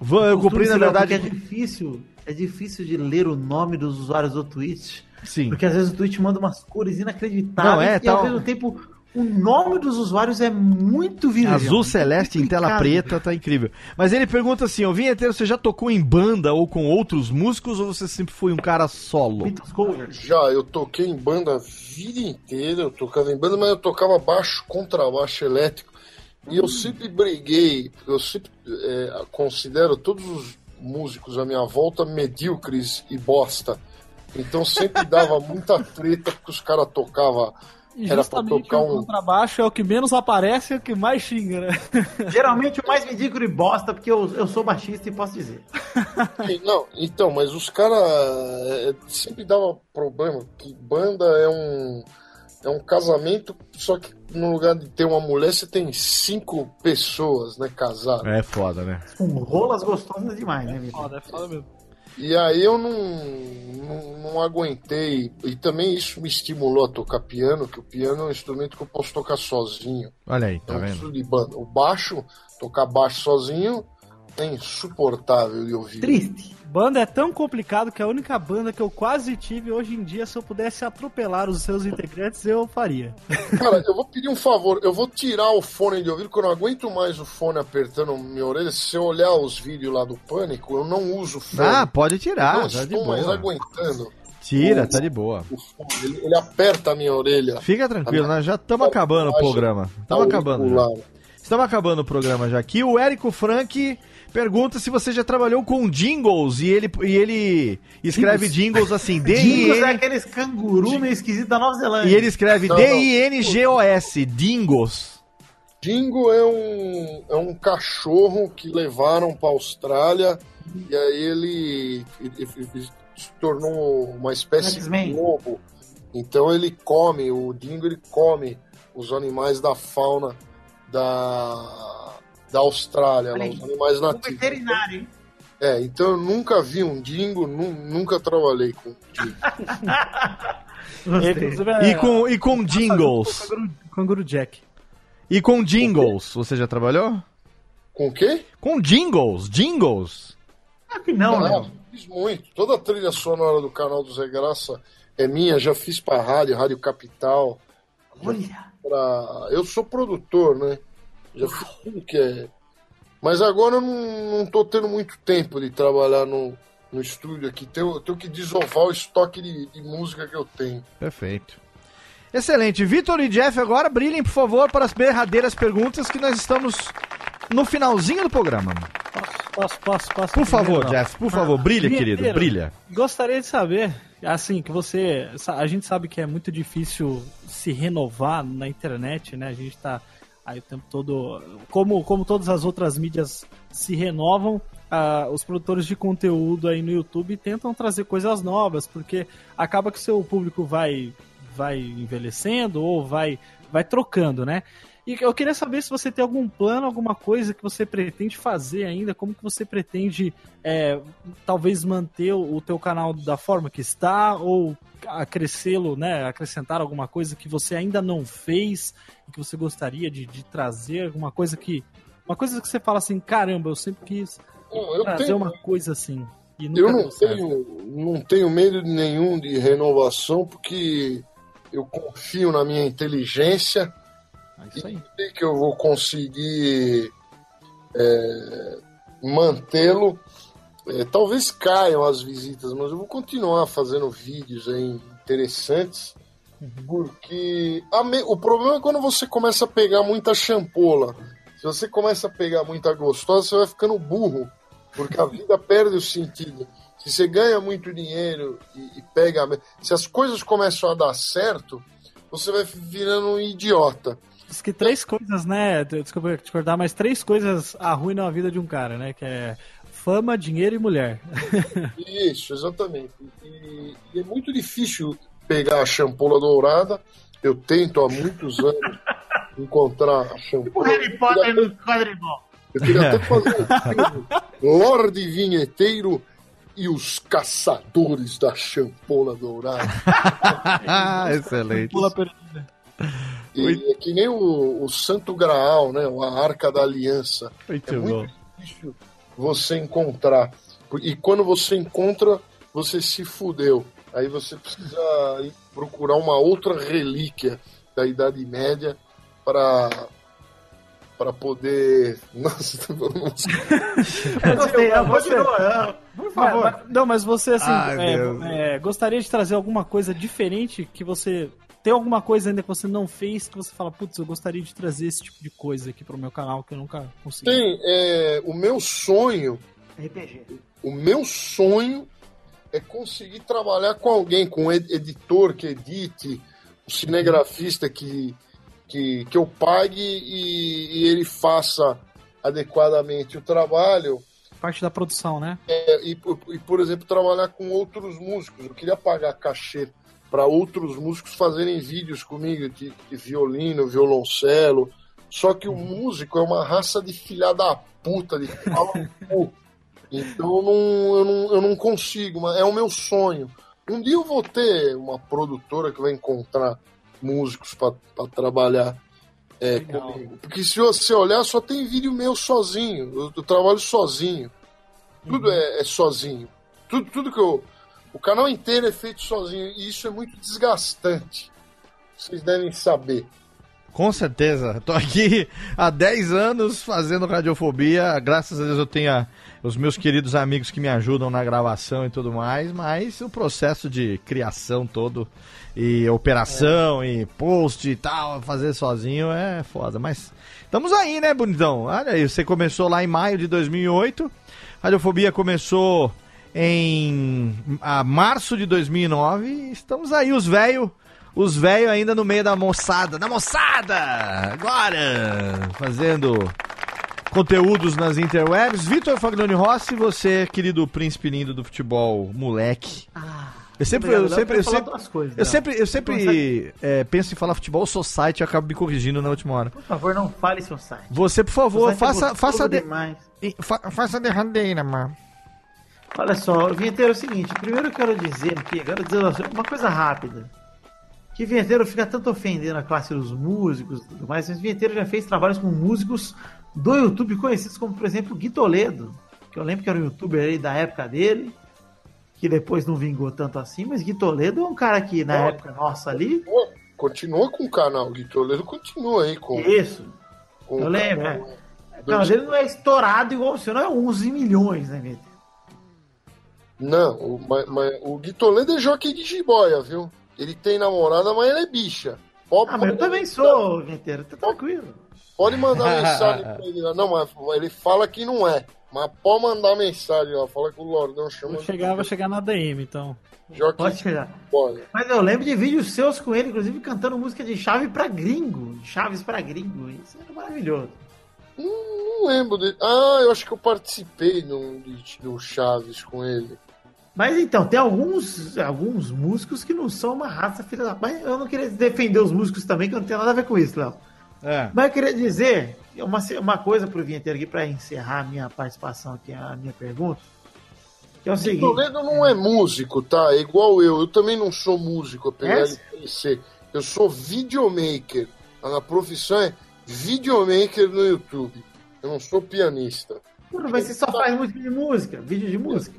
Vou- Eu comprei, na verdade. É difícil, é difícil de ler o nome dos usuários do Twitch. Sim. Porque às vezes o Twitch manda umas cores inacreditáveis Não, é, e tá- ao mesmo tempo o nome dos usuários é muito visível. Azul celeste em tela preta, tá incrível. Mas ele pergunta assim: o vinheteiro, você já tocou em banda ou com outros músicos ou você sempre foi um cara solo? Já, eu toquei em banda a vida inteira, eu tocava em banda, mas eu tocava baixo, contrabaixo elétrico. E eu sempre briguei, porque eu sempre é, considero todos os músicos à minha volta medíocres e bosta. Então sempre dava muita treta porque os caras tocavam. E Era pra tocar o um. contrabaixo é o que menos aparece e é o que mais xinga, né? Geralmente o mais ridículo e bosta, porque eu, eu sou baixista e posso dizer. Não, então, mas os caras é, sempre dava problema, que banda é um é um casamento, só que no lugar de ter uma mulher, você tem cinco pessoas, né, casadas. É foda, né? Com rolas gostosas demais, né, Vitor? Foda, é foda mesmo. E aí eu não, não, não aguentei. E também isso me estimulou a tocar piano, que o piano é um instrumento que eu posso tocar sozinho. Olha aí, tá Não vendo? preciso de banda. O baixo, tocar baixo sozinho, é insuportável de ouvir. Triste. Banda é tão complicado que a única banda que eu quase tive hoje em dia, se eu pudesse atropelar os seus integrantes, eu faria. Cara, eu vou pedir um favor. Eu vou tirar o fone de ouvido, porque eu não aguento mais o fone apertando minha orelha. Se você olhar os vídeos lá do Pânico, eu não uso fone. Ah, pode eu tirar, não tá de estou mais boa. aguentando Tira, tá de boa. o fone. Ele, ele aperta a minha orelha. Fica tranquilo, nós já estamos acabando o programa. Estamos acabando. já. Auricular. Estamos acabando o programa já aqui. O Érico Frank pergunta se você já trabalhou com jingles e ele, e ele escreve jingles assim, Dingos é D-I-N... aqueles canguru meio esquisito da Nova Zelândia. E ele escreve. D-I-N-G-O-S, Dingos. Dingo é um, é um cachorro que levaram para Austrália e aí ele, ele- ele se tornou uma espécie de lobo. Então ele come, o dingo ele come os animais da fauna da, da Austrália, lá, os animais Um nativos. veterinário, hein? É, então eu nunca vi um dingo, nu- nunca trabalhei com dingo. Inclusive, é- E com, e com jingles. Canguru, Jack. E com jingles. Você já trabalhou? Com o quê? Com jingles, jingles. Claro que não, né? Fiz muito. Toda a trilha sonora do canal do Zé Graça é minha. Já fiz pra rádio, Rádio Capital. Olha. Pra... Eu sou produtor, né? Já fiz tudo que é. Mas agora eu não, não tô tendo muito tempo de trabalhar no, no estúdio aqui. Tenho, eu tenho que desovar o estoque de, de música que eu tenho. Perfeito. Excelente. Vitor e Jeff, agora brilhem, por favor, para as berradeiras perguntas que nós estamos no finalzinho do programa. Posso, posso, posso. Por favor, primeiro, não. Jeff, por favor, brilha, querido, brilha. Gostaria de saber, assim, que você. A gente sabe que é muito difícil se renovar na internet, né? A gente tá aí o tempo todo. Como, como todas as outras mídias se renovam, ah, os produtores de conteúdo aí no YouTube tentam trazer coisas novas, porque acaba que o seu público vai, vai envelhecendo ou vai, vai trocando, né? E eu queria saber se você tem algum plano, alguma coisa que você pretende fazer ainda, como que você pretende é, talvez manter o teu canal da forma que está ou acrescê-lo, né, acrescentar alguma coisa que você ainda não fez e que você gostaria de, de trazer, alguma coisa que uma coisa que você fala assim, caramba, eu sempre quis eu trazer tenho- uma coisa assim. Eu não tenho, não tenho medo nenhum de renovação, porque eu confio na minha inteligência. É isso aí. sei que eu vou conseguir é, mantê-lo. É, talvez caiam as visitas, mas eu vou continuar fazendo vídeos aí interessantes, porque a me- o problema é quando você começa a pegar muita champola. Se você começa a pegar muita gostosa, você vai ficando burro, porque a vida perde o sentido. Se você ganha muito dinheiro e, e pega. Se as coisas começam a dar certo, você vai virando um idiota. Diz que três coisas, né? Desculpa te cortar, mas três coisas arruinam a vida de um cara, né? Que é fama, dinheiro e mulher. Isso, exatamente. E, e é muito difícil pegar a champola dourada. Eu tento há muitos anos encontrar a O champola. Harry Potter no quadribol. Eu queria até fazer um filme, Lorde Vinheteiro e os Caçadores da Champola Dourada. Excelente. Pula perdida. E é que nem o, o Santo Graal, né? A Arca da Aliança. Muito é bom. muito difícil você encontrar. E quando você encontra, você se fudeu. Aí você precisa ir procurar uma outra relíquia da Idade Média para para poder. Nossa, tá gostei, você- Por favor. Mas- não, mas você, assim, Ai, é, é, gostaria de trazer alguma coisa diferente que você. Tem alguma coisa ainda que você não fez que você fala, putz, eu gostaria de trazer esse tipo de coisa aqui pro meu canal que eu nunca consegui. Tem, é, o meu sonho, RPG. o meu sonho é conseguir trabalhar com alguém, com um ed- editor que edite, um cinegrafista que, que, que eu pague e, e ele faça adequadamente o trabalho. Parte da produção, né? É, e, e, por exemplo, trabalhar com outros músicos. Eu queria pagar cachê para outros músicos fazerem vídeos comigo de, de violino, violoncelo. Só que o músico é uma raça de filha da puta, de pau no cu. Então eu não, eu, não, eu não consigo, mas é o meu sonho. Um dia eu vou ter uma produtora que vai encontrar músicos para trabalhar é, comigo. Porque se você olhar, só tem vídeo meu sozinho. Eu, eu trabalho sozinho. Tudo é, é sozinho. Tudo, tudo que eu. O canal inteiro é feito sozinho. E isso é muito desgastante. Vocês devem saber. Com certeza. Tô aqui há 10 anos fazendo radiofobia. Graças a Deus eu tenho a- os meus queridos amigos que me ajudam na gravação e tudo mais, mas o processo de criação todo e operação e post e tal, fazer sozinho é foda. Mas estamos aí, né, bonitão? Olha aí, você começou lá em maio de 2008. Radiofobia começou em a março de 2009 e estamos aí, os velhos os velhos ainda no meio da moçada. Na moçada! Agora! Fazendo conteúdos nas interwebs. Vitor Fagnoni Rossi, você, querido príncipe lindo do futebol, moleque. eu sempre, eu obrigado, sempre, eu sempre, duas coisas, eu sempre, eu sempre é, penso em falar futebol society e acabo me corrigindo na última hora. Por favor, não fale seu site. Você, por favor, é faça, faça, de, fa- faça a derradeira, mano. Olha só, Vinheteiro, é o seguinte. Primeiro eu quero dizer aqui, quero dizer uma coisa rápida. Que Vinheteiro fica tanto ofendendo a classe dos músicos e tudo mais, mas Vinheteiro já fez trabalhos com músicos do YouTube conhecidos como, por exemplo, Gui Toledo, que eu lembro que era um youtuber aí da época dele, que depois não vingou tanto assim, mas Gui Toledo é um cara que na Ó, época nossa ali. Continua, com o canal, Gui Toledo continua aí com. Isso. com Eu lembro, canal, é. né? O canal dele não é estourado igual o seu, não é 11 milhões, né, Vinheteiro? Não, o, mas, mas o Gui Toledo é jockey de jiboia, viu? Ele tem namorada, mas ele é bicha. Pode, Ah, mas eu também sou, Vinheteiro, tá tranquilo. Pode mandar mensagem pra ele lá. Não, mas ele fala que não é. Mas pode mandar mensagem lá. Fala que o Lordão chama Vou chegar, vou chegar na DM, então. Pode de chegar. jiboia. Mas eu lembro de vídeos seus com ele, inclusive cantando música de chave pra gringo. Chaves pra gringo. Isso era maravilhoso. Hum, não lembro dele. Ah, eu acho que eu participei do, de- do Chaves com ele. Mas então, tem alguns, alguns músicos que não são uma raça filha da. Mas eu não queria defender os músicos também, que eu não tenho nada a ver com isso, Léo. É. Mas eu queria dizer uma, uma coisa pro Vinheteiro aqui, pra encerrar a minha participação aqui, a minha pergunta. Que é o Gui seguinte. Toledo não é músico, tá? É igual eu. Eu também não sou músico, apesar É? de. Eu sou videomaker. A profissão é videomaker no YouTube. Eu não sou pianista. Mano, mas você só faz música de música, vídeo de música.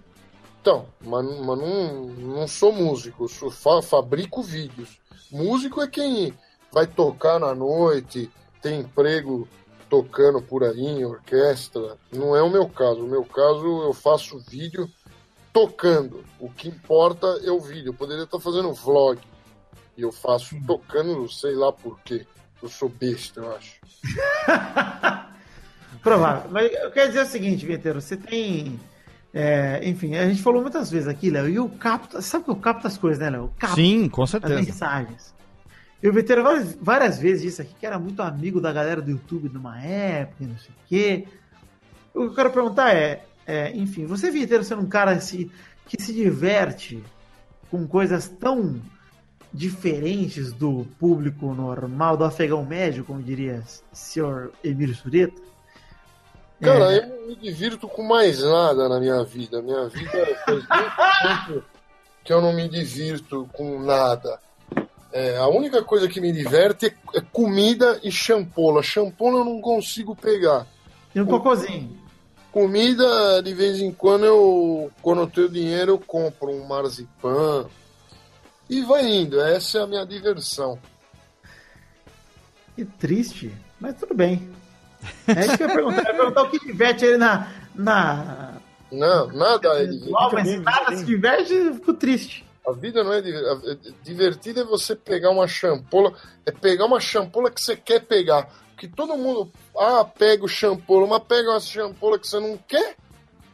Então, mas, mas não, não sou músico, sou, fa- fabrico vídeos. Músico é quem vai tocar na noite, tem emprego tocando por aí em orquestra. Não é o meu caso. O meu caso, eu faço vídeo tocando. O que importa é o vídeo. Eu poderia estar fazendo vlog. E eu faço tocando, sei lá por quê. Eu sou besta, eu acho. Provável. Mas eu quero dizer o seguinte, Vinheteiro, você tem. é, enfim, a gente falou muitas vezes aqui, Léo, e o capta. Sabe que eu capto as coisas, né, Léo? Eu Sim, com as certeza. mensagens. E o Vinheteiro várias, várias vezes disse aqui que era muito amigo da galera do YouTube numa época, e não sei o quê. O que eu quero perguntar é, é, enfim, você, Vinheteiro, sendo um cara se, que se diverte com coisas tão diferentes do público normal, do afegão médio, como diria o senhor Emílio Sureta? Cara, É. eu não me divirto com mais nada na minha vida. Minha vida faz muito tempo que eu não me divirto com nada. É, a única coisa que me diverte é, é comida e champola. Champola eu não consigo pegar. E um cocôzinho. Comida, de vez em quando, eu, quando eu tenho dinheiro, eu compro um marzipan. E vai indo. Essa é a minha diversão. Que triste, mas tudo bem. É isso que eu ia perguntar. Eu ia perguntar o que diverte ele na. na... Não, nada é Uau, mas se nada se diverte, eu fico triste. A vida não é divertida. Divertida é você pegar uma champola, é pegar uma champola que você quer pegar. Porque todo mundo, ah, pega o champola, mas pega uma champola que você não quer.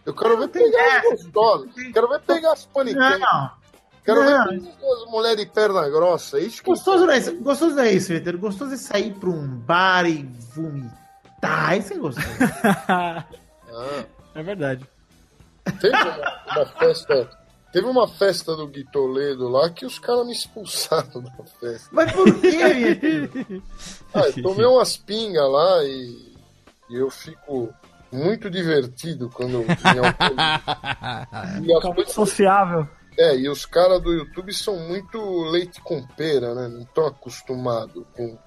Eu quero ver pegar as gostosas. Quero ver pegar as paniquetes. Não. Quero Não. ver pegar as mulheres de perna grossa. Isso Gostoso não é isso, gostoso não é isso, Vitor. Gostoso é sair pra um bar e vomitar. Isso é gostoso. Ah, É verdade. teve uma, uma festa. Teve uma festa do Gui Toledo lá que os caras me expulsaram da festa. Mas por quê, Vitor? Ah, eu tomei umas pingas lá e, e eu fico muito divertido quando eu. E muito pessoas- sociável. É, e os caras do YouTube são muito leite com pera, né? Não estão acostumados com,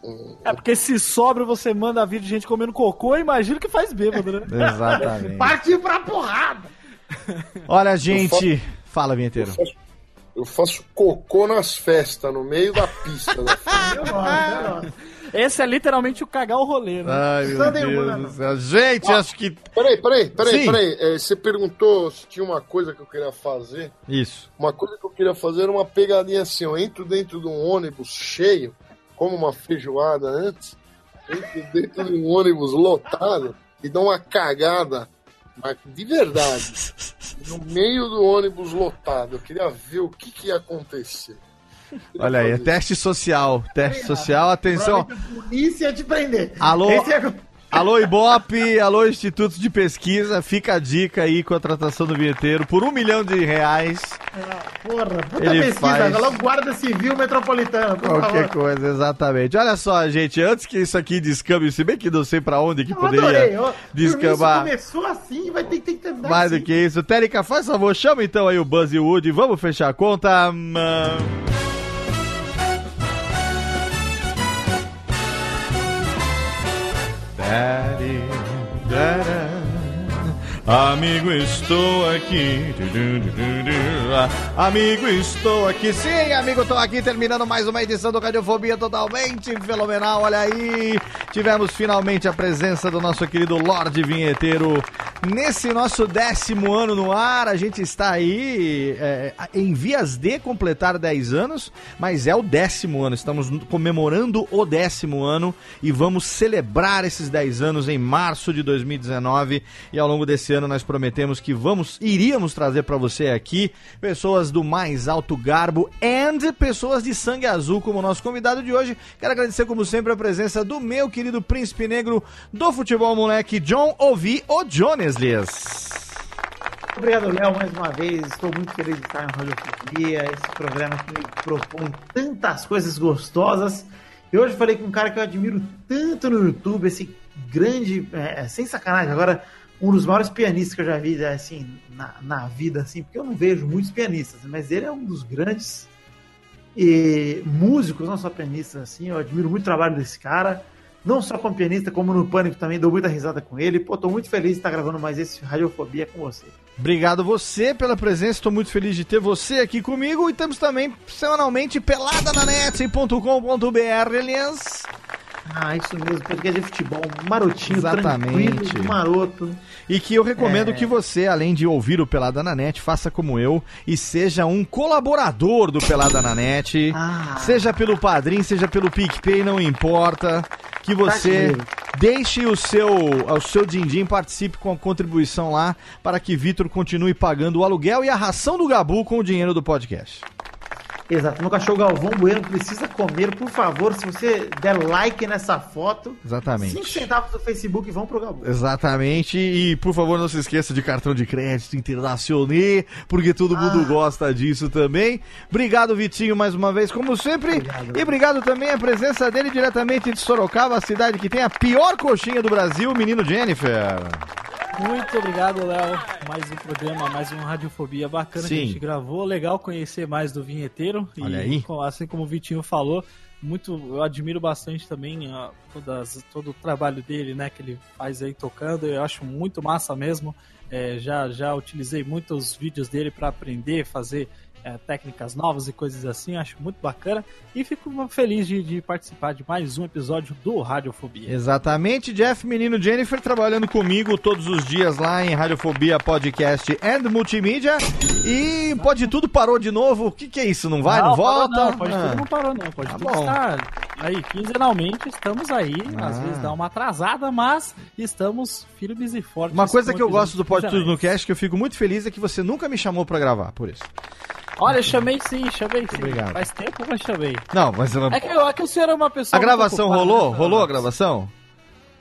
com- É porque se sobra você manda vídeo de gente comendo cocô, imagina que faz bêbado, né? Exatamente. Partiu pra porrada. Olha, gente. Fala, vinheteiro. Eu faço cocô nas festas, no meio da pista. da festa. Esse é literalmente o cagar o rolê, né? Ai, meu Deus Mano. do céu. Gente, acho que. Peraí, peraí, peraí, Sim. peraí. É, você perguntou se tinha uma coisa que eu queria fazer. Isso. Uma coisa que eu queria fazer era uma pegadinha assim, eu entro dentro de um ônibus cheio, como uma feijoada antes, entro dentro de um ônibus lotado e dou uma cagada, mas de verdade, no meio do ônibus lotado. Eu queria ver o que, que ia acontecer. Olha aí, é teste social. Teste social, atenção. Polícia ia te prender. Alô? É... Alô, Ibope, alô, Instituto de Pesquisa, fica a dica aí, contratação do vinheteiro, por um milhão de reais, Porra, puta Ele pesquisa. faz- Alô, Guarda Civil Metropolitana, qualquer favor. coisa, exatamente. Olha só, gente, antes que isso aqui descambe, se bem que não sei pra onde que Eu adorei. poderia descambar. Isso começou assim, vai ter que ter terminar Mais do assim. que isso. Térica, faz favor, chama então aí o Buzz e o Woody, vamos fechar a conta. Hum, daddy, daddy. Amigo, estou aqui. Ah, Amigo, estou aqui. Sim, amigo, estou aqui terminando mais uma edição do Radiofobia totalmente fenomenal. Olha aí, tivemos finalmente a presença do nosso querido Lorde Vinheteiro nesse nosso décimo ano no ar. A gente está aí é, em vias de completar 10 anos, mas é o décimo ano. Estamos comemorando o décimo ano e vamos celebrar esses 10 anos em março de 2019. E ao longo desse ano nós prometemos que vamos, iríamos trazer para você aqui pessoas do mais alto garbo and pessoas de sangue azul como nosso convidado de hoje. Quero agradecer como sempre a presença do meu querido príncipe negro do futebol moleque John Ovi, o Jones Lias. Obrigado, Léo, mais uma vez. Estou muito feliz de estar no Radiofobia, esse programa que me propõe tantas coisas gostosas. E hoje falei com um cara que eu admiro tanto no YouTube, esse grande, é, sem sacanagem, agora um dos maiores pianistas que eu já vi assim na, na vida, assim, porque eu não vejo muitos pianistas, mas ele é um dos grandes e músicos, não só pianistas, assim. Eu admiro muito o trabalho desse cara. Não só como pianista, como no Pânico também, dou muita risada com ele. Pô, tô muito feliz de estar gravando mais esse Radiofobia com você. Obrigado você pela presença, estou muito feliz de ter você aqui comigo e temos também semanalmente peladananet.com.br, Elias. Ah, isso mesmo, podcast de futebol marotinho, Exatamente. maroto. E que eu recomendo É. que você, além de ouvir o Pelada na Net, faça como eu e seja um colaborador do Pelada na Net. Ah. Seja pelo Padrim, seja pelo PicPay, não importa. Que você dinheiro. deixe o seu, o seu din-din, participe com a contribuição lá para que Vitor continue pagando o aluguel e a ração do Gabu com o dinheiro do podcast. Exato, meu cachorro Galvão Bueno precisa comer, por favor, se você der like nessa foto, Exatamente. 5 centavos do Facebook vão pro Galvão. Exatamente. E por favor, não se esqueça de cartão de crédito internacional, porque todo mundo gosta disso também. Obrigado, Vitinho, mais uma vez, como sempre. e obrigado também a presença dele diretamente de Sorocaba, a cidade que tem a pior coxinha do Brasil, o menino Jennifer. Muito obrigado, Léo. Mais um programa, mais uma radiofobia bacana que Sim. a gente gravou. Legal conhecer mais do vinheteiro. Olha e, aí. Assim como o Vitinho falou, muito, eu admiro bastante também ah, todas, todo o trabalho dele, né, que ele faz aí tocando. Eu acho muito massa mesmo. É, já, já utilizei muitos vídeos dele para aprender, fazer é, técnicas novas e coisas assim. Acho muito bacana. E fico feliz de, de participar de mais um episódio do Radiofobia. Exatamente, Jeff Menino Jennifer trabalhando comigo todos os dias lá em Radiofobia Podcast and Multimídia. E Pode Tudo parou de novo. O que, que é isso? Não vai? Não, parou volta? Não, pode Ah. tudo não parou, não. Pode Tá tudo bom. estar aí, quinzenalmente, estamos aí. Às Ah. vezes dá uma atrasada, mas estamos firmes e fortes. Uma coisa que eu gosto do Pode Tudo no. Cast, que eu fico muito feliz, é que você nunca me chamou pra gravar, por isso. Olha, chamei sim, chamei sim. Obrigado. Faz tempo, mas chamei. Não, mas É que, é que o senhor é uma pessoa. a gravação rolou? ocupada, Rolou a né? gravação?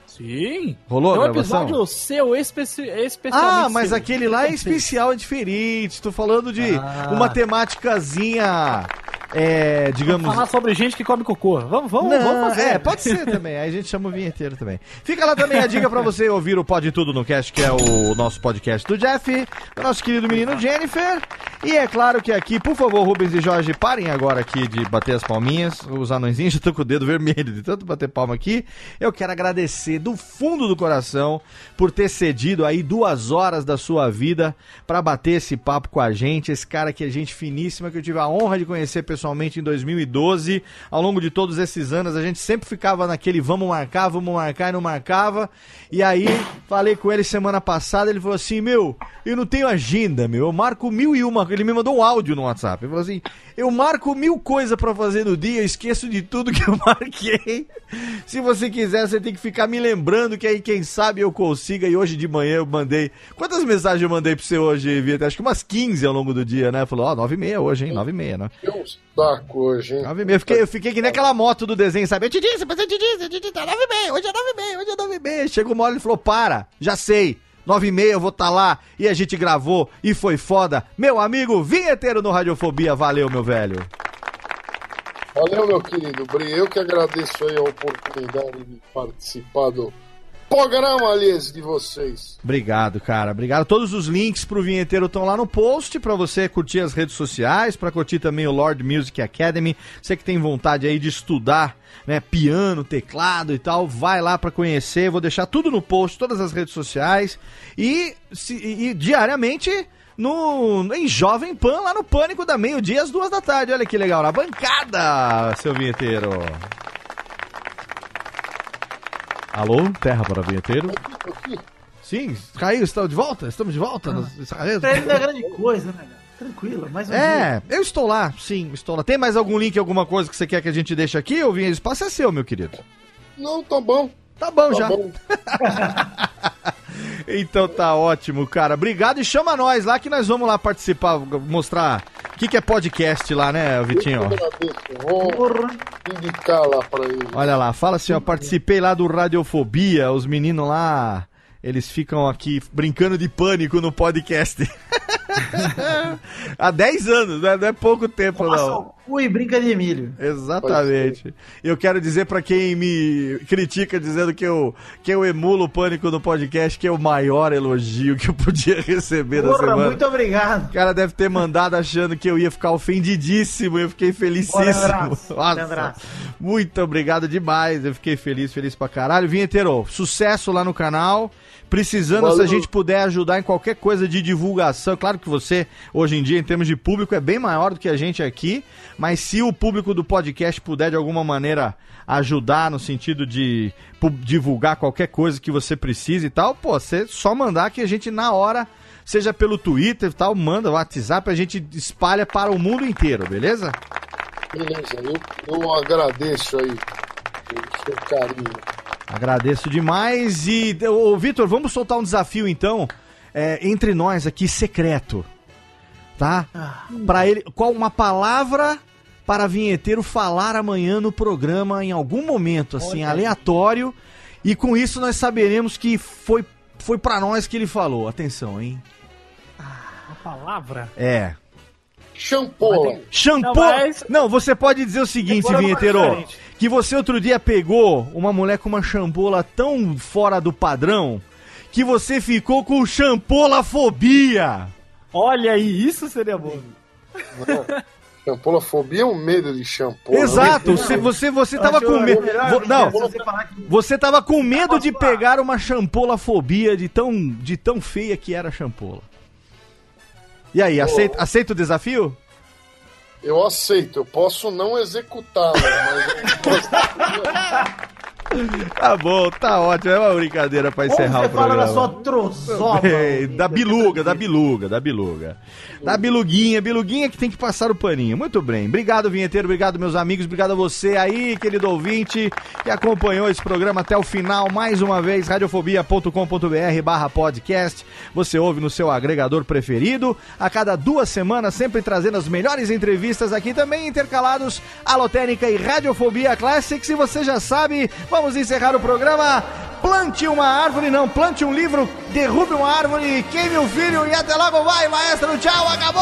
Sim. Rolou a É um gravação? episódio seu especi especialmente Ah, mas seu. aquele lá é especial, é diferente. Tô falando de Ah. uma temáticazinha, é, digamos... Falar sobre gente que come cocô. Vamos, vamos, Não, vamos fazer. É, pode ser também. Aí a gente chama o vinheteiro também. Fica lá também a dica pra você ouvir o Pode Tudo no Cast, que é o nosso podcast do Jeff, do nosso querido menino Jennifer. E é claro que aqui, por favor, Rubens e Jorge, parem agora aqui de bater as palminhas. Os anõezinhos já estão com o dedo vermelho de tanto bater palma aqui. Eu quero agradecer do fundo do coração por ter cedido aí duas horas da sua vida para bater esse papo com a gente. Esse cara que é gente finíssima, que eu tive a honra de conhecer pessoalmente em 2012. Ao longo de todos esses anos, a gente sempre ficava naquele vamos marcar, vamos marcar e não marcava. E aí, falei com ele semana passada, ele falou assim: Meu, eu não tenho agenda, meu. Eu marco mil e uma. Ele me mandou um áudio no WhatsApp. Ele falou assim: Eu marco mil coisas pra fazer no dia, esqueço de tudo que eu marquei. Se você quiser, você tem que ficar me lembrando que aí, quem sabe, eu consiga. E hoje de manhã eu mandei. Quantas mensagens eu mandei pra você hoje, Vitor? Acho que umas 15 ao longo do dia, né? Falou: Ó, nove e meia hoje, hein? Nove e meia, né? Um saco hoje, hein? Nove e meia. Eu fiquei, eu fiquei que nem aquela moto do desenho, sabe? Eu te disse, mas eu te disse, eu te disse, tá nove e meia, hoje é nove e meia, hoje é nove e meia. Chegou uma hora e falou, para, já sei. Nove e meia eu vou estar lá e a gente gravou e foi foda. Meu amigo vinheteiro no Radiofobia, valeu, meu velho. Valeu, meu querido Bri. Eu que agradeço aí a oportunidade de participar do programa, aliás, de vocês. Obrigado, cara. Obrigado. Todos os links pro vinheteiro estão lá no post pra você curtir as redes sociais, pra curtir também o Lord Music Academy. Você que tem vontade aí de estudar, né, piano, teclado e tal, vai lá pra conhecer. Vou deixar tudo no post, todas as redes sociais e, se- e diariamente no em Jovem Pan lá no Pânico da meio-dia às duas da tarde. Olha que legal, na bancada, seu vinheteiro. Alô, terra para vinheteiro? Aqui, Sim, caiu, estamos de volta? Estamos de volta? nos- Pra ele não é grande coisa, né, cara? Tranquilo, mais um dia. É, eu estou lá, sim, estou lá. Tem mais algum link, alguma coisa que você quer que a gente deixe aqui? Ou vinha, o espaço é seu, meu querido. Não, tá bom. Tá bom Tá já. bom. Então tá ótimo, cara. Obrigado e chama nós lá que nós vamos lá participar, mostrar o que, que é podcast lá, né, Vitinho? Vou indicar lá pra. Olha lá, fala assim, ó, participei lá do Radiofobia, os meninos lá, eles ficam aqui brincando de pânico no podcast. Há 10 anos, né? Não é pouco tempo, Passa não. o cu e brinca de milho. Exatamente. Eu quero dizer pra quem me critica dizendo que eu, que eu emulo o pânico no podcast, que é o maior elogio que eu podia receber Porra, semana. muito obrigado. O cara deve ter mandado achando que eu ia ficar ofendidíssimo. Eu fiquei felicíssimo. Bora, abraço. Nossa, Abraço. muito obrigado demais. Eu fiquei feliz, feliz pra caralho. Vinheteiro, sucesso lá no canal. Precisando, se a Valeu. gente puder ajudar em qualquer coisa de divulgação. Claro que você, hoje em dia, em termos de público, é bem maior do que a gente aqui. Mas se o público do podcast puder, de alguma maneira, ajudar no sentido de divulgar qualquer coisa que você precise e tal, pô, você só mandar que a gente, na hora, seja pelo Twitter e tal, manda o WhatsApp, a gente espalha para o mundo inteiro, beleza? Beleza, eu, eu agradeço aí o seu carinho. Agradeço demais. E, ô, Vitor, vamos soltar um desafio então, é, entre nós aqui, secreto. Tá? Pra ele. Qual uma palavra para vinheteiro falar amanhã no programa, em algum momento, assim, aleatório. E com isso nós saberemos que foi, foi para nós que ele falou. Atenção, hein? Uma palavra? É. Champola. Shampoo. Não, mas- Não, você pode dizer o seguinte, Agora vinheteiro. diferente. Que você outro dia pegou uma mulher com uma champola tão fora do padrão que você ficou com champolafobia. Olha aí, isso seria bom. Champolafobia é um medo de shampoo. Exato. Você, você, você tava com medo. Não, você tava com medo de pegar uma champolafobia de tão, de tão feia que era a champola. E aí, aceita, aceita o desafio? Eu aceito, eu posso não executá-la, mas. Tá bom, tá ótimo. É uma brincadeira pra Como encerrar você o fala programa. na sua trozoba? É, da biluga, da biluga, da biluga. Da biluguinha, biluguinha que tem que passar o paninho. Muito bem. Obrigado, vinheteiro. Obrigado, meus amigos. Obrigado a você aí, querido ouvinte, que acompanhou esse programa até o final. Mais uma vez, radiofobia.com.br barra podcast. Você ouve no seu agregador preferido. A cada duas semanas, sempre trazendo as melhores entrevistas aqui também, intercalados Alotênica e Radiofobia Classics. E você já sabe, vamos encerrar o programa. Plante uma árvore, não, plante um livro, derrube uma árvore, queime um filho e até logo, vai, maestro, tchau, acabou!